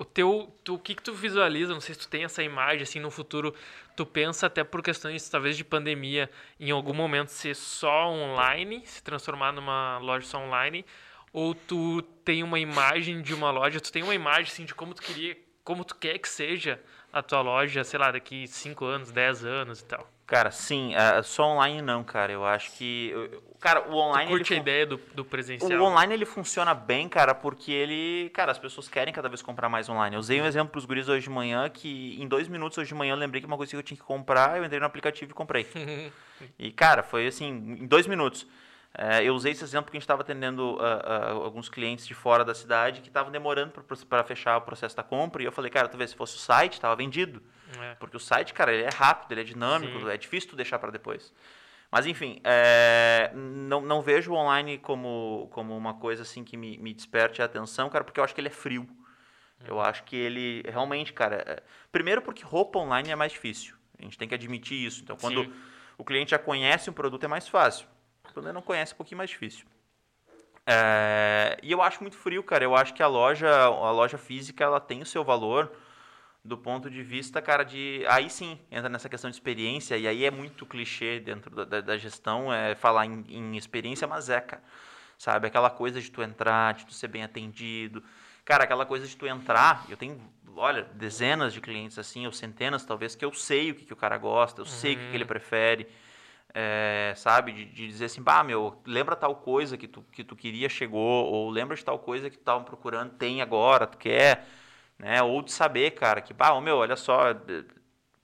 O teu, tu, o que que tu visualiza? Não sei se tu tem essa imagem, assim, no futuro, tu pensa até por questões, talvez, de pandemia, em algum momento ser só online, se transformar numa loja só online, Ou tu tem uma imagem de uma loja, tu tem uma imagem assim de como tu queria, como tu quer que seja a tua loja, sei lá, daqui 5 anos, 10 anos e tal. Cara, sim, uh, só online não, cara. Eu acho que. Cara, o online. Tu curte ele a ideia do, do presencial? O online ele funciona bem, cara, porque ele. Cara, as pessoas querem cada vez comprar mais online. Eu usei um exemplo pros guris hoje de manhã que em dois minutos hoje de manhã eu lembrei que uma coisa que eu tinha que comprar, eu entrei no aplicativo e comprei. (laughs) e, cara, foi assim, em dois minutos. É, eu usei esse exemplo porque a gente estava atendendo uh, uh, alguns clientes de fora da cidade que estavam demorando para fechar o processo da compra. E eu falei, cara, tu vê, se fosse o site, estava vendido. É. Porque o site, cara, ele é rápido, ele é dinâmico, Sim. é difícil tu deixar para depois. Mas, enfim, é, não, não vejo o online como, como uma coisa assim que me, me desperte a atenção, cara, porque eu acho que ele é frio. Eu uhum. acho que ele realmente, cara. É, primeiro, porque roupa online é mais difícil. A gente tem que admitir isso. Então, quando Sim. o cliente já conhece um produto, é mais fácil. Quando ele não conhece, é um pouquinho mais difícil. É, e eu acho muito frio, cara. Eu acho que a loja, a loja física, ela tem o seu valor do ponto de vista, cara, de. Aí sim, entra nessa questão de experiência, e aí é muito clichê dentro da, da, da gestão é falar em, em, experiência, mas é, cara. Sabe? Aquela coisa de tu entrar, de tu ser bem atendido. Cara, aquela coisa de tu entrar, eu tenho, olha, dezenas de clientes assim, ou centenas talvez, que eu sei o que, que o cara gosta, eu uhum. sei o que, que ele uhum. prefere é, sabe? De, de, dizer assim, bah, meu, lembra tal coisa que tu, que tu queria, chegou, ou lembra de tal coisa que tu tava procurando, tem agora, tu quer, né? Ou de saber, cara, que, bah, meu, olha só,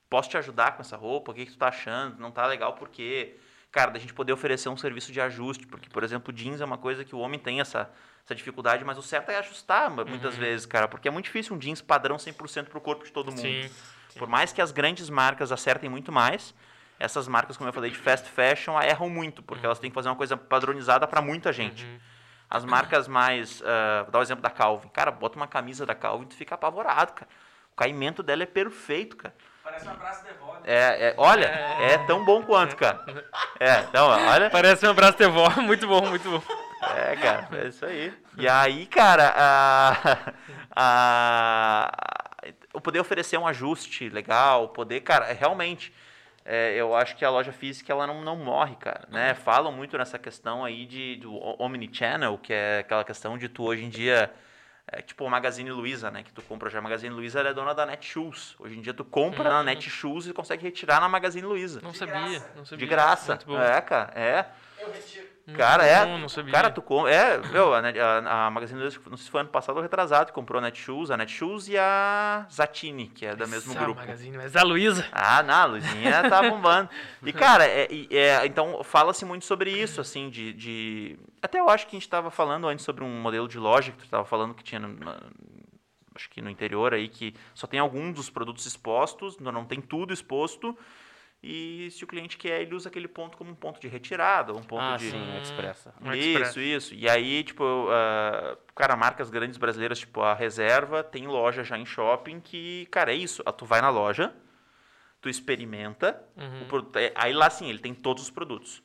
posso te ajudar com essa roupa, o que, que tu tá achando, não tá legal porque, cara, da gente poder oferecer um serviço de ajuste, porque, por exemplo, jeans é uma coisa que o homem tem essa, essa dificuldade, mas o certo é ajustar muitas uhum. vezes, cara, porque é muito difícil um jeans padrão 100% pro corpo de todo mundo. Sim, sim. Por mais que as grandes marcas acertem muito mais, essas marcas, como eu falei, de fast fashion, erram muito, porque elas têm que fazer uma coisa padronizada para muita gente. Uhum. As marcas mais. Uh, vou dar o exemplo da Calvin. Cara, bota uma camisa da Calvin e tu fica apavorado, cara. O caimento dela é perfeito, cara. Parece um abraço de vó. Né? É, é, olha, é. é tão bom quanto, cara. É, então, olha. Parece um abraço de vó. (laughs) Muito bom, muito bom. É, cara, é isso aí. E aí, cara, a, a, o poder oferecer um ajuste legal, poder, cara, realmente é, eu acho que a loja física ela não, não morre, cara, né? Falam muito nessa questão aí de, do omnichannel, que é aquela questão de tu hoje em dia... É tipo o Magazine Luiza, né? Que tu compra já. A Magazine Luiza é dona da Netshoes. Hoje em dia tu compra uhum. na Netshoes e consegue retirar na Magazine Luiza. Não sabia, não sabia. De graça. É, cara, é. Retiro. Cara, é. Não, não sabia. Cara, tu compra. É, meu, a, a, a Magazine Luiza, não sei se foi ano passado ou retrasado, comprou a Netshoes, a Netshoes e a Zatini, que é da mesmo Essa grupo. Magazine, mas a Luiza. Ah, não, a Luizinha tá bombando. E, cara, é, é então fala-se muito sobre isso, assim, de, de. Até eu acho que a gente tava falando antes sobre um modelo de loja que tu tava falando que tinha. No, acho que no interior aí, que só tem alguns dos produtos expostos, não tem tudo exposto. E se o cliente quer, ele usa aquele ponto como um ponto de retirada, um ponto ah, de. Sim, expressa. Isso, isso. E aí, tipo, uh, cara, marcas grandes brasileiras, tipo a Reserva, tem loja já em shopping que, cara, é isso. Tu vai na loja, tu experimenta, uhum. o produto, é, aí lá sim, ele tem todos os produtos.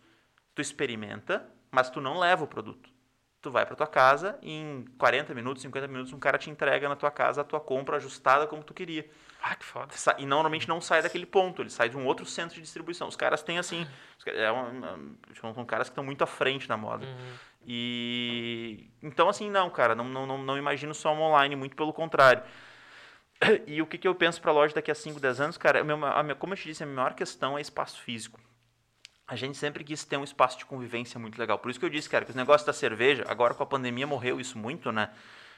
Tu experimenta, mas tu não leva o produto. Tu vai para tua casa e em 40 minutos, 50 minutos, um cara te entrega na tua casa a tua compra ajustada como tu queria. Ah, que foda. E normalmente não sai daquele ponto, ele sai de um outro centro de distribuição. Os caras têm assim. É um, são caras que estão muito à frente na moda. Uhum. E. Então, assim, não, cara, não, não, não, não imagino só um online, muito pelo contrário. (coughs) E o que, que eu penso para a loja daqui a 5, 10 anos, cara, a minha, a minha, como eu te disse, a maior questão é espaço físico. A gente sempre quis ter um espaço de convivência muito legal. Por isso que eu disse, cara, que os negócios da cerveja, agora com a pandemia morreu isso muito, né?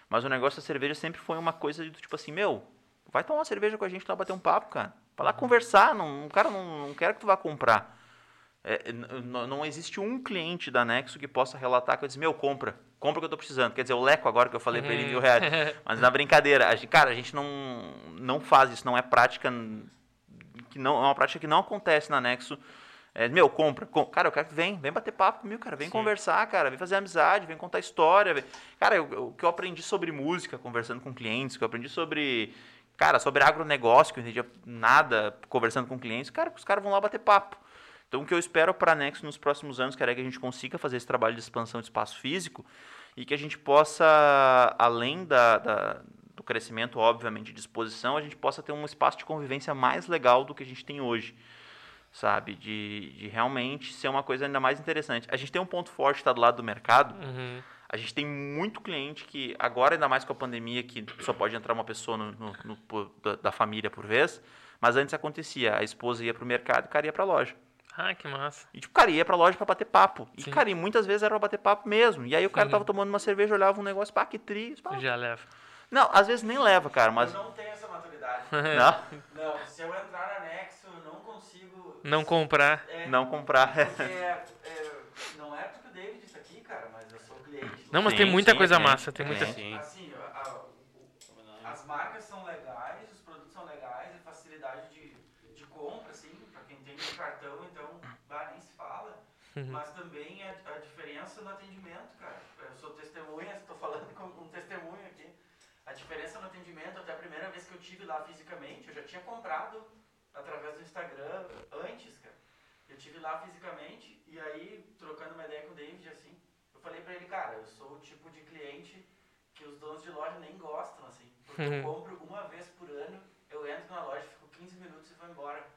Mas o negócio da cerveja sempre foi uma coisa de tipo assim, meu, Vai tomar uma cerveja com a gente lá bater um papo, cara. Vai lá conversar. Não, o cara não, não quer que tu vá comprar. É, não existe um cliente da Nexo que possa relatar que eu disse, meu, compra. Compra o que eu tô precisando. Quer dizer, o Leco agora que eu falei para ele mil reais. (laughs) Mas na brincadeira, a gente, cara, a gente não, não faz isso. Não é prática que não, é uma prática que não acontece na Nexo. É, meu, compra, Cara, eu quero que vem, vem bater papo comigo, cara. Vem Sim. conversar, cara. Vem fazer amizade, vem contar história. Vem... Cara, o que eu aprendi sobre música, conversando com clientes, o que eu aprendi sobre Cara, sobre agronegócio, que eu entendia nada, conversando com clientes, cara, os caras vão lá bater papo. Então, o que eu espero para a Nexo nos próximos anos, cara, é que a gente consiga fazer esse trabalho de expansão de espaço físico e que a gente possa, além da, da, do crescimento, obviamente, de exposição, a gente possa ter um espaço de convivência mais legal do que a gente tem hoje, sabe? De, de realmente ser uma coisa ainda mais interessante. A gente tem um ponto forte, está do lado do mercado, uhum. A gente tem muito cliente que, agora ainda mais com a pandemia, que só pode entrar uma pessoa no, no, no, da, da, família por vez, mas antes acontecia, a esposa ia pro mercado e o cara ia pra loja. Ah, que massa. E tipo, o cara ia pra loja pra bater papo. Sim. E, cara, e muitas vezes era pra bater papo mesmo. E aí o cara tava tomando uma cerveja, olhava um negócio, pá, que tri. Pá. Já leva. Não, às vezes nem leva, cara, mas... Eu não tenho essa maturidade. (laughs) não? Não, se eu entrar na Nexo, eu não consigo... Não comprar. É, não comprar. Porque é, é, é porque o David disse aqui, cara, mas eu sou cliente. Não, mas sim, tem muita sim, coisa massa, tem muita... Sim. Assim, a, a, as marcas são legais, os produtos são legais, a facilidade de, de compra, assim, pra quem tem um cartão, então, bah, nem se fala. Uhum. Mas também a, a diferença no atendimento, cara. Eu sou testemunha, (laughs) estou falando como um testemunho aqui. A diferença no atendimento, até a primeira vez que eu tive lá fisicamente, eu já tinha comprado através do Instagram antes, cara. Eu tive lá fisicamente e aí, trocando uma ideia com o David, assim, falei pra ele, cara, eu sou o tipo de cliente que os donos de loja nem gostam, assim. Porque eu uhum. compro uma vez por ano, eu entro na loja, fico 15 minutos e vou embora. (laughs)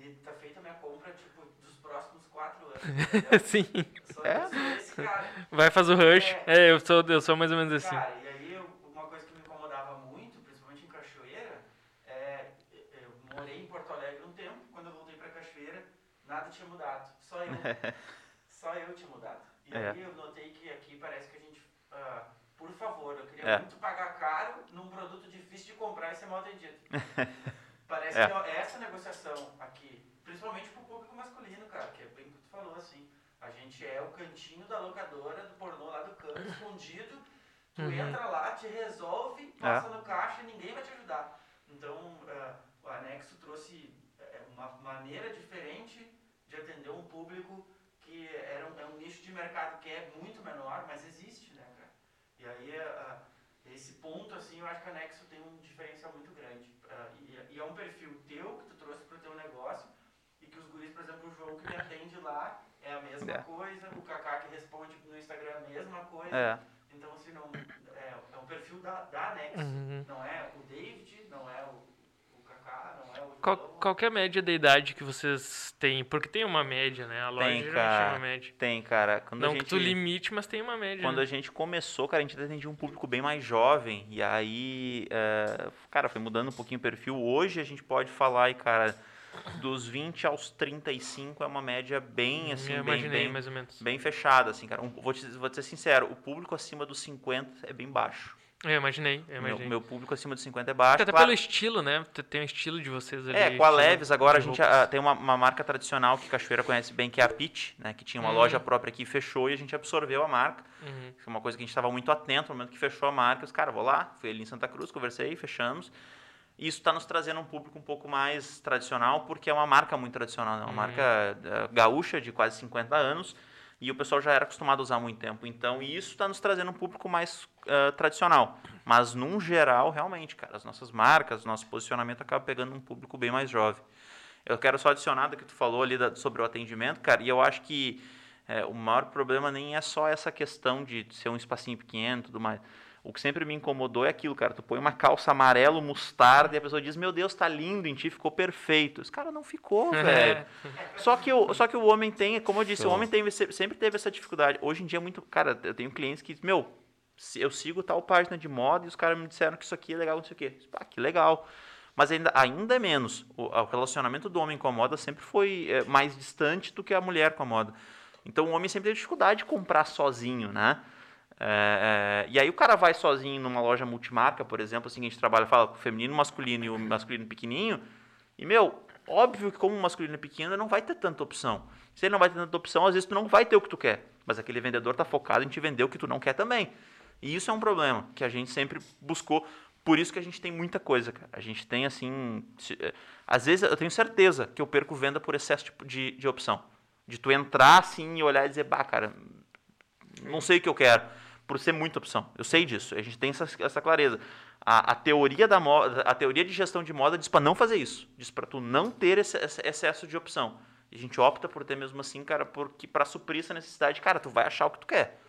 E tá feita a minha compra, tipo, dos próximos 4 anos. (laughs) Sim. Só é? esse cara. Vai fazer o rush. É, é, eu, sou, eu sou mais ou menos assim. Cara, e aí eu, uma coisa que me incomodava muito, principalmente em Cachoeira, é. Eu morei em Porto Alegre um tempo, quando eu voltei pra Cachoeira, nada tinha mudado. Só eu. (laughs) só eu tinha mudado. E é. aí eu notei que aqui parece que a gente. Uh, por favor, eu queria é. muito pagar caro num produto difícil de comprar e ser mal atendido. (laughs) Parece é. que é essa negociação aqui, principalmente pro público masculino, cara, que é bem o que tu falou, assim. A gente é o cantinho da locadora do pornô lá do canto, (laughs) escondido. Tu uhum. entra lá, te resolve, passa é. no caixa e ninguém vai te ajudar. Então, uh, o anexo trouxe é, uma maneira diferente de atender um público que era um, é um nicho de mercado que é muito menor, mas existe? E aí, uh, esse ponto, assim, eu acho que o anexo tem um diferencial muito grande. Uh, e, e, é um perfil teu que tu trouxe para o teu negócio e que os guris, por exemplo, o João que me atende lá é a mesma é. coisa, o Kaká que responde no Instagram é a mesma coisa. É. Então, assim, não, é, é um perfil da, da Nexo, uhum. não é o David, não é o qual, qual é a média da idade que vocês têm? Porque tem uma média, né? A loja tem, cara, tem uma média. Tem, cara. Quando Não gente, que tu limite, mas tem uma média. Quando né? a gente começou, cara, a gente atendia um público bem mais jovem. E aí, é, cara, foi mudando um pouquinho o perfil. Hoje a gente pode falar aí, cara, dos 20 aos 35 é uma média bem, assim, Eu bem, bem, mais ou menos. bem fechada, assim, cara. Um, vou, te, vou te ser sincero, o público acima dos 50 é bem baixo. Eu imaginei, eu imaginei. Meu, meu, público acima de 50 é baixo. Até claro. pelo estilo, né? Tem um estilo de vocês ali. É, com a Leves agora a gente a, tem uma, uma, marca tradicional que Cachoeira conhece bem, que é a Pitch, né? Que tinha uma uhum. loja própria aqui fechou e a gente absorveu a marca. Uhum. Foi uma coisa que a gente estava muito atento no momento que fechou a marca. Os caras, vou lá, fui ali em Santa Cruz, conversei, fechamos. E isso está nos trazendo um público um pouco mais tradicional, porque é uma marca muito tradicional, né? uma uhum. marca uh, gaúcha de quase 50 anos e o pessoal já era acostumado a usar há muito tempo. Então, isso está nos trazendo um público mais uh, tradicional. Mas, num geral, realmente, cara, as nossas marcas, nosso posicionamento acaba pegando um público bem mais jovem. Eu quero só adicionar do que tu falou ali da, sobre o atendimento, cara, e eu acho que é, o maior problema nem é só essa questão de ser um espacinho pequeno e tudo mais. O que sempre me incomodou é aquilo, cara. Tu põe uma calça amarelo, mostarda, e a pessoa diz, meu Deus, tá lindo em ti, ficou perfeito. Esse cara não ficou, (laughs) velho. só, que o, só que o homem tem, como eu disse, o homem tem, sempre teve essa dificuldade. Hoje em dia, é muito. Cara, eu tenho clientes que, meu, eu sigo tal página de moda e os caras me disseram que isso aqui é legal, não sei o quê. Ah, que legal. Mas ainda, ainda é menos. O, o relacionamento do homem com a moda sempre foi é, mais distante do que a mulher com a moda. Então o homem sempre teve dificuldade de comprar sozinho, né? É, é, e aí o cara vai sozinho numa loja multimarca, por exemplo, assim, a gente trabalha, fala com o feminino, masculino e o masculino pequenininho, e, meu, óbvio que como o masculino é pequeno, não vai ter tanta opção. Se ele não vai ter tanta opção, às vezes tu não vai ter o que tu quer, mas aquele vendedor está focado em te vender o que tu não quer também. E isso é um problema que a gente sempre buscou, por isso que a gente tem muita coisa, cara. A gente tem, assim, se, é, às vezes eu tenho certeza que eu perco venda por excesso de, de, de opção. De tu entrar, assim, e olhar e dizer, bah, cara, não sei o que eu quero por ser muita opção. Eu sei disso, a gente tem essa, essa clareza. A, a, teoria da moda, a teoria de gestão de moda diz para não fazer isso, diz para tu não ter esse, esse, excesso de opção. E a gente opta por ter mesmo assim, cara, porque para suprir essa necessidade, cara, tu vai achar o que tu quer.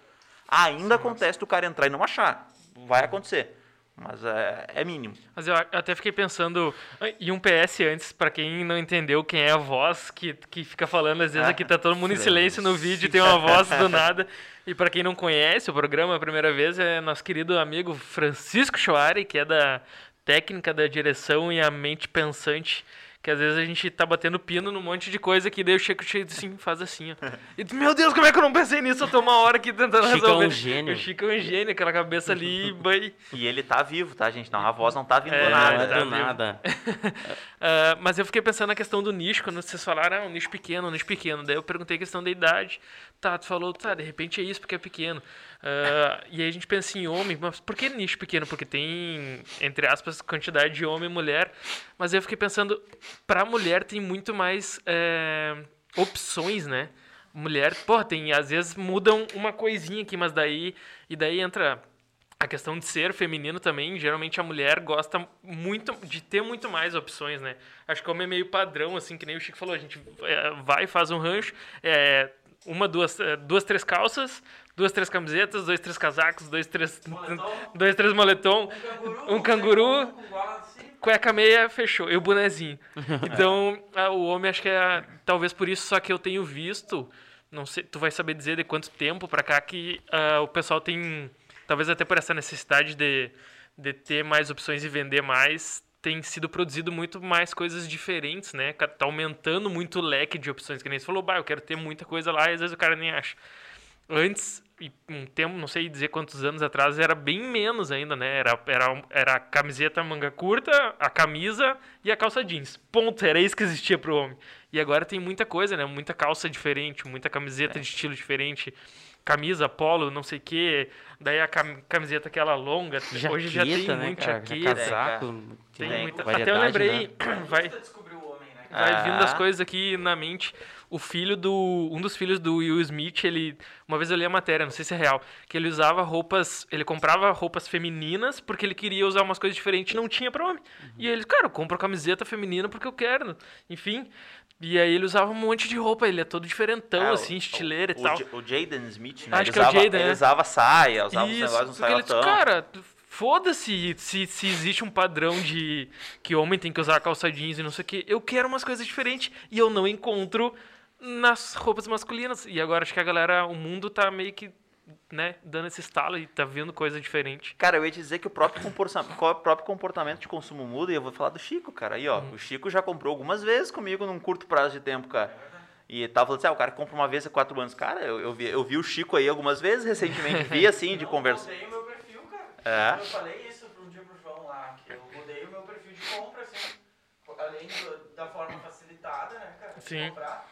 Ainda Sim, acontece do cara entrar e não achar, vai acontecer. Mas é, é mínimo. Mas eu até fiquei pensando, e um PS antes, para quem não entendeu quem é a voz que, que fica falando, às vezes aqui tá todo mundo em silêncio no vídeo, (laughs) tem uma voz do nada. E para quem não conhece o programa a primeira vez, é nosso querido amigo Francisco Choari, que é da técnica da direção e a mente pensante que às vezes a gente tá batendo pino num monte de coisa que daí o Chico chega assim, faz assim, ó. E, meu Deus, como é que eu não pensei nisso? Eu tô uma hora aqui tentando Chico resolver. É um gênio. O Chico é um gênio, aquela cabeça ali, bem... E ele tá vivo, tá, gente? Não, a voz não tá vindo É, do Não nada. é tá do nada. (laughs) Ah, mas eu fiquei pensando na questão do nicho, quando vocês falaram, ah, um nicho pequeno, um nicho pequeno. Daí eu perguntei a questão da idade. Tá, tu falou, tá, de repente é isso porque é pequeno. Ah, e aí a gente pensa em homem, mas por que nicho pequeno? Porque tem, entre aspas, quantidade de homem e mulher. Mas eu fiquei pensando, pra mulher tem muito mais é, opções, né? Mulher, pô, tem, às vezes mudam uma coisinha aqui, mas daí. E daí entra a questão de ser feminino também, geralmente a mulher gosta muito de ter muito mais opções, né? Acho que o homem é meio padrão, assim, que nem o Chico falou, a gente é, vai, faz um rancho, é, uma, duas, é, duas, três calças, duas, três camisetas, dois, três casacos, dois, três, Moletom. (laughs) dois, três moletom, canguru, um canguru, com gola assim. cueca meia, fechou, e o bonezinho. Então, a- o homem acho que é talvez por isso, só que eu tenho visto, não sei, tu vai saber dizer de quanto tempo pra cá que ah, o pessoal tem, talvez até por essa necessidade de, de ter mais opções e vender mais, tem sido produzido muito mais coisas diferentes, né? Tá aumentando muito o leque de opções, que nem você falou, bah, eu quero ter muita coisa lá, e às vezes o cara nem acha. Antes, e um tempo, não sei dizer quantos anos atrás, era bem menos ainda, né? Era, era, era a camiseta manga curta, a camisa e a calça jeans. Ponto, era isso que existia pro homem. E agora tem muita coisa, né? Muita calça diferente, muita camiseta de estilo diferente. Camisa, polo, não sei o quê. Daí a cam- camiseta aquela longa. Hoje já tem Jaqueta, né, muito cara? jaqueta. Casaco. Tem Tem muita. variedade, Até eu lembrei, (clears throat) né? vai, né? vai vindo as Ah. coisas aqui na mente. O filho do. Um dos filhos do Will Smith, ele. Uma vez eu li a matéria, não sei se é real, que ele usava roupas. Ele comprava roupas femininas porque ele queria usar umas coisas diferentes e não tinha pra homem. E ele, cara, eu compro camiseta feminina porque eu quero. Enfim. E aí ele usava um monte de roupa, ele é todo diferentão, o- assim, estileiro o, e tal. O Jaden Smith, né? Acho ele que é o usava, Jaden, Ele é. usava saia, usava uns Isso, negócios, um porque ele disse, saiotão. cara, foda-se se, se existe um padrão de que homem tem que usar calça jeans e não sei o que. Eu quero umas coisas diferentes e eu não encontro nas roupas masculinas. E agora acho que a galera, o mundo tá meio que, né, dando esse estalo e tá vendo coisa diferente. Cara, eu ia te dizer que o próprio, comporta- o próprio comportamento de consumo muda e eu vou falar do Chico, cara. Aí, ó, o Chico já comprou algumas vezes comigo num curto prazo de tempo, cara. E tava falando assim, ah, o cara compra uma vez a quatro anos. Cara, eu, eu, vi, eu vi o Chico aí algumas vezes recentemente, vi (laughs) assim, de Eu conversa. mudei o meu perfil, cara. É? Eu falei isso um dia pro João lá, que eu mudei o meu perfil de compra, assim. Além do- da forma facilitada, né, cara? de Sim. Comprar.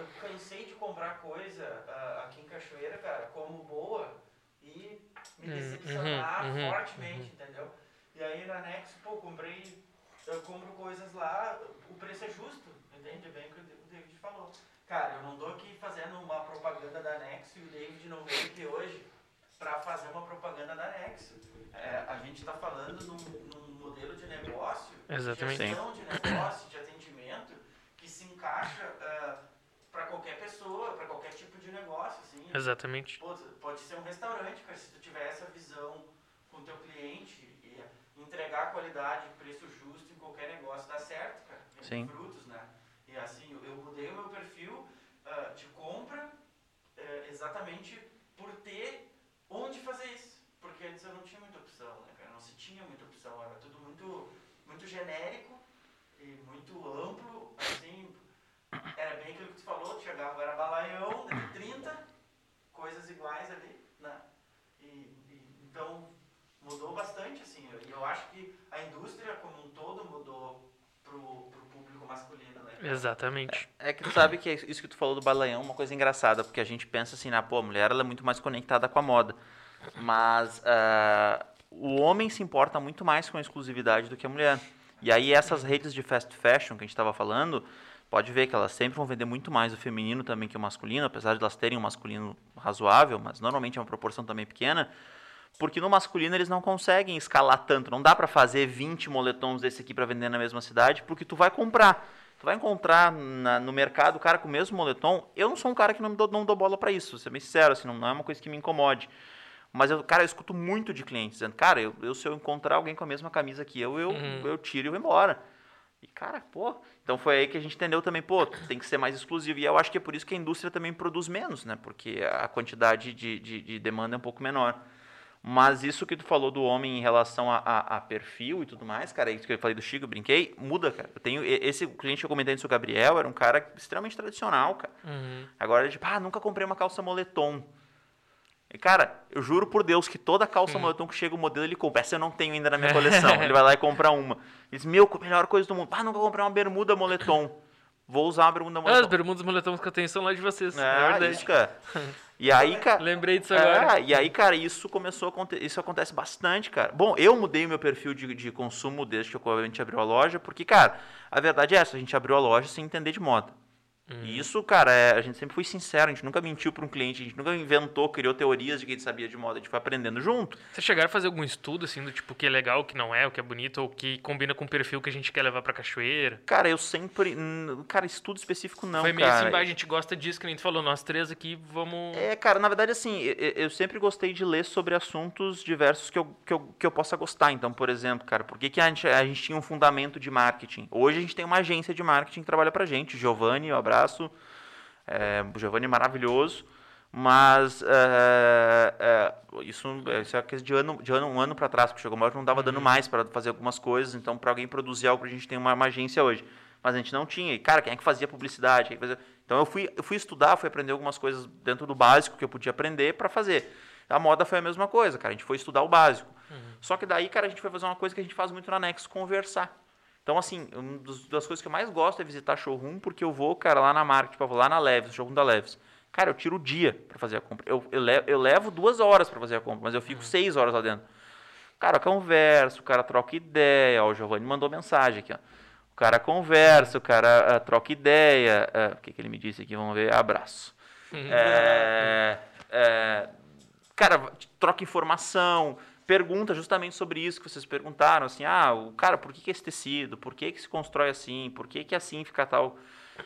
Eu cansei de comprar coisa ah, aqui em Cachoeira, cara, como boa e me Hum, decepcionar uhum, uhum, fortemente, entendeu? E aí na Nexo, pô, comprei, eu compro coisas lá, o preço é justo, entende? Bem o que o David falou. Cara, eu não tô aqui fazendo uma propaganda da Nexo e o David não veio aqui hoje para fazer uma propaganda da Nexo. É, a gente está falando num, num modelo de negócio, Exatamente. de gestão de negócio, de atendimento, que se encaixa para qualquer pessoa, para qualquer tipo de negócio. Assim. Exatamente. Pô, pode ser um restaurante, cara, se tu tiver essa visão com o teu cliente e entregar qualidade, preço justo em qualquer negócio, dá certo, cara. Vende Sim. frutos, né? E assim, eu- eu mudei o meu perfil ah, de compra eh, exatamente por ter onde fazer isso. Porque antes eu não tinha muita opção, né, cara? Não se tinha muita opção, era tudo muito, muito genérico e muito amplo. Era bem aquilo que tu falou, chegava, era balaião, né, 30 coisas iguais ali, né? E, e- então mudou bastante, assim. E eu acho que a indústria como um todo mudou pro, pro público masculino, né? Exatamente. É que tu sabe que isso que tu falou do balaião é uma coisa engraçada, porque a gente pensa assim, na pô, a mulher ela é muito mais conectada com a moda. Mas ah, o homem se importa muito mais com a exclusividade do que a mulher. E aí essas redes de fast fashion que a gente estava falando, pode ver que elas sempre vão vender muito mais o feminino também que o masculino, apesar de elas terem um masculino razoável, mas normalmente é uma proporção também pequena. Porque no masculino eles não conseguem escalar tanto. Não dá para fazer 20 moletons desse aqui para vender na mesma cidade, porque tu vai comprar. Tu vai encontrar na- no mercado o cara com o mesmo moletom. Eu não sou um cara que não dou, não dou bola para isso, vou ser bem sincero, assim, não, não é uma coisa que me incomode. Mas, eu, cara, eu escuto muito de clientes dizendo, cara, eu, eu se eu encontrar alguém com a mesma camisa que eu, eu, Uhum. eu tiro e vou embora. E, cara, pô. Então foi aí que a gente entendeu também, pô, tem que ser mais exclusivo. E eu acho que é por isso que a indústria também produz menos, né? Porque a quantidade de, de, de demanda é um pouco menor. Mas isso que tu falou do homem em relação a, a, a perfil e tudo mais, cara, isso que eu falei do Chico, brinquei, muda, cara. Eu tenho, esse cliente que eu comentei antes, o Gabriel, era um cara extremamente tradicional, cara. Uhum. Agora, tipo, ah, nunca comprei uma calça moletom. Cara, eu juro por Deus que toda calça moletom que chega o modelo, ele compra. Essa eu não tenho ainda na minha (laughs) coleção. ele vai lá e compra uma. Ele diz, meu, melhor coisa do mundo. Ah, nunca comprei uma bermuda moletom. Vou usar uma bermuda Ah, as moletom. bermudas moletons que eu tenho são lá de vocês. É, É, verdade. isso, cara. E aí, cara... Lembrei disso agora. É, e aí, cara, isso começou a acontecer, isso acontece bastante, cara. Bom, eu mudei o meu perfil de, de consumo desde que a gente abriu a loja, porque, cara, a verdade é essa, a gente abriu a loja sem entender de moda. Uhum. E isso, cara, é- a gente sempre foi sincero, a gente nunca mentiu para um cliente, a gente nunca inventou, criou teorias de que a gente sabia de moda, a gente foi aprendendo junto. Vocês chegaram a fazer algum estudo, assim, do tipo, o que é legal, o que não é, o que é bonito, ou o que combina com o perfil que a gente quer levar pra cachoeira? Cara, eu sempre. hum, Cara, estudo específico não. Foi meio cara. assim, "Bah, a gente gosta disso, que nem tu falou, nós três aqui vamos... É, cara, na verdade, assim, eu, eu sempre gostei de ler sobre assuntos diversos que eu, que eu, que eu possa gostar. Então, por exemplo, cara, por que, que a, gente, a gente tinha um fundamento de marketing? Hoje a gente tem uma agência de marketing que trabalha pra gente. Giovanni, um abraço. É, o Giovanni é maravilhoso. Mas é, é, isso, isso é coisa de, ano, de ano, um ano para trás, porque chegou uma hora que não estava dando mais para fazer algumas coisas. Então, para alguém produzir algo, a gente tem uma, uma agência hoje. Mas a gente não tinha. E, cara, quem é que fazia publicidade? É que fazia... Então, eu fui, eu fui estudar, fui aprender algumas coisas dentro do básico que eu podia aprender para fazer. A moda foi a mesma coisa, cara. A gente foi estudar o básico. Só que daí, cara, a gente foi fazer uma coisa que a gente faz muito na Nexo, conversar. Então, assim, uma das coisas que eu mais gosto é visitar showroom, porque eu vou, cara, lá na marca, tipo, eu vou lá na Leves, showroom da Leves. Cara, eu tiro o dia para fazer a compra. Eu, eu, levo, eu levo duas horas para fazer a compra, mas eu fico seis horas lá dentro. Cara, eu converso, o cara troca ideia. Ó, o Giovanni mandou mensagem aqui, ó. O cara conversa, o cara ah, troca ideia. Ah, o que, que ele me disse aqui? Vamos ver. Abraço. É, é, cara, troca informação, pergunta justamente sobre isso que vocês perguntaram, assim, ah, o cara, por que, que é esse tecido? Por que, que se constrói assim? Por que, que assim fica tal?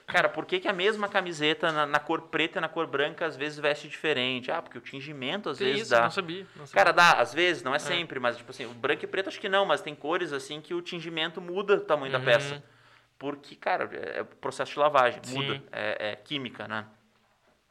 Cara, por que, que a mesma camiseta na, na cor preta e na cor branca às vezes veste diferente? Ah, porque o tingimento às vezes isso, dá. não sabia. Não sabia. Cara, dá, às vezes, não é sempre, mas tipo assim, o branco e preto acho que não, mas tem cores assim que o tingimento muda o tamanho da Uhum. peça. Porque, cara, é processo de lavagem, Sim. muda, é, é química, né?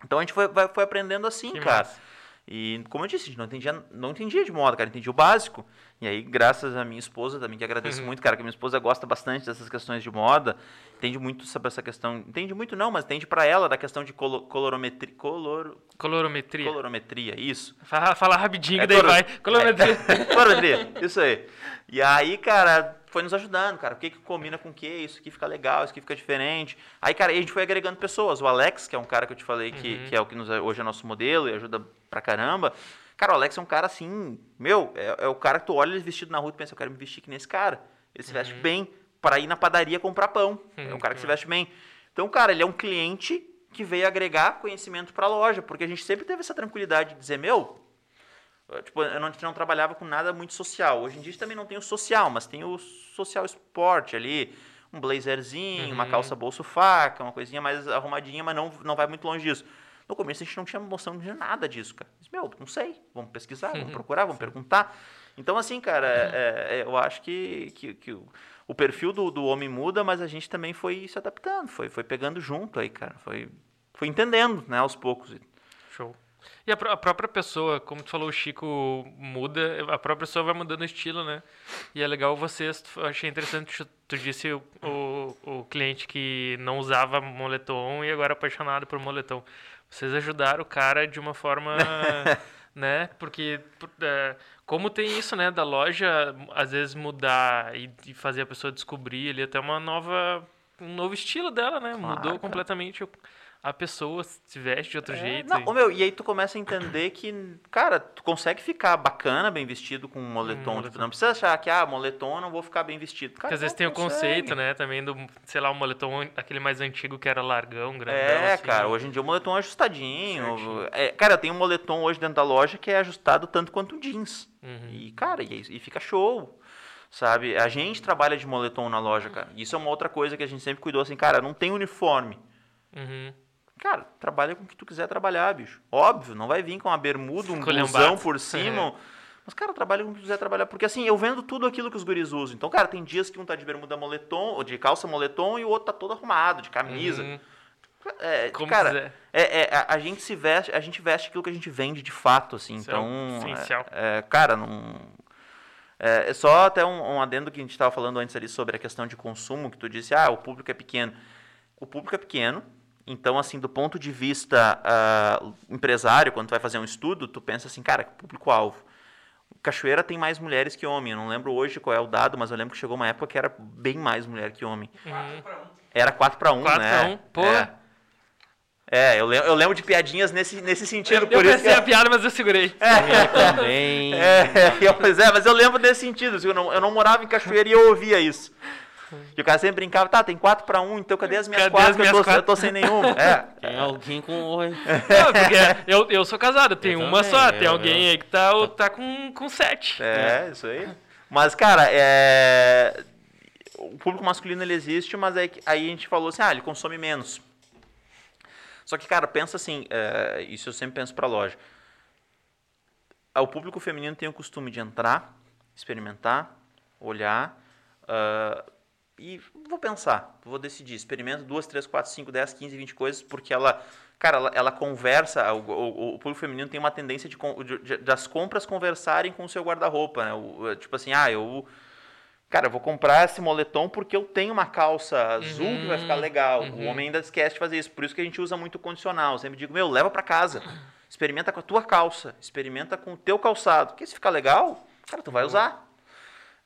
Então a gente foi, vai- foi aprendendo assim, Que cara. massa. E como eu disse, a gente não entendia, não entendia de moda, cara, entendia o básico. E aí, graças à minha esposa também, que agradeço Uhum. muito, cara, que minha esposa gosta bastante dessas questões de moda, entende muito sobre essa questão, entende muito não, mas entende pra ela da questão de colo, colorometria, color, Colorometria. colorometria, isso. Fala, fala rapidinho, É daí colo- vai. Colorometria. (laughs) Colorometria, isso aí. E aí, cara, foi nos ajudando, cara. O que, que combina com o que? Isso aqui fica legal, isso aqui fica diferente. Aí, cara, a gente foi agregando pessoas. O Alex, que é um cara que eu te falei que, Uhum. que é o que nos, hoje é nosso modelo e ajuda pra caramba. Cara, o Alex é um cara assim, meu, é, é o cara que tu olha ele vestido na rua e pensa, eu quero me vestir que nesse cara. Ele se veste bem para ir na padaria comprar pão. É um cara que se veste bem. Então, cara, ele é um cliente que veio agregar conhecimento para a loja, porque a gente sempre teve essa tranquilidade de dizer, meu, tipo, eu não, a gente não trabalhava com nada muito social. Hoje em dia também não tem o social, mas tem o social esporte ali, um blazerzinho, uma Uhum. calça bolso faca, uma coisinha mais arrumadinha, mas não, não vai muito longe disso. No começo a gente não tinha noção de nada disso, cara. Mas, meu, não sei, vamos pesquisar, vamos (laughs) procurar, vamos perguntar. Então, assim, cara, é- é- eu acho que, que, que o, o perfil do, do homem muda, mas a gente também foi se adaptando, foi, foi pegando junto aí, cara. Foi, foi entendendo, né, aos poucos. Show. E a, a própria pessoa, como tu falou, o Chico muda, a própria pessoa vai mudando o estilo, né? E é legal vocês, achei interessante, tu- tu disse o, o, o cliente que não usava moletom e agora é apaixonado por moletom. Vocês ajudaram o cara de uma forma, (laughs) né? Porque por- é, como tem isso, né, da loja às vezes mudar e, e fazer a pessoa descobrir ali até uma nova um novo estilo dela, né? Mudou cara. completamente o- a pessoa se veste de outro É, jeito. não, e- ô, meu, e aí tu começa a entender que, cara, tu consegue ficar bacana, bem vestido com um moletom. moletom. Tipo, não precisa achar que, ah, moletom não vou ficar bem vestido. Cara, Porque às vezes tem o conceito, né, também do, sei lá, o moletom, aquele mais antigo que era largão, grandão, É, assim. cara, hoje em dia o moletom é ajustadinho. É, cara, eu tenho um moletom hoje dentro da loja que é ajustado tanto quanto o jeans. Uhum. E, cara, e, e fica show. Sabe? A gente trabalha de moletom na loja, cara. Isso é uma outra coisa que a gente sempre cuidou assim, cara, não tem uniforme. Uhum. Cara, trabalha com o que tu quiser trabalhar, bicho. Óbvio, não vai vir com uma bermuda, um blusão por cima. Mas, cara, trabalha com o que tu quiser trabalhar. Porque, assim, eu vendo tudo aquilo que os guris usam. Então, cara, tem dias que um tá de bermuda moletom, ou de calça moletom, e o outro tá todo arrumado, de camisa. Uhum. É, Como cara, quiser. é, é, a, a gente se veste, a gente veste aquilo que a gente vende de fato, assim. Isso é então, é, é, cara, não. É, é só até um, um adendo que a gente estava falando antes ali sobre a questão de consumo, que tu disse, ah, o público é pequeno. O público é pequeno, então, assim, do ponto de vista ah, empresário, quando tu vai fazer um estudo, tu pensa assim, cara, público-alvo. Cachoeira tem mais mulheres que homem. Eu não lembro hoje qual é o dado, mas eu lembro que chegou uma época que era bem mais mulher que homem. Uhum. Um. Era 4 para 1, 4 né? pra 1, pô. É, É, eu, lembro, eu lembro de piadinhas nesse, nesse sentido. Eu, por eu isso pensei que a piada, mas eu segurei. Eu também. (laughs) É, eu, pois é, mas eu lembro desse sentido. assim, Eu não, eu não morava em Cachoeira e eu ouvia isso. E o cara sempre brincava, tá, tem 4 para 1, então cadê as minhas Cadê 4 as que eu minhas tô, quatro? eu tô sem nenhuma? (laughs) É. Tem alguém com oi. Não, porque eu, eu sou casado, eu tenho Eu uma também, só. Tem eu- alguém aí que tá, tá com, com sete. É, isso aí. Mas, cara, é... o público masculino ele existe, mas aí, aí a gente falou assim, ah, ele consome menos. Só que, cara, pensa assim, é, isso eu sempre penso pra loja. Ah, O público feminino tem o costume de entrar, experimentar, olhar ah, e vou pensar, vou decidir. Experimento duas, três, quatro, cinco, dez, quinze, vinte coisas, porque ela, cara, ela, ela conversa. O, o- o público feminino tem uma tendência de, de- de- das compras conversarem com o seu guarda-roupa, né? O- tipo assim, ah, eu. Cara, eu vou comprar esse moletom porque eu tenho uma calça azul que vai ficar Uhum, legal. O uhum. homem ainda esquece de fazer isso. Por isso que a gente usa muito condicional. Eu sempre digo, meu, leva pra casa. Experimenta com a tua calça. Experimenta com o teu calçado. Porque se ficar legal, cara, tu vai usar.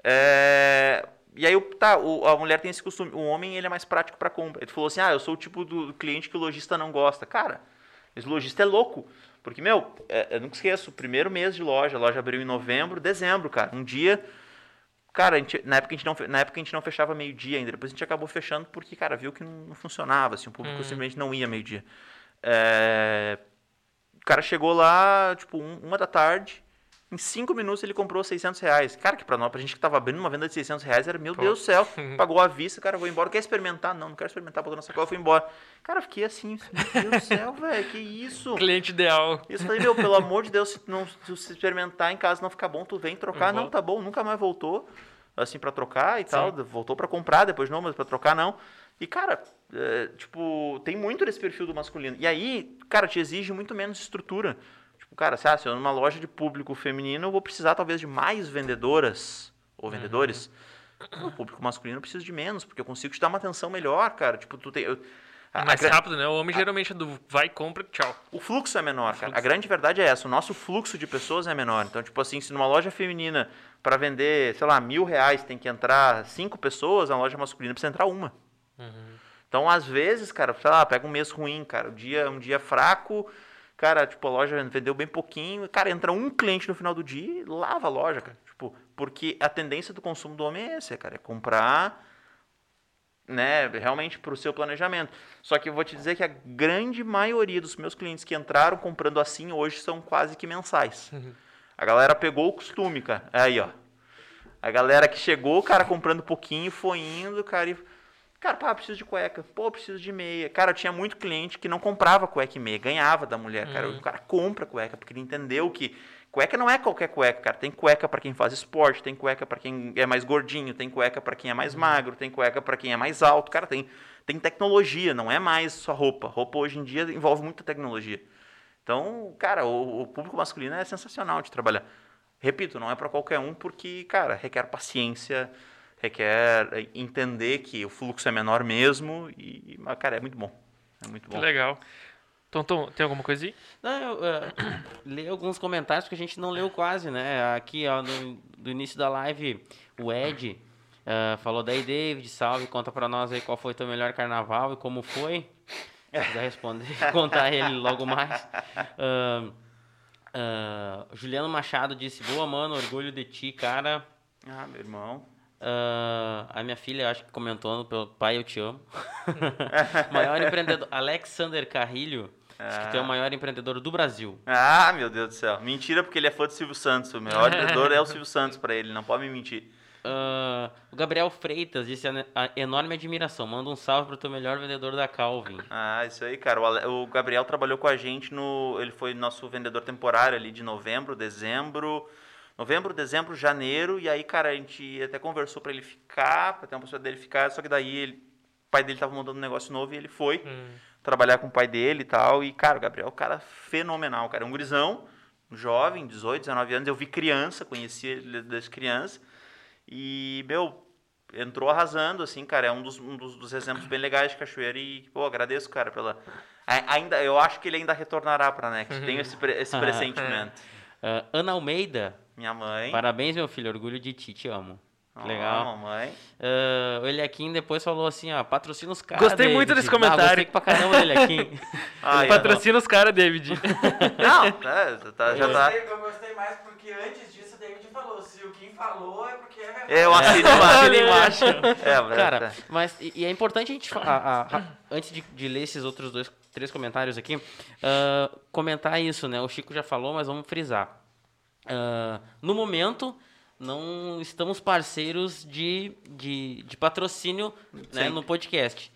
É, E aí, tá, o- a mulher tem esse costume. O homem, ele é mais prático pra compra. Ele falou assim, ah, eu sou o tipo do cliente que o lojista não gosta. Cara, esse lojista é louco. Porque, meu, é, eu nunca esqueço, o primeiro mês de loja, a loja abriu em novembro, dezembro, cara. Um dia, cara, gente- na, época a gente não, na época a gente não fechava meio-dia ainda. Depois a gente acabou fechando porque, cara, viu que não, não funcionava, assim, o público Hum. simplesmente não ia meio-dia. É, o cara chegou lá, tipo, um- uma da tarde, em cinco minutos ele comprou 600 reais. Cara, que pra nós, pra gente que tava abrindo uma venda de 600 reais, era, meu Pô. Deus do céu, (laughs) pagou à vista, cara, vou embora. Quer experimentar? Não, não quero experimentar, botou na sacola, fui embora. Cara, eu fiquei assim, meu Deus do céu, velho, que isso? Cliente ideal. Isso falei, meu, pelo amor de Deus, se não se experimentar em casa não ficar bom, tu vem trocar. Não, Volta. tá bom, nunca mais voltou, assim, pra trocar e tal. Voltou pra comprar, depois não, mas pra trocar não. E, cara, é, tipo, tem muito desse perfil do masculino. E aí, cara, te exige muito menos estrutura. Cara, se, ah, se eu numa loja de público feminino, eu vou precisar talvez de mais vendedoras ou vendedores. O público masculino eu preciso de menos, porque eu consigo te dar uma atenção melhor, cara. Tipo, tu tem... eu- a- a Mais gra- rápido, né? O homem geralmente é do vai, compra, tchau. o fluxo é menor, cara. A grande verdade é essa. O nosso fluxo de pessoas é menor. Então, tipo assim, se numa loja feminina, para vender, sei lá, mil reais, tem que entrar cinco pessoas, na loja masculina precisa entrar uma. Então, às vezes, cara, sei lá, pega um mês ruim, cara, um dia, um dia fraco, cara, tipo, a loja vendeu bem pouquinho, cara, entra um cliente no final do dia e lava a loja, cara. Tipo, porque a tendência do consumo do homem é essa, cara, é comprar né, realmente para o seu planejamento. Só que eu vou te dizer que a grande maioria dos meus clientes que entraram comprando assim hoje são quase que mensais. A galera pegou o costume, cara. Aí, ó. A galera que chegou, cara, comprando pouquinho, foi indo, cara, e... Cara, pá, preciso de cueca. Pô, preciso de meia. Cara, eu tinha muito cliente que não comprava cueca e meia, ganhava da mulher, cara. O cara compra cueca, porque ele entendeu que cueca não é qualquer cueca, cara. Tem cueca para quem faz esporte, tem cueca para quem é mais gordinho, tem cueca para quem é mais magro, tem cueca para quem é mais alto. Cara, tem, tem tecnologia, não é mais só roupa. Roupa hoje em dia envolve muita tecnologia. Então, cara, o, o público masculino é sensacional de trabalhar. Repito, não é para qualquer um, porque, cara, requer paciência, requer entender que o fluxo é menor mesmo e, cara, é muito bom. É muito Que bom. legal. Tom, Tom, tem alguma coisa aí? Não, eu (coughs) eh, li alguns comentários que a gente não leu quase, né? Aqui, ó, no, do início da live, o Ed eh, falou daí, David, salve, conta pra nós aí qual foi teu melhor carnaval e como foi. Se quiser responder, (laughs) contar ele logo mais. Ah, Juliano Machado disse, boa, mano, orgulho de ti, cara. Ah, meu irmão. Ah, a minha filha, acho que comentou pelo pai, eu te amo. (laughs) maior empreendedor, Alexander Carrilho, acho que tu é o maior empreendedor do Brasil. Ah, meu Deus do céu. Mentira, porque ele é fã do Silvio Santos. O melhor vendedor é o Silvio Santos pra ele, não pode me mentir. Ah, Gabriel Freitas disse a, a enorme admiração. Manda um salve pro teu melhor vendedor da Calvin. Ah, isso aí, cara. O, o Gabriel trabalhou com a gente no. Ele foi nosso vendedor temporário ali de novembro, dezembro. Novembro, dezembro, janeiro. E aí, cara, a gente até conversou pra ele ficar, pra ter uma possibilidade dele ficar. Só que daí ele, o pai dele tava montando um negócio novo e ele foi Hum. trabalhar com o pai dele e tal. E, cara, o Gabriel é um cara fenomenal, cara. É um gurizão, um jovem, 18, 19 anos. Eu vi criança, conheci ele desde criança. E, meu, entrou arrasando, assim, cara. É um dos, um dos, dos exemplos bem legais de Cachoeira. E, pô, agradeço, cara, pela. A- Ainda, eu acho que ele ainda retornará pra Next. Tenho esse, pre- esse (laughs) pressentimento. Ah, Ana Almeida, Minha mãe. parabéns, meu filho. Orgulho de ti, te amo. Legal. mamãe. Ah, o Eliakim depois falou assim, ó, patrocina os caras. Gostei muito David. desse comentário. Ah, gostei pra caramba do (laughs) Eliakim. Patrocina os caras, David. (laughs) Não, é, tá- já eu, tá. gostei, eu gostei mais porque antes disso o David falou. Se o Kim falou, é porque é verdade. Eu assino Assina embaixo. embaixo. É, Cara, tá. mas e, e é importante a gente a- a- a- antes de, de ler esses outros dois, três comentários aqui, ah, comentar isso, né? O Chico já falou, mas vamos frisar. Ah, no momento, não estamos parceiros de, de, de patrocínio né, no podcast.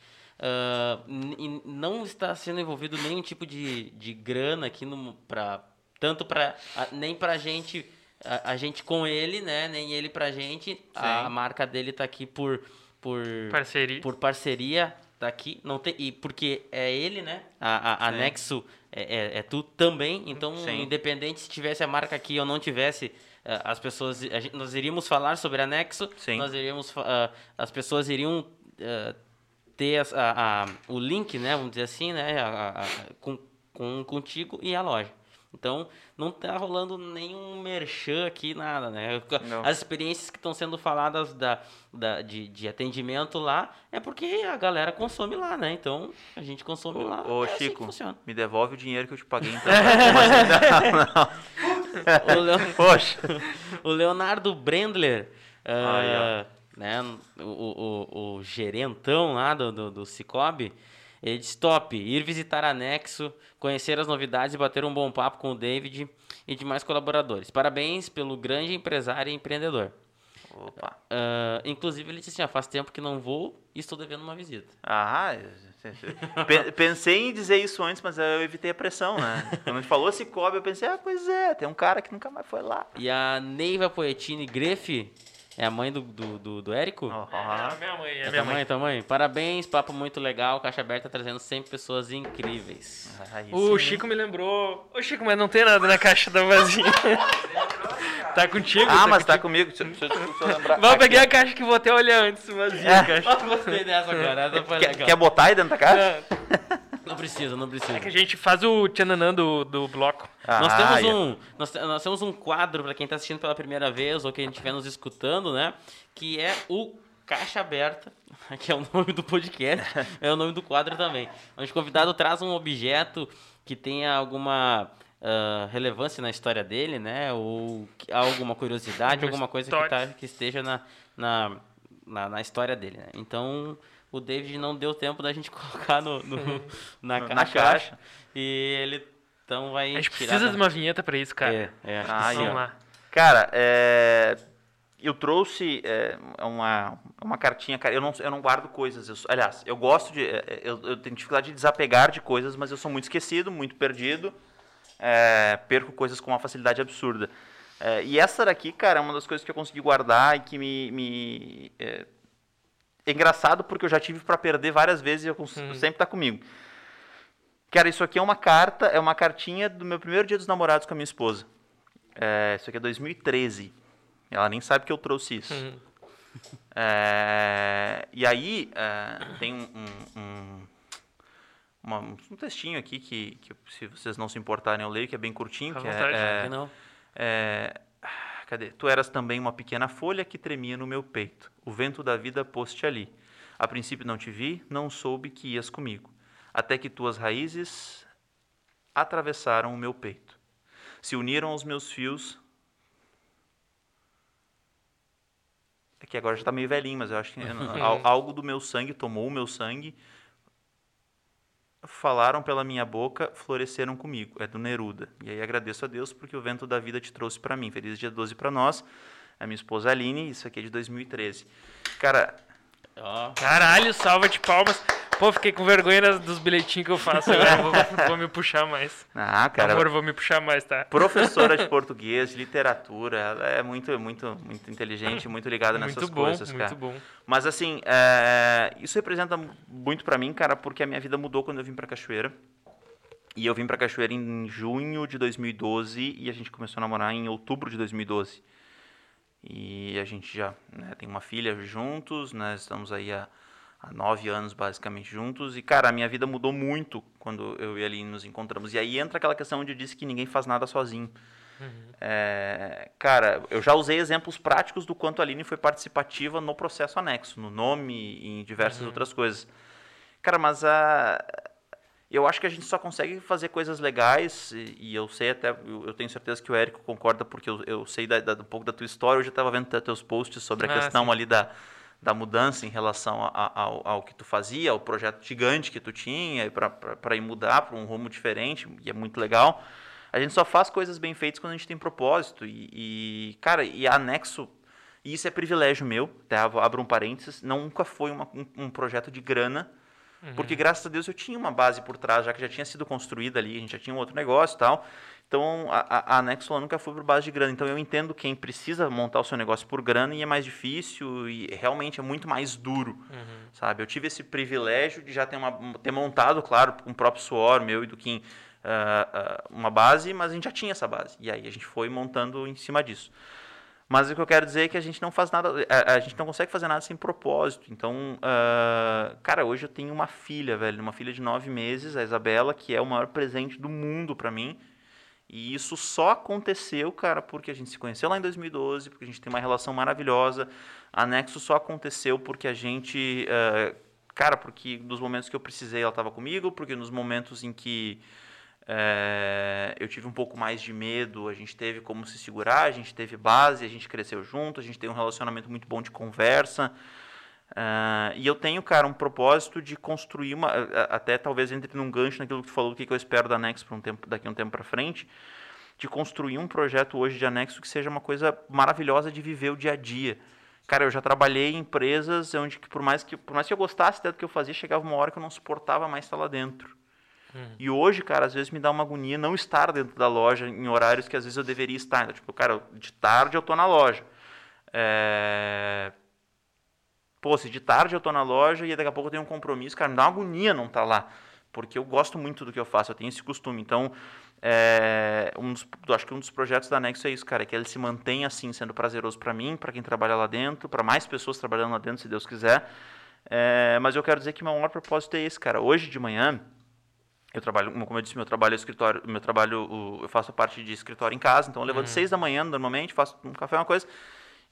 E não está sendo envolvido nenhum tipo de, de grana aqui no, pra, tanto para nem pra gente a, a gente com ele, né? Nem ele pra gente. A, Sim. marca dele tá aqui por por Parceria. por parceria tá aqui não tem e porque é ele né a, a, a. Nexo é, é, é tu também então Sim. independente se tivesse a marca aqui ou não tivesse eh, as pessoas gente- nós iríamos falar sobre a Nexo Sim. nós iríamos ah, as pessoas iriam eh, ter a, a- o link né vamos dizer assim né com, com contigo e a loja então não tá rolando nenhum merchan aqui nada né Não. as experiências que estão sendo faladas da, da, de, de atendimento lá é porque a galera consome lá, né? Então a gente consome lá. Ô, é assim Chico, funciona. me devolve o dinheiro que eu te paguei então. (laughs) Não, não. (laughs) O, Leo- Poxa. (laughs) o Leonardo Brendler, ah, Aí, né? O, o, o gerentão lá do, do, do Cicobi, ele disse: top, ir visitar a Nexo, conhecer as novidades e bater um bom papo com o David e demais colaboradores. Parabéns pelo grande empresário e empreendedor. Opa. Ah, inclusive, ele disse assim: ó, faz tempo que não vou e estou devendo uma visita. Ah, (laughs) pe- pensei em dizer isso antes, mas eu evitei a pressão, né? Quando a gente falou Cicobi, eu pensei, ah, pois é, tem um cara que nunca mais foi lá. E a Neiva Poetini Grefe é a mãe do, do, do, do Érico? Ó, É minha mãe, é É minha tua mãe, mãe. tua mãe? Parabéns, papo muito legal, caixa aberta trazendo sempre pessoas incríveis. aí O. Chico me lembrou. Ô, Chico, mas não tem nada na caixa da vazia. (laughs) tá contigo? Ah, mas tá contigo. comigo. Deixa, deixa, eu- deixa eu lembrar. Vamos Aqui. pegar a caixa que vou até olhar antes, vazia a caixa. (laughs) Gostei dessa, cara. Essa foi Quer, legal. quer botar aí dentro da caixa? Não precisa, não precisa. É que a gente faz o tchananã do, do bloco. Nós Ah, temos ia. um, nós, nós temos um quadro para quem está assistindo pela primeira vez ou quem estiver nos escutando, né? Que é o Caixa Aberta, (laughs) que é o nome do podcast, (laughs) é o nome do quadro também. Onde o convidado traz um objeto que tenha alguma ah, relevância na história dele, né? Ou que- alguma curiosidade, Uma alguma coisa que, tá, que esteja na, na, na, na história dele, né? Então, o David não deu tempo da gente (laughs) colocar no, no- na, Na caixa, caixa. E ele então vai A gente tirar precisa da- de uma vinheta pra isso, cara. É, é, acho Ah, Vamos lá. Cara, é, eu trouxe é, uma, uma cartinha, cara. Eu não, eu não guardo coisas. eu aliás, eu gosto de. é, Eu, eu tenho dificuldade de desapegar de coisas, mas eu sou muito esquecido, muito perdido. é, perco coisas com uma facilidade absurda. É, e essa daqui, cara, é uma das coisas que eu consegui guardar e que me. me é, é engraçado porque eu já tive para perder várias vezes e eu cons- Uhum. sempre tá comigo. Cara, isso aqui é uma carta, é uma cartinha do meu primeiro dia dos namorados com a minha esposa. É, isso aqui é 2013. Ela nem sabe que eu trouxe isso. Uhum. É, e aí, é, tem um, um, um, uma- um textinho aqui que, que, se vocês não se importarem, eu leio, que é bem curtinho. Que é, vontade. é, Que não? é, cadê? Tu eras também uma pequena folha que tremia no meu peito. O vento da vida pôs-te ali. A princípio não te vi, não soube que ias comigo. Até que tuas raízes atravessaram o meu peito. Se uniram aos meus fios. É que agora já está meio velhinho, mas eu acho que (laughs) al- algo do meu sangue tomou o meu sangue. Falaram pela minha boca, floresceram comigo. É do Neruda. E aí agradeço a Deus porque o vento da vida te trouxe para mim. Feliz dia 12 para nós. a minha esposa Aline, isso aqui é de 2013. Cara, Ó. Caralho, salva de palmas. Pô, fiquei com vergonha dos bilhetinhos que eu faço. Agora vou, vou me puxar mais. ah, cara, favor, vou me puxar mais, tá? professora de (laughs) português, de literatura, ela é muito, muito, muito inteligente, muito ligada nessas Muito bom, coisas, muito cara. bom. Mas assim, é, isso representa muito pra mim, cara, porque a minha vida mudou quando eu vim pra Cachoeira. E eu vim pra Cachoeira em junho de 2012 e a gente começou a namorar em outubro de 2012. E a gente já né, tem uma filha juntos, né, estamos aí há, há nove anos basicamente juntos. E, cara, a minha vida mudou muito quando eu e a Aline nos encontramos. E aí entra aquela questão onde eu disse que ninguém faz nada sozinho. É, cara, eu já usei exemplos práticos do quanto a Aline foi participativa no processo anexo, no nome e em diversas outras coisas. Cara, mas a, eu acho que a gente só consegue fazer coisas legais, e, e eu sei até, eu, eu tenho certeza que o Érico concorda, porque eu, eu sei da, da- um pouco da tua história, eu já estava vendo te- teus posts sobre a Ah, questão sim. ali da, da mudança em relação a- a- ao, ao que tu fazia, ao projeto gigante que tu tinha, para ir mudar para um rumo diferente, e é muito legal. A gente só faz coisas bem feitas quando a gente tem propósito, e, e, cara, e anexo, e isso é privilégio meu, tá? abro um parênteses, nunca foi uma- um- um projeto de grana, porque graças a Deus eu tinha uma base por trás, já que já tinha sido construída ali, a gente já tinha um outro negócio e tal. Então a, a, a nunca foi por base de grana. Então eu entendo quem precisa montar o seu negócio por grana e é mais difícil e realmente é muito mais duro, sabe? Eu tive esse privilégio de já ter, uma, ter montado, claro, com o próprio suor meu e do Kim, ah, ah, uma base, mas a gente já tinha essa base. E aí a gente foi montando em cima disso. Mas o que eu quero dizer é que a gente não faz nada, a, a gente não consegue fazer nada sem propósito. Então, ah, cara, hoje eu tenho uma filha, velho, uma filha de nove meses, a Isabela, que é o maior presente do mundo pra mim. E isso só aconteceu, cara, porque a gente se conheceu lá em 2012, porque a gente tem uma relação maravilhosa. A Nexo só aconteceu porque a gente, ah, cara, porque nos momentos que eu precisei ela estava comigo, porque nos momentos em que é, eu tive um pouco mais de medo, a gente teve como se segurar, a gente teve base, a gente cresceu junto, a gente tem um relacionamento muito bom de conversa. Ah, e eu tenho, cara, um propósito de construir uma. Até talvez entre num gancho naquilo que tu falou, do que que eu espero da Nex para um tempo, daqui a um tempo para frente, de construir um projeto hoje de anexo que seja uma coisa maravilhosa de viver o dia a dia. Cara, eu já trabalhei em empresas onde, que por, mais que, por mais que eu gostasse do que eu fazia, chegava uma hora que eu não suportava mais estar lá dentro. E hoje, cara, às vezes me dá uma agonia não estar dentro da loja em horários que às vezes eu deveria estar. Então, tipo, cara, de tarde eu tô na loja. É... Pô, se de tarde eu tô na loja e daqui a pouco eu tenho um compromisso, cara, me dá uma agonia não estar lá. Porque eu gosto muito do que eu faço, eu tenho esse costume. Então, é, um dos, acho que um dos projetos da Nexo é isso, cara, é que ele se mantenha assim, sendo prazeroso para mim, para quem trabalha lá dentro, para mais pessoas trabalhando lá dentro, se Deus quiser. É, mas eu quero dizer que meu maior propósito é esse, cara. Hoje de manhã, eu trabalho, como eu disse, meu trabalho é escritório, meu trabalho, eu faço a parte de escritório em casa, então eu levanto seis da manhã normalmente, faço um café, uma coisa,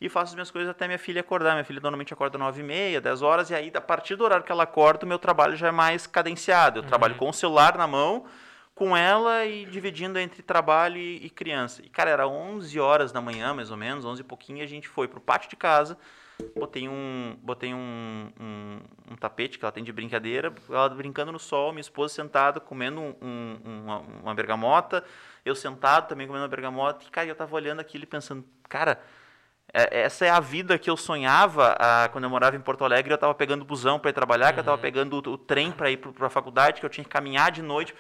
e faço as minhas coisas até minha filha acordar. Minha filha normalmente acorda nove e meia, dez horas, e aí a partir do horário que ela acorda, o meu trabalho já é mais cadenciado. Eu trabalho com o celular na mão, com ela e dividindo entre trabalho e, e criança. E, cara, era 11 horas da manhã, mais ou menos, 11 e pouquinho, e a gente foi pro pátio de casa, botei um, botei um, um, um tapete que ela tem de brincadeira, ela brincando no sol, minha esposa sentada, comendo um, um- uma, uma bergamota, eu sentado também comendo uma bergamota, e, cara, eu tava olhando aquilo e pensando, cara, essa é a vida que eu sonhava ah, quando eu morava em Porto Alegre. Eu estava pegando busão para ir trabalhar, que eu estava pegando o, o trem para ir para a faculdade, que eu tinha que caminhar de noite.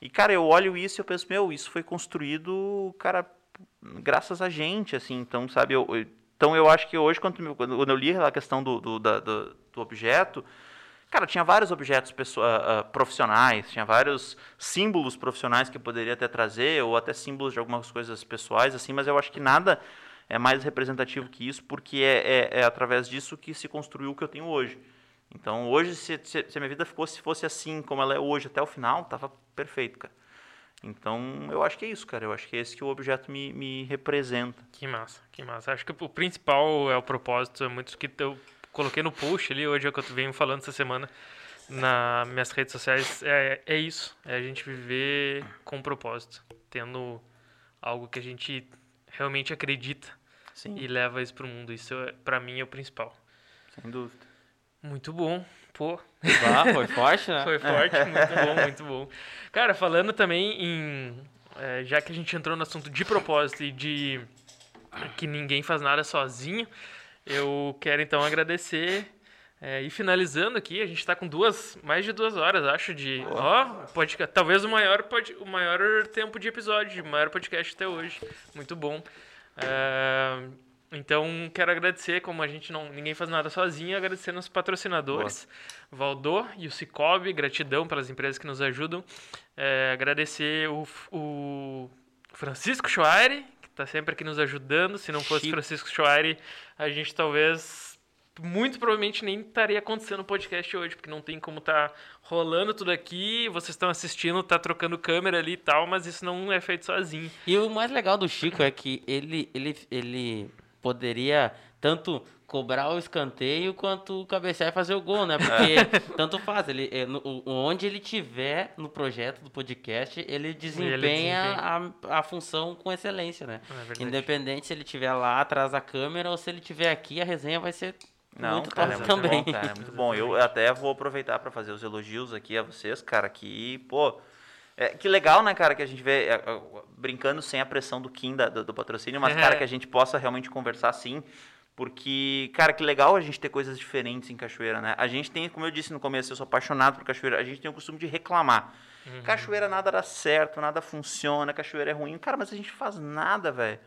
E, cara, eu olho isso e eu penso, meu, isso foi construído, cara, graças a gente, assim. Então, sabe, eu, eu- então eu acho que hoje, quando, quando eu li a questão do, do, da- do, do objeto, cara, tinha vários objetos pessoa- ah, profissionais, tinha vários símbolos profissionais que eu poderia até trazer, ou até símbolos de algumas coisas pessoais, assim, mas eu acho que nada é mais representativo que isso, porque é, é, é através disso que se construiu o que eu tenho hoje. Então, hoje, se, se, se a minha vida fosse, fosse assim como ela é hoje até o final, tava perfeito, cara. Então, eu acho que é isso, cara. Eu acho que é esse que o objeto me, me representa. Que massa, que massa. Acho que o principal é o propósito, é muito que eu coloquei no post ali hoje, é o que eu venho falando essa semana nas minhas redes sociais, é, é isso, é a gente viver com propósito, tendo algo que a gente realmente acredita Sim, e leva isso pro mundo. Isso, é, pra mim, é o principal. sem dúvida. Muito bom, pô. Bah, foi forte, né? (laughs) Foi forte, muito bom, muito bom. Cara, falando também em. é, já que a gente entrou no assunto de propósito e de que ninguém faz nada sozinho. Eu quero então agradecer é, e finalizando aqui, a gente está com duas, mais de duas horas, acho, de. Ó, podcast, talvez o maior, o maior tempo de episódio, o maior podcast até hoje. Muito bom. É, então, quero agradecer, como a gente não. ninguém faz nada sozinho, agradecer nos patrocinadores, Boa. Valdô e o Cicobi, gratidão pelas empresas que nos ajudam. É, agradecer o, o Francisco Schoaire, que está sempre aqui nos ajudando. Se não fosse Chico. Francisco Schoaire, a gente talvez muito provavelmente nem estaria acontecendo o podcast hoje, porque não tem como tá rolando tudo aqui, vocês estão assistindo, tá trocando câmera ali e tal, mas isso não é feito sozinho. E o mais legal do Chico é que ele, ele, ele poderia tanto cobrar o escanteio quanto cabecear e fazer o gol, né? Porque é. (laughs) tanto faz, ele, é, no, onde ele tiver no projeto do podcast, ele desempenha, ele desempenha. A, a função com excelência, né? É Independente se ele estiver lá atrás da câmera ou se ele estiver aqui, a resenha vai ser não, muito cara, é muito também. bom, cara, é muito bom. Eu até vou aproveitar para fazer os elogios aqui a vocês, cara, que, pô, é, que legal, né, cara, que a gente vê é, é, brincando sem a pressão do Kim, da, do, do, patrocínio, mas, cara, que a gente possa realmente conversar sim, porque, cara, que legal a gente ter coisas diferentes em Cachoeira, né? A gente tem, como eu disse no começo, eu sou apaixonado por Cachoeira, a gente tem o costume de reclamar. Uhum. Cachoeira nada dá certo, nada funciona, Cachoeira é ruim. Cara, mas a gente faz nada, velho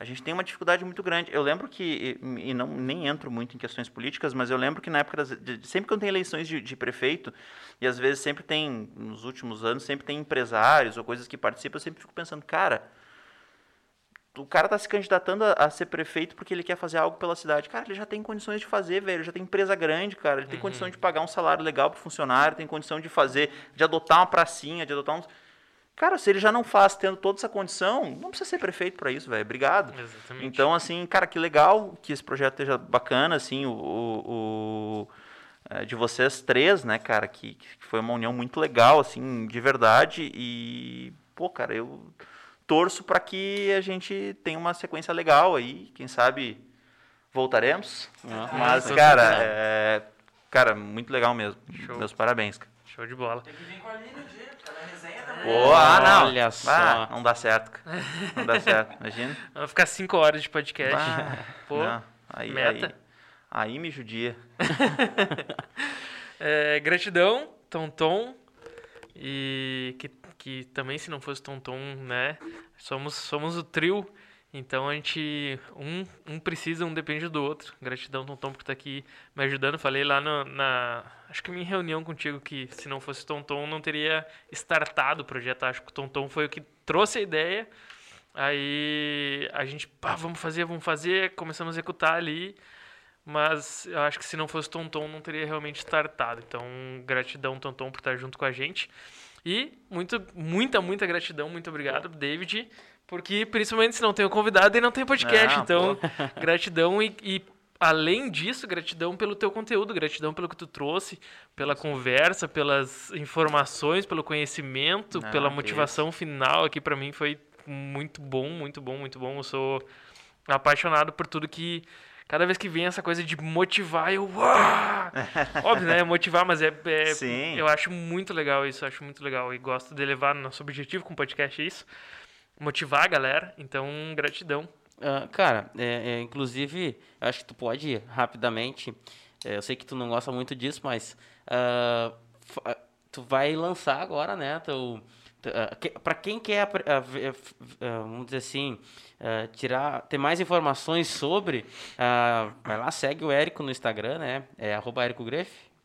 a gente tem uma dificuldade muito grande. Eu lembro que, e não nem entro muito em questões políticas, mas eu lembro que na época, das, de, sempre que eu tenho eleições de, de, prefeito, e às vezes sempre tem, nos últimos anos, sempre tem empresários ou coisas que participam, eu sempre fico pensando, cara, o cara está se candidatando a, a, ser prefeito porque ele quer fazer algo pela cidade. Cara, ele já tem condições de fazer, velho. Já tem empresa grande, cara. Ele tem uhum. condição de pagar um salário legal para funcionário, tem condição de fazer, de adotar uma pracinha, de adotar um Cara, se ele já não faz tendo toda essa condição, não precisa ser prefeito para isso, velho. Obrigado. Exatamente. Então, assim, cara, que legal que esse projeto esteja bacana, assim, o, o, o é, de vocês três, né, cara, que, que foi uma união muito legal, assim, de verdade. E, pô, cara, eu torço para que a gente tenha uma sequência legal aí. Quem sabe voltaremos. Ah, Mas, cara, é, cara, muito legal mesmo. Show. Meus parabéns. Cara. Show de bola. Tem que vir com a Aline um Pô, ah, não. Olha só. Ah, não dá certo. Não dá certo, (laughs) imagina. Vamos ficar cinco horas de podcast. Ah, Pô, não. Aí, meta. Aí, aí me judia. (laughs) é, gratidão, Tom. E que, que também, se não fosse Tom, né? Somos, somos o trio então a gente. Um, um precisa, um depende do outro. Gratidão, Tonton, por estar aqui me ajudando. Falei lá no, na. Acho que minha reunião contigo que se não fosse Tonton não teria startado o projeto. Acho que o Tonton foi o que trouxe a ideia. Aí a gente, pá, vamos fazer, vamos fazer. Começamos a executar ali. Mas eu acho que se não fosse Tonton não teria realmente startado. Então, gratidão, Tonton, por estar junto com a gente. E muito, muita, muita gratidão. Muito obrigado, David porque, principalmente, se não tem o convidado e não tem podcast. Não, então, pô. (laughs) gratidão e, e, além disso, gratidão pelo teu conteúdo, gratidão pelo que tu trouxe, pela conversa, pelas informações, pelo conhecimento, não, pela motivação final aqui para mim foi muito bom, muito bom, muito bom. Eu sou apaixonado por tudo que cada vez que vem essa coisa de motivar, eu. (laughs) Óbvio, né? Motivar, mas é. é Sim. Eu acho muito legal isso, acho muito legal. E gosto de levar nosso objetivo com o podcast é isso motivar a galera. Então, gratidão. Uh, cara, é, é, inclusive, acho que tu pode ir rapidamente. É, eu sei que tu não gosta muito disso, mas uh, tu vai lançar agora, né? Teu, uh, para quem quer, vamos dizer assim, tirar, ter mais informações sobre, vai lá, segue o Érico no Instagram, né? É arroba Érico.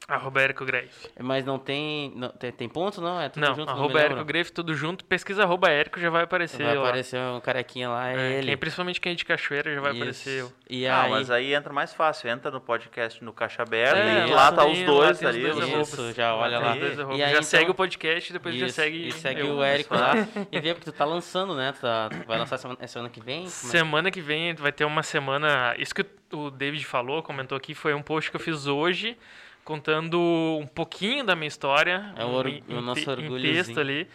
Arroba Érico Greif. Mas não tem, não, tem. Tem ponto, não? É tudo não, junto? Arroba Érico Greif, tudo junto. Pesquisa arroba Érico, já vai aparecer. Vai aparecer um carequinha lá, é, é ele. Quem, principalmente quem é de Cachoeira, já vai Isso. aparecer. E ah, aí... mas aí entra mais fácil. Entra no podcast no Caixa Aberta é, e lá tá os dois lá ali. Os Isso, já olha lá. E aí, já então... segue o podcast e depois Isso, já segue. E segue eu. o Érico lá. e vê porque tu tá lançando, né? Tu, tá, tu vai lançar semana, semana que vem? Semana que vem vai ter uma semana. Isso que o David falou, comentou aqui, foi um post que eu fiz hoje contando um pouquinho da minha história. É o, em, o nosso orgulho. Em texto ali,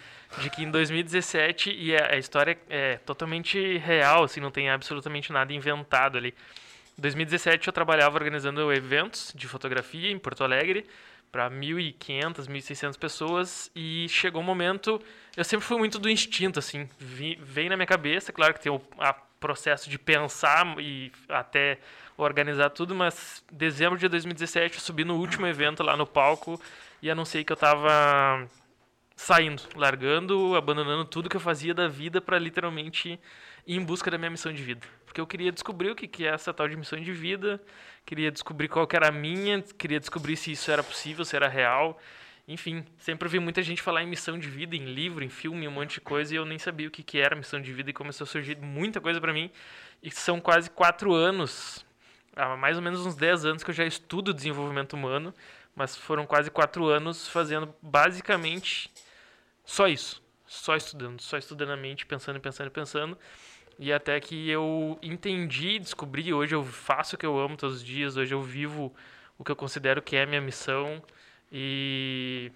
de que em 2017, e a, a, história é totalmente real, assim, não tem absolutamente nada inventado ali. Em 2017 eu trabalhava organizando eventos de fotografia em Porto Alegre para 1.500, 1.600 pessoas e chegou um momento, eu sempre fui muito do instinto, assim, vi, veio na minha cabeça, claro que tem o, processo de pensar e até organizar tudo, mas dezembro de 2017 eu subi no último evento lá no palco e anunciei que eu estava saindo, largando, abandonando tudo que eu fazia da vida para literalmente ir em busca da minha missão de vida. Porque eu queria descobrir o que, que é essa tal de missão de vida, queria descobrir qual que era a minha, queria descobrir se isso era possível, se era real. Enfim, sempre ouvi muita gente falar em missão de vida, em livro, em filme, um monte de coisa, e eu nem sabia o que, que era missão de vida, e começou a surgir muita coisa para mim. E são quase quatro anos, há mais ou menos uns dez anos que eu já estudo desenvolvimento humano, mas foram quase quatro anos fazendo basicamente só isso. Só estudando, só estudando a mente, pensando, pensando, pensando. E até que eu entendi, descobri, hoje eu faço o que eu amo todos os dias, hoje eu vivo o que eu considero que é a minha missão. E,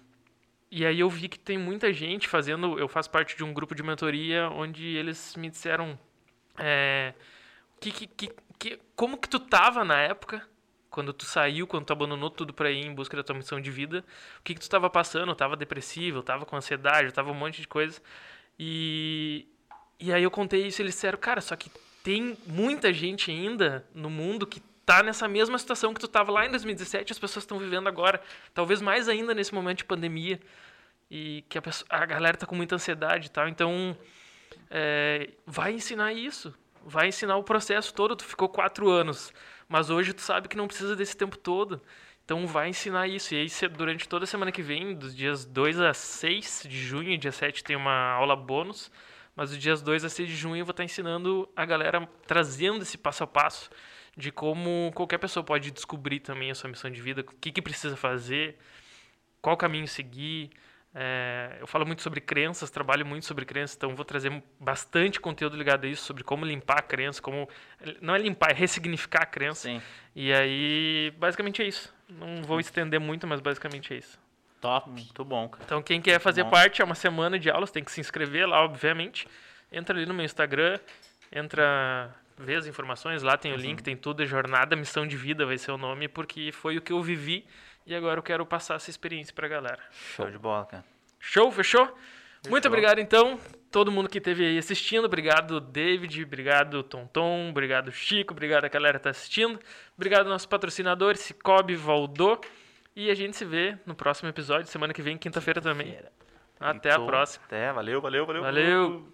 e aí eu vi que tem muita gente fazendo. Eu faço parte de um grupo de mentoria onde eles me disseram é, que, que, que, como que tu tava na época, quando tu saiu, quando tu abandonou tudo para ir em busca da tua missão de vida, o que, que tu estava passando? Tava depressivo, tava com ansiedade, tava um monte de coisa. E, e aí eu contei isso e eles disseram, cara, só que tem muita gente ainda no mundo que tá nessa mesma situação que tu tava lá em 2017 as pessoas estão vivendo agora. Talvez mais ainda nesse momento de pandemia. E que a, pessoa, a galera tá com muita ansiedade e tal. Então, é, vai ensinar isso. Vai ensinar o processo todo. Tu ficou quatro anos. Mas hoje tu sabe que não precisa desse tempo todo. Então vai ensinar isso. E aí, durante toda a semana que vem, dos dias 2 a 6 de junho, dia 7 tem uma aula bônus mas os dias 2 a 6 de junho eu vou estar ensinando a galera, trazendo esse passo a passo de como qualquer pessoa pode descobrir também a sua missão de vida, o que, que precisa fazer, qual caminho seguir. É, eu falo muito sobre crenças, trabalho muito sobre crenças, então vou trazer bastante conteúdo ligado a isso, sobre como limpar a crença, como. Não é limpar, é ressignificar a crença. Sim. E aí, basicamente é isso. Não vou estender muito, mas basicamente é isso. Top. Muito bom, cara. Então, quem quer fazer parte, é uma semana de aulas, tem que se inscrever lá, obviamente. Entra ali no meu Instagram, entra, vê as informações, lá tem o link, tem tudo, é Jornada Missão de Vida vai ser o nome, porque foi o que eu vivi e agora eu quero passar essa experiência pra galera. Show de bola, cara. Show, fechou? Muito obrigado, então, todo mundo que esteve aí assistindo. Obrigado, David. Obrigado, Tonton. Obrigado, Chico. Obrigado a galera que tá assistindo. Obrigado, nossos patrocinadores, Cicobi, Valdô. E a gente se vê no próximo episódio, semana que vem, quinta-feira também. Até a Então, próxima. Até, valeu, valeu, valeu. Valeu.